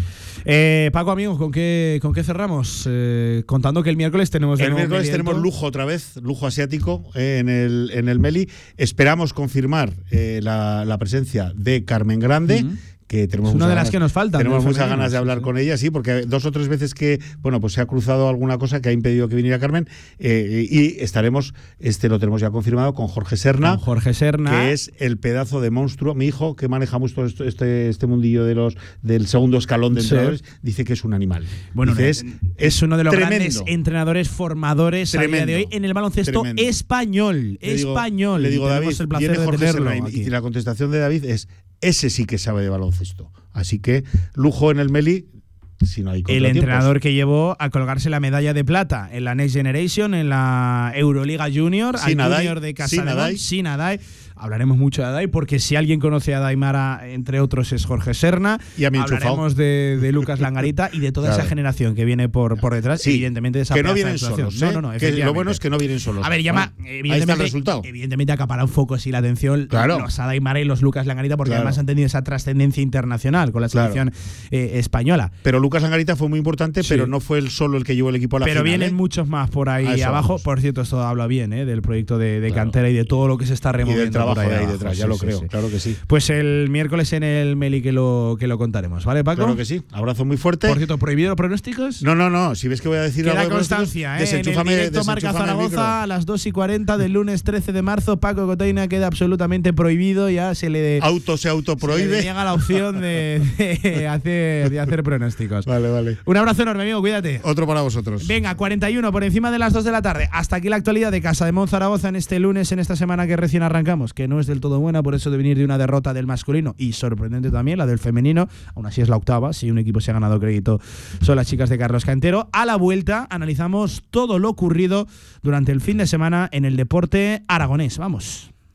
Eh, Paco, amigos, ¿con qué, ¿con qué cerramos? Eh, contando que el miércoles tenemos de El nuevo miércoles tenemos lujo otra vez, lujo asiático eh, en, el, en el Meli. Esperamos confirmar eh, la, la presencia de Carmen Grande. Que tenemos Es una de las ganas- que nos faltan Tenemos muchas femenino, ganas de hablar sí. con ella, sí, porque dos o tres veces que, bueno, pues se ha cruzado alguna cosa que ha impedido que viniera Carmen. eh, y estaremos, este lo tenemos ya confirmado, con Jorge Serna. Con Jorge Serna. Que es el pedazo de monstruo. Mi hijo, que maneja mucho este, este mundillo de los del segundo escalón de Sí. entrenadores, dice que es un animal. Bueno, Dice, es, es uno de los tremendo. grandes entrenadores formadores a día de Tremendo. hoy en el baloncesto Tremendo. español. Le digo- español. Le digo, David, el placer viene de Jorge tenerlo Serna y- y la contestación de David es ese sí que sabe de baloncesto. Así que lujo en el Meli, si no hay el entrenador que llevó a colgarse la medalla de plata en la Next Generation, en la Euroliga Junior, Sin al Adai, Junior de sin Adai. sin Adai. Hablaremos mucho de Adai porque si alguien conoce a Daimara, entre otros, es Jorge Serna. Y a mí Hablaremos de, de Lucas Langarita y de toda Claro. esa generación que viene por, por detrás, Sí, evidentemente de esa que no vienen solos. ¿eh? No, no, no. que lo bueno es que no vienen solos. A ver, llama, Bueno, ahí evidentemente, está el resultado. evidentemente acapará un foco sí la atención Claro. los Adaimara y los Lucas Langarita porque Claro. además han tenido esa trascendencia internacional con la selección eh, española. Pero Lucas Angarita fue muy importante, Sí. pero no fue el solo el que llevó el equipo a la Pero final, vienen ¿eh? muchos más por ahí abajo. vamos. Por cierto, esto habla bien ¿eh? del proyecto de, de cantera y de todo lo que se está removiendo. Del trabajo por ahí de ahí abajo. detrás, ya lo creo, claro que sí. Pues el miércoles en el Meli que lo, que lo contaremos, ¿vale, Paco? Claro que sí. Abrazo muy fuerte. Por cierto, ¿prohibido los pronósticos? No, no, no. Si ves que voy a decir Queda algo de constancia, ¿eh? En el directo Marca. Zaragoza a las 2 y 40 del lunes 13 de marzo. Paco Cotaina queda absolutamente prohibido. Ya se le, Auto se autoprohíbe. niega la opción de, de hacer, de hacer pronósticos. Vale, vale. Un abrazo enorme, amigo. Cuídate. Otro para vosotros. Venga, 41 por encima de las 2 de la tarde. Hasta aquí la actualidad de Casa de Mon Zaragoza en este lunes, en esta semana que recién arrancamos, que no es del todo buena por eso de venir de una derrota del masculino y sorprendente también la del femenino. Aún así es la octava, si un equipo se ha ganado crédito son las chicas de Carlos Cantero. A la vuelta analizamos todo lo ocurrido durante el fin de semana en el deporte aragonés. Vamos.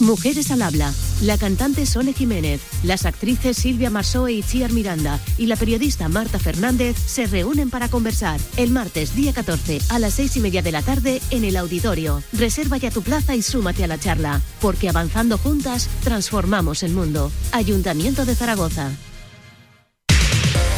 Mujeres al habla. La cantante Sole Jiménez, las actrices Silvia Marsó y Chiar Miranda y la periodista Marta Fernández se reúnen para conversar el martes día 14 a las seis y media de la tarde en el auditorio. Reserva ya tu plaza y súmate a la charla, porque avanzando juntas transformamos el mundo. Ayuntamiento de Zaragoza.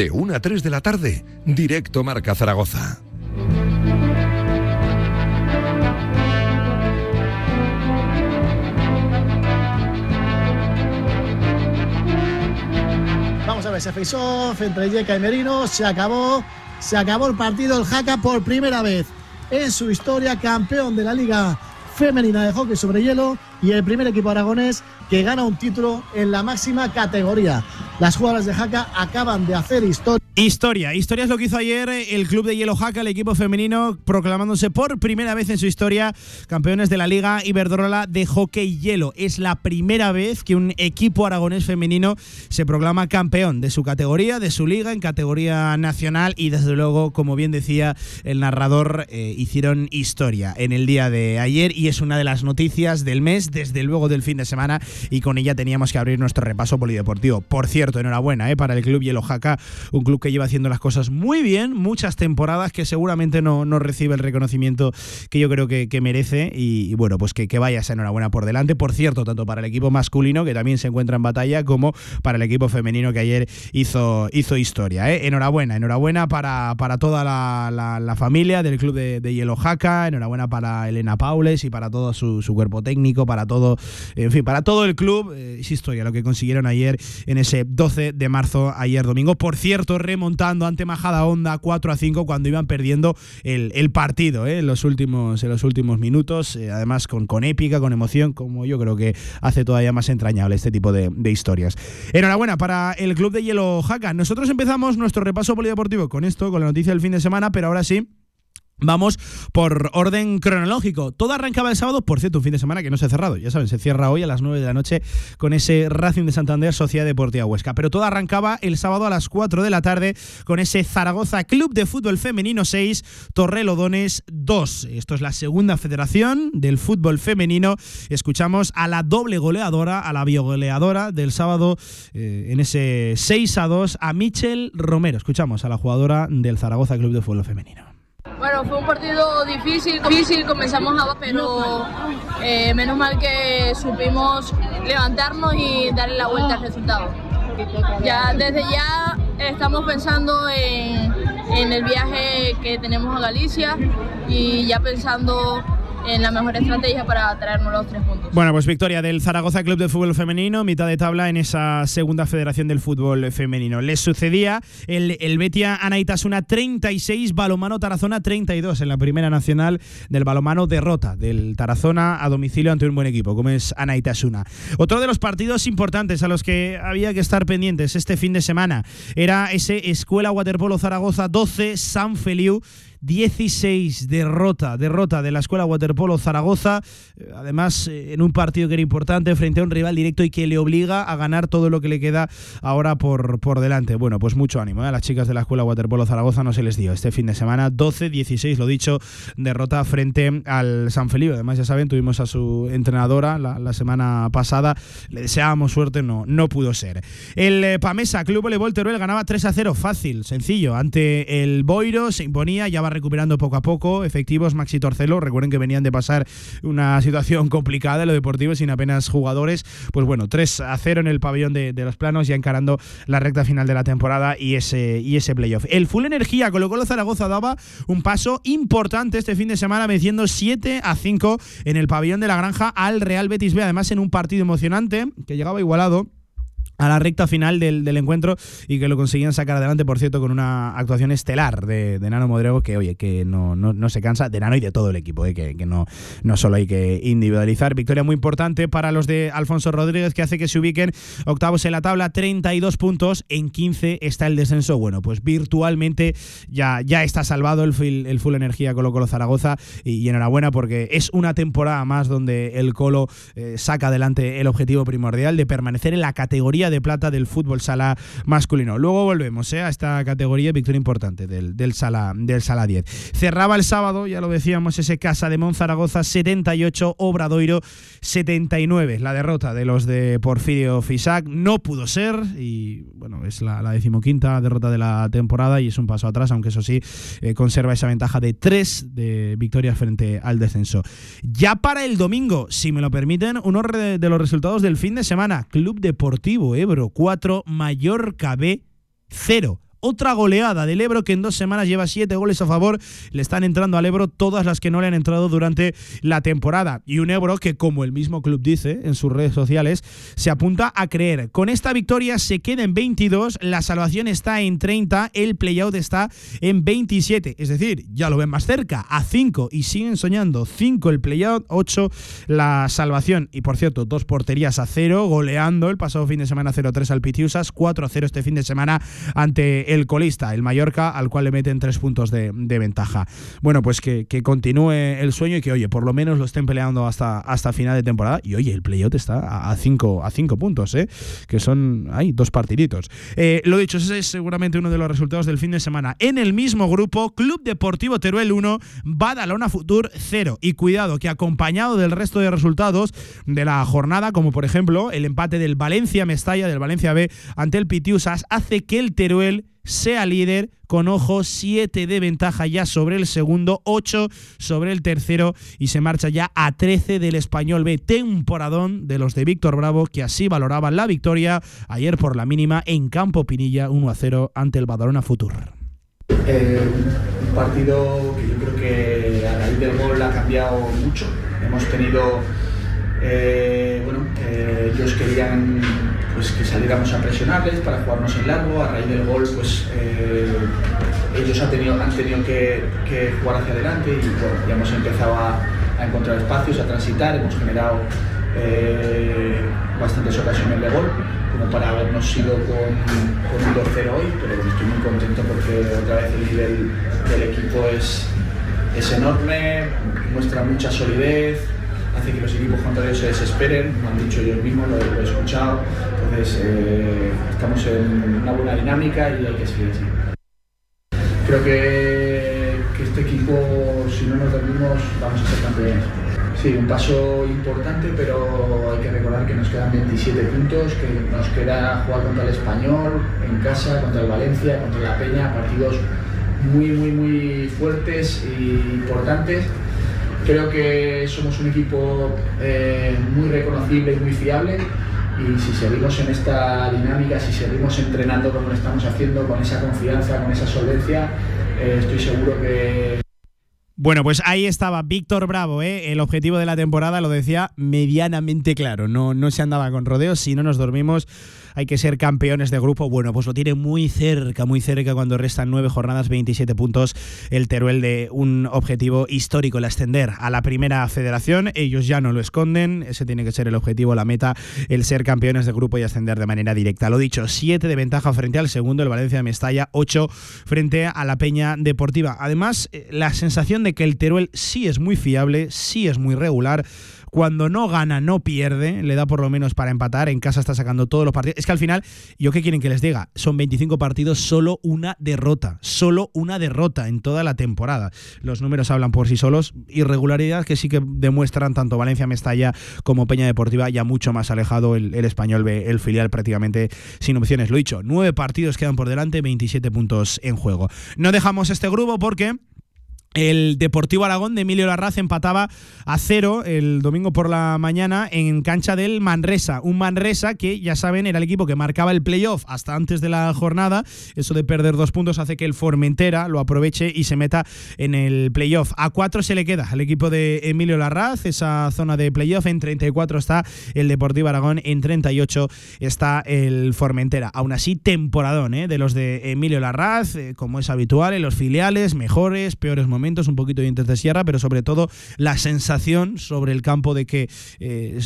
De 1 a 3 de la tarde, directo Marca Zaragoza. Vamos a ver, ese face-off entre Yeka y Merino. Se acabó. Se acabó el partido. El Jaca por primera vez en su historia, campeón de la Liga Femenina de Hockey sobre Hielo y el primer equipo aragonés que gana un título en la máxima categoría. Las jugadoras de Jaca acaban de hacer historia. Historia, historia es lo que hizo ayer el club de Hielo Jaca, el equipo femenino, proclamándose por primera vez en su historia campeones de la Liga Iberdrola de Hockey Hielo. Es la primera vez que un equipo aragonés femenino se proclama campeón de su categoría, de su liga, en categoría nacional y desde luego, como bien decía el narrador, eh, hicieron historia en el día de ayer y es una de las noticias del mes, desde luego del fin de semana y con ella teníamos que abrir nuestro repaso polideportivo. Por cierto, enhorabuena eh, para el club Hielo Jaca, un club que lleva haciendo las cosas muy bien, muchas temporadas que seguramente no, no recibe el reconocimiento que yo creo que, que merece y, bueno, pues que, que vaya esa enhorabuena por delante. Por cierto, tanto para el equipo masculino, que también se encuentra en batalla, como para el equipo femenino que ayer hizo, hizo historia. ¿eh? Enhorabuena, enhorabuena para, para toda la, la, familia del club de, de Hielo Jaca, enhorabuena para Elena Paules y para todo su, su, cuerpo técnico, todo, en fin, para todo el club. Eh, es historia lo que consiguieron ayer en ese 12 de marzo, ayer domingo. Por cierto, remontando ante Majada Honda 4 a 5 cuando iban perdiendo el, el partido ¿eh? en, los últimos, en los últimos minutos. Eh, además, con, con épica, con emoción, como yo creo que hace todavía más entrañable este tipo de, de historias. Enhorabuena para el club de Hielo Jaca. Nosotros empezamos nuestro repaso polideportivo con esto, con la noticia del fin de semana, pero ahora sí. Vamos por orden cronológico. Todo arrancaba el sábado, por cierto, un fin de semana que no se ha cerrado. Ya saben, se cierra hoy a las 9 de la noche con ese Racing de Santander Sociedad Deportiva Huesca. Pero todo arrancaba el sábado a las 4 de la tarde con ese Zaragoza Club de Fútbol Femenino 6, Torrelodones 2. Esto es la segunda federación del fútbol femenino. Escuchamos a la doble goleadora, a la biogoleadora del sábado eh, en ese 6 a 2, a Michel Romero. Escuchamos a la jugadora del Zaragoza Club de Fútbol Femenino. Bueno, fue un partido difícil, difícil, comenzamos a pero eh, menos mal que supimos levantarnos y darle la vuelta al resultado. Ya desde ya estamos pensando en, en el viaje que tenemos a Galicia y ya pensando en la mejor estrategia para traernos los tres puntos. Bueno, pues victoria del Zaragoza Club de Fútbol Femenino, mitad de tabla en esa segunda federación del fútbol femenino. Les sucedía el, el Betia Anaitasuna 36, Balomano Tarazona 32 en la primera nacional del balomano derrota del Tarazona a domicilio ante un buen equipo, como es Anaitasuna. Otro de los partidos importantes a los que había que estar pendientes este fin de semana era ese Escuela Waterpolo Zaragoza 12, San Feliu 16 derrota, derrota de la Escuela Waterpolo Zaragoza, además en un partido que era importante frente a un rival directo y que le obliga a ganar todo lo que le queda ahora por, por delante. Bueno, pues mucho ánimo, ¿eh? a las chicas de la Escuela Waterpolo Zaragoza no se les dio este fin de semana, 12-16, lo dicho, derrota frente al San Felipe. Además, ya saben, tuvimos a su entrenadora la, semana pasada, le deseábamos suerte, no, no pudo ser. El eh, Pamesa Club Voleibol Teruel ganaba 3 a 0, fácil, sencillo, ante el Boiro, se imponía, ya va recuperando poco a poco. Efectivos, Maxi Torcelo, recuerden que venían de pasar una situación complicada en lo deportivo sin apenas jugadores. Pues bueno, 3 a 0 en el pabellón de, los planos, ya encarando la recta final de la temporada y ese, y ese playoff. El Full Energía Colo Colo Zaragoza daba un paso importante este fin de semana, venciendo 7 a 5 en el pabellón de la Granja al Real Betis B, además en un partido emocionante que llegaba igualado a la recta final del, del, encuentro y que lo conseguían sacar adelante, por cierto, con una actuación estelar de, de Nano Modrego que, oye, que no, no, no, se cansa, de Nano y de todo el equipo, eh, que, que, no, no solo hay que individualizar. Victoria muy importante para los de Alfonso Rodríguez, que hace que se ubiquen octavos en la tabla, 32 puntos, en 15 está el descenso. Bueno, pues virtualmente ya, ya está salvado el, el Full Energía Colo Colo Zaragoza y, y, enhorabuena porque es una temporada más donde el Colo eh, saca adelante el objetivo primordial de permanecer en la categoría de plata del fútbol sala masculino. Luego volvemos ¿eh? a esta categoría, victoria importante del, del, sala, del sala 10. Cerraba el sábado, ya lo decíamos, ese Casa de Monzaragoza 78, Obradoiro 79. La derrota de los de Porfirio Fisac no pudo ser y bueno, es la, decimoquinta derrota de la temporada y es un paso atrás, aunque eso sí, eh, conserva esa ventaja de tres de victorias frente al descenso. Ya para el domingo, si me lo permiten, uno de los resultados del fin de semana, Club Deportivo Ebro 4, Mallorca B 0. Otra goleada del Ebro que en dos semanas lleva siete goles a favor. Le están entrando al Ebro todas las que no le han entrado durante la temporada. Y un Ebro que, como el mismo club dice en sus redes sociales, se apunta a creer. Con esta victoria se queda en 22, la salvación está en 30, el playout está en 27. Es decir, ya lo ven más cerca, a 5 y siguen soñando. 5 el playout, 8 la salvación. Y por cierto, dos porterías a cero, goleando el pasado fin de semana 0-3 al Pitiusas, 4-0 este fin de semana ante el colista, el Mallorca, al cual le meten 3 puntos de, ventaja. Bueno, pues que, continúe el sueño y que, oye, por lo menos lo estén peleando hasta, hasta final de temporada. Y oye, el playout está a 5 a cinco puntos, ¿eh? que son, hay dos partiditos. Eh, lo dicho, ese es seguramente uno de los resultados del fin de semana. En el mismo grupo, Club Deportivo Teruel 1, Badalona Futur 0. Y cuidado, que acompañado del resto de resultados de la jornada, como por ejemplo el empate del Valencia Mestalla, del Valencia B ante el Pitiusas, hace que el Teruel sea líder con ojo 7 de ventaja ya sobre el segundo, 8 sobre el tercero y se marcha ya a 13 del español B. Temporadón de los de Víctor Bravo que así valoraban la victoria ayer por la mínima en Campo Pinilla 1 a 0 ante el Badalona Futur. Eh, un partido que yo creo que a raíz del gol ha cambiado mucho. Hemos tenido eh, bueno, eh, ellos querían pues, que saliéramos a presionarles para jugarnos en largo. A raíz del gol, pues eh, ellos han tenido, han tenido que, jugar hacia adelante y hemos empezado a, a, encontrar espacios, a transitar. Hemos generado eh, bastantes ocasiones de gol, como para habernos ido con, con un 2-0 hoy, pero estoy muy contento porque otra vez el nivel del equipo es, es enorme, muestra mucha solidez hace que los equipos contrarios se desesperen, lo han dicho ellos mismos, lo, he escuchado, entonces eh, estamos en una buena dinámica y hay que seguir así. Creo que, que este equipo, si no nos dormimos, vamos a ser campeones. Sí, un paso importante, pero hay que recordar que nos quedan 27 puntos, que nos queda jugar contra el Español, en casa, contra el Valencia, contra la Peña, partidos muy, muy, muy fuertes e importantes Creo que somos un equipo eh, muy reconocible y muy fiable y si seguimos en esta dinámica, si seguimos entrenando como lo estamos haciendo, con esa confianza, con esa solvencia, eh, estoy seguro que... Bueno, pues ahí estaba Víctor Bravo, ¿eh? el objetivo de la temporada lo decía medianamente claro, no, no se andaba con rodeos, si no nos dormimos hay que ser campeones de grupo. Bueno, pues lo tiene muy cerca, muy cerca cuando restan nueve jornadas, 27 puntos el Teruel de un objetivo histórico, el ascender a la primera federación. Ellos ya no lo esconden, ese tiene que ser el objetivo, la meta, el ser campeones de grupo y ascender de manera directa. Lo dicho, siete de ventaja frente al segundo, el Valencia de Mestalla, ocho frente a la Peña Deportiva. Además, eh, la sensación de que el Teruel sí es muy fiable, sí es muy regular cuando no gana, no pierde, le da por lo menos para empatar, en casa está sacando todos los partidos. Es que al final, ¿yo qué quieren que les diga? Son 25 partidos, solo una derrota, solo una derrota en toda la temporada. Los números hablan por sí solos, irregularidad que sí que demuestran tanto Valencia Mestalla como Peña Deportiva, ya mucho más alejado el, el español el filial prácticamente sin opciones. Lo dicho, nueve partidos quedan por delante, 27 puntos en juego. No dejamos este grupo porque el Deportivo Aragón de Emilio Larraz empataba a cero el domingo por la mañana en cancha del Manresa. Un Manresa que, ya saben, era el equipo que marcaba el playoff hasta antes de la jornada. Eso de perder dos puntos hace que el Formentera lo aproveche y se meta en el playoff. A cuatro se le queda al equipo de Emilio Larraz, esa zona de playoff. En 34 está el Deportivo Aragón, en 38 está el Formentera. Aún así, temporadón ¿eh? de los de Emilio Larraz, eh, como es habitual en los filiales, mejores, peores momentos momentos, un poquito de dientes de sierra, pero sobre todo la sensación sobre el campo de que eh,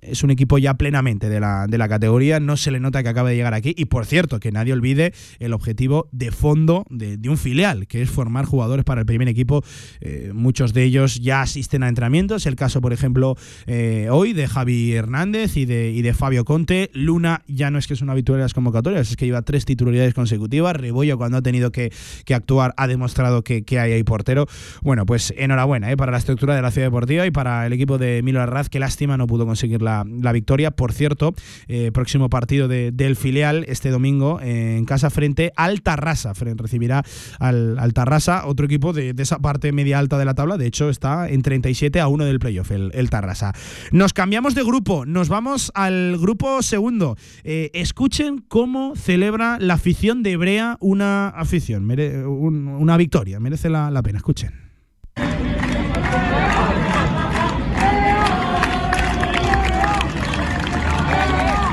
es, un equipo ya plenamente de la, de la categoría, no se le nota que acaba de llegar aquí. Y por cierto, que nadie olvide el objetivo de fondo de, de un filial, que es formar jugadores para el primer equipo, eh, muchos de ellos ya asisten a entrenamientos, el caso por ejemplo eh, hoy de Javi Hernández y de, y de Fabio Conte, Luna ya no es que es una habitual de las convocatorias, es que lleva tres titularidades consecutivas, Rebollo cuando ha tenido que, que actuar ha demostrado que, que hay ahí portero portero. Bueno, pues enhorabuena ¿eh? para la estructura de la Ciudad Deportiva y para el equipo de Milo Arraz. Qué lástima no pudo conseguir la, la victoria. Por cierto, eh, próximo partido de- del filial este domingo eh, en casa frente al Tarrasa. Recibirá al, al Tarrasa, otro equipo de, esa parte media alta de la tabla. De hecho, está en 37 a 1 del playoff, el, Tarrasa. Nos cambiamos de grupo, nos vamos al grupo segundo. Escuchen cómo celebra la afición de Brea una afición, una victoria. Merece la, la pena, escuchen.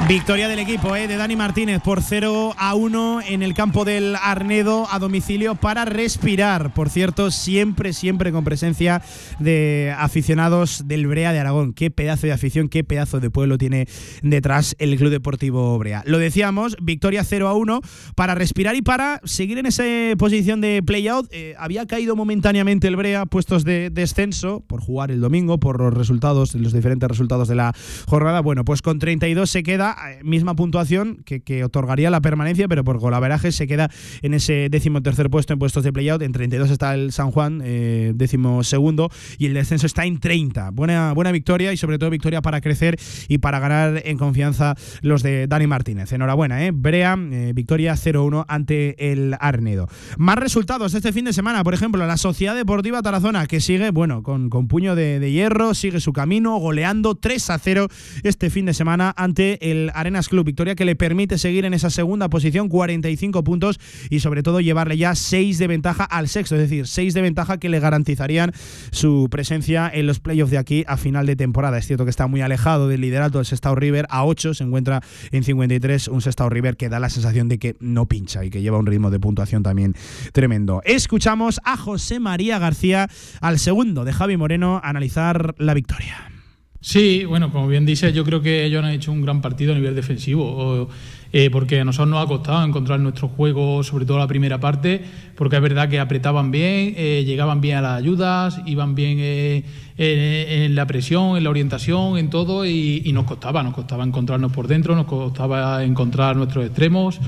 Victoria del equipo eh, de Dani Martínez por 0 a 1 en el campo del Arnedo a domicilio para respirar. Por cierto, siempre, siempre con presencia de aficionados del Brea de Aragón. Qué pedazo de afición, qué pedazo de pueblo tiene detrás el Club Deportivo Brea. Lo decíamos, victoria 0 a 1 para respirar y para seguir en esa posición de playout. Eh, había caído momentáneamente el Brea, puestos de descenso por jugar el domingo, por los resultados, los diferentes resultados de la jornada. Bueno, pues con 32 se queda, misma puntuación que, otorgaría la permanencia, pero por golaveraje se queda en ese décimo tercer puesto en puestos de playout. En 32 está el San Juan, eh, décimo segundo, y el descenso está en 30. Buena, buena victoria y sobre todo victoria para crecer y para ganar en confianza los de Dani Martínez. Enhorabuena, ¿eh? Brea, eh, victoria 0-1 ante el Arnedo. Más resultados este fin de semana, por ejemplo, la Sociedad Deportiva Tarazona, que sigue, bueno, con, con puño de, de hierro, sigue su camino, goleando 3-0 este fin de semana ante el Arenas Club. Victoria que le permite seguir en esa segunda posición, 45 puntos y sobre todo llevarle ya 6 de ventaja al sexto, es decir, 6 de ventaja que le garantizarían su presencia en los playoffs de aquí a final de temporada. Es cierto que está muy alejado del liderato del Sestao River, a 8 se encuentra en 53 un Sestao River que da la sensación de que no pincha y que lleva un ritmo de puntuación también tremendo. Escuchamos a José María García, al segundo de Javi Moreno, analizar la victoria. Sí, bueno, como bien dice, yo creo que ellos han hecho un gran partido a nivel defensivo, eh, porque a nosotros nos ha costado encontrar nuestro juego, sobre todo la primera parte, porque es verdad que apretaban bien, eh, llegaban bien a las ayudas, iban bien eh, en, la presión, en la orientación, en todo, y, nos costaba, nos costaba encontrarnos por dentro, nos costaba encontrar nuestros extremos.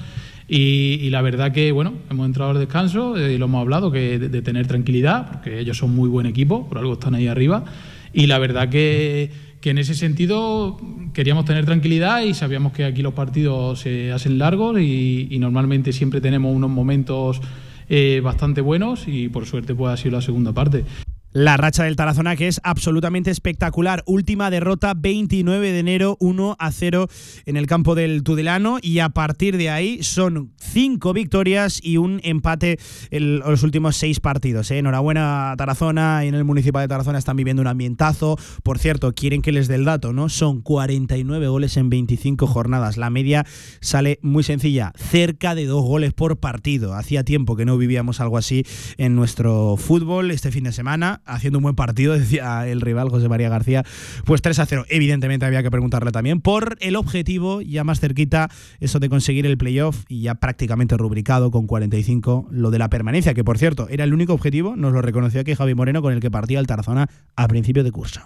Y, la verdad que, bueno, hemos entrado al descanso y lo hemos hablado, que de, de tener tranquilidad, porque ellos son muy buen equipo, por algo están ahí arriba. Y la verdad que, que en ese sentido queríamos tener tranquilidad y sabíamos que aquí los partidos se hacen largos y, normalmente siempre tenemos unos momentos eh, bastante buenos y por suerte pues ha sido la segunda parte. La racha del Tarazona que es absolutamente espectacular. Última derrota 29 de enero 1 a 0 en el campo del Tudelano y a partir de ahí son cinco victorias y un empate en los últimos seis partidos. ¿eh? Enhorabuena a Tarazona y en el municipal de Tarazona están viviendo un ambientazo. Por cierto, quieren que les dé el dato, ¿no? Son 49 goles en 25 jornadas. La media sale muy sencilla, cerca de dos goles por partido. Hacía tiempo que no vivíamos algo así en nuestro fútbol este fin de semana haciendo un buen partido, decía el rival José María García, pues 3 a 0. Evidentemente había que preguntarle también por el objetivo, ya más cerquita, eso de conseguir el playoff y ya prácticamente rubricado con 45, lo de la permanencia, que por cierto era el único objetivo, nos lo reconoció aquí Javi Moreno, con el que partía el Tarazona a principio de curso.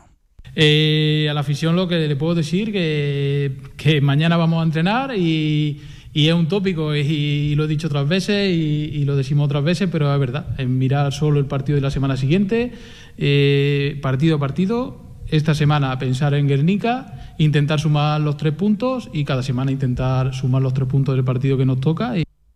Eh, a la afición lo que le puedo decir que, que mañana vamos a entrenar y, y es un tópico y, lo he dicho otras veces y, lo decimos otras veces, pero es verdad, es mirar solo el partido de la semana siguiente, eh, partido a partido. Esta semana pensar en Guernica, intentar sumar los tres puntos y cada semana intentar sumar los tres puntos del partido que nos toca.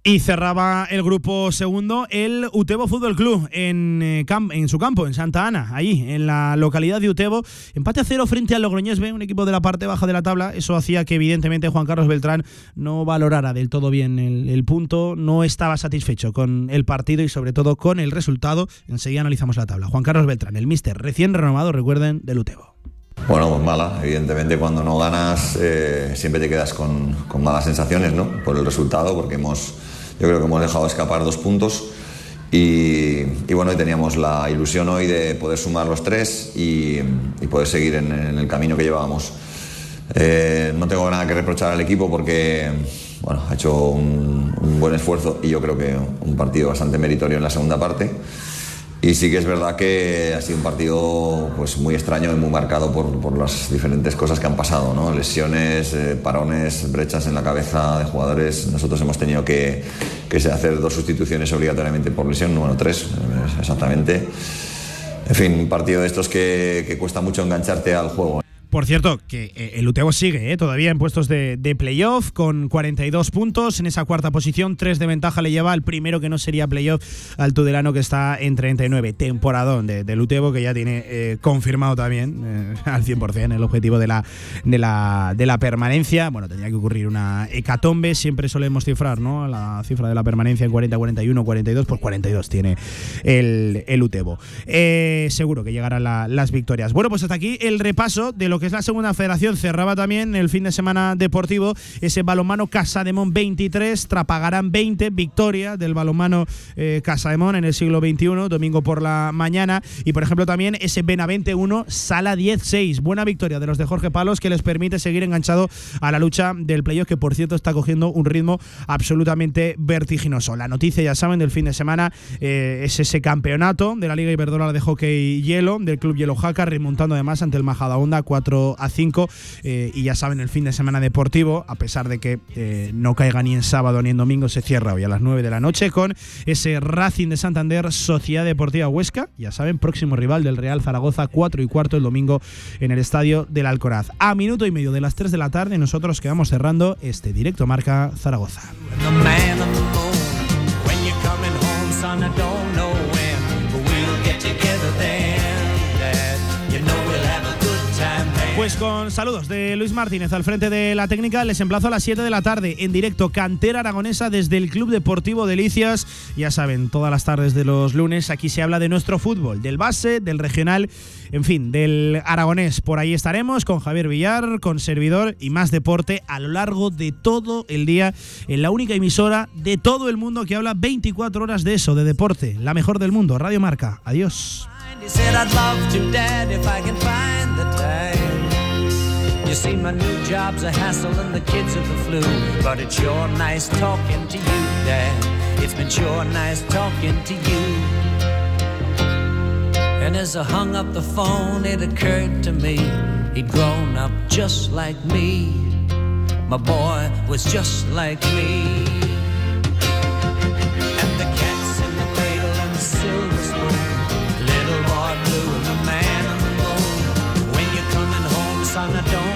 Y cerraba el grupo segundo el Utebo Fútbol Club en, eh, en su campo, en Santa Ana, ahí, en la localidad de Utebo. Empate a cero frente al Logroñés B, un equipo de la parte baja de la tabla. Eso hacía que, evidentemente, Juan Carlos Beltrán no valorara del todo bien el, punto, no estaba satisfecho con el partido y, sobre todo, con el resultado. Enseguida analizamos la tabla. Juan Carlos Beltrán, el míster recién renovado, recuerden, del Utebo. Bueno, pues mala. Evidentemente cuando no ganas eh, siempre te quedas con, con malas sensaciones, ¿no? Por el resultado, porque hemos, yo creo que hemos dejado escapar dos puntos y, bueno, y teníamos la ilusión hoy de poder sumar los tres y, poder seguir en, el camino que llevábamos. Eh, no tengo nada que reprochar al equipo porque bueno, ha hecho un buen esfuerzo y yo creo que un partido bastante meritorio en la segunda parte. Y sí que es verdad que ha sido un partido pues, muy extraño y muy marcado por, por las diferentes cosas que han pasado, ¿no? lesiones, eh, parones, brechas en la cabeza de jugadores. Nosotros hemos tenido que, que hacer dos sustituciones obligatoriamente por lesión, bueno, tres eh, exactamente. En fin, un partido de estos que, que cuesta mucho engancharte al juego. Por cierto, que eh, el Utebo sigue eh, todavía en puestos de, playoff con 42 puntos. En esa cuarta posición, tres de ventaja le lleva al primero que no sería playoff, al Tudelano que está en 39. Temporadón de, del Utebo que ya tiene eh, confirmado también al 100% el objetivo de la, de, la, de la permanencia. Bueno, tendría que ocurrir una hecatombe. Siempre solemos cifrar ¿no? la cifra de la permanencia en 40, 41, 42. Pues 42 tiene el, el Utebo. seguro que llegarán las victorias. Bueno, pues hasta aquí el repaso de lo que es la segunda federación, cerraba también el fin de semana deportivo ese balonmano Casademón 23, Trapagarán 20, victoria del balonmano eh, Casademón en el siglo XXI, domingo por la mañana. Y por ejemplo también ese Benavente 1, Sala 10-6. Buena victoria de los de Jorge Palos que les permite seguir enganchado a la lucha del playoff, que por cierto está cogiendo un ritmo absolutamente vertiginoso. La noticia, ya saben, del fin de semana eh, es ese campeonato de la Liga Iberdrola de Hockey Hielo, del Club Hielo Jaca, remontando además ante el Majadahonda 4 a 5. Eh, y ya saben, el fin de semana deportivo, a pesar de que eh, no caiga ni en sábado ni en domingo, se cierra hoy a las 9 de la noche con ese Racing de Santander, Sociedad Deportiva Huesca. Ya saben, próximo rival del Real Zaragoza, 4 y cuarto el domingo en el estadio del Alcoraz. A minuto y medio de las 3 de la tarde, nosotros quedamos cerrando este directo marca Zaragoza. Pues con saludos de Luis Martínez al frente de la técnica, les emplazo a las 7 de la tarde en directo Cantera Aragonesa desde el Club Deportivo Delicias. Ya saben, todas las tardes de los lunes aquí se habla de nuestro fútbol, del base, del regional, en fin, del aragonés. Por ahí estaremos con Javier Villar, con servidor y más deporte a lo largo de todo el día en la única emisora de todo el mundo que habla 24 horas de eso, de deporte, la mejor del mundo, Radio Marca. Adiós. You see, my new job's a hassle and the kids are the flu. But it's sure nice talking to you, Dad. It's been sure nice talking to you. And as I hung up the phone, it occurred to me he'd grown up just like me. My boy was just like me. And the cats in the cradle and the silver spoon. Little boy blue and the man the moon. When you're coming home, son, I don't.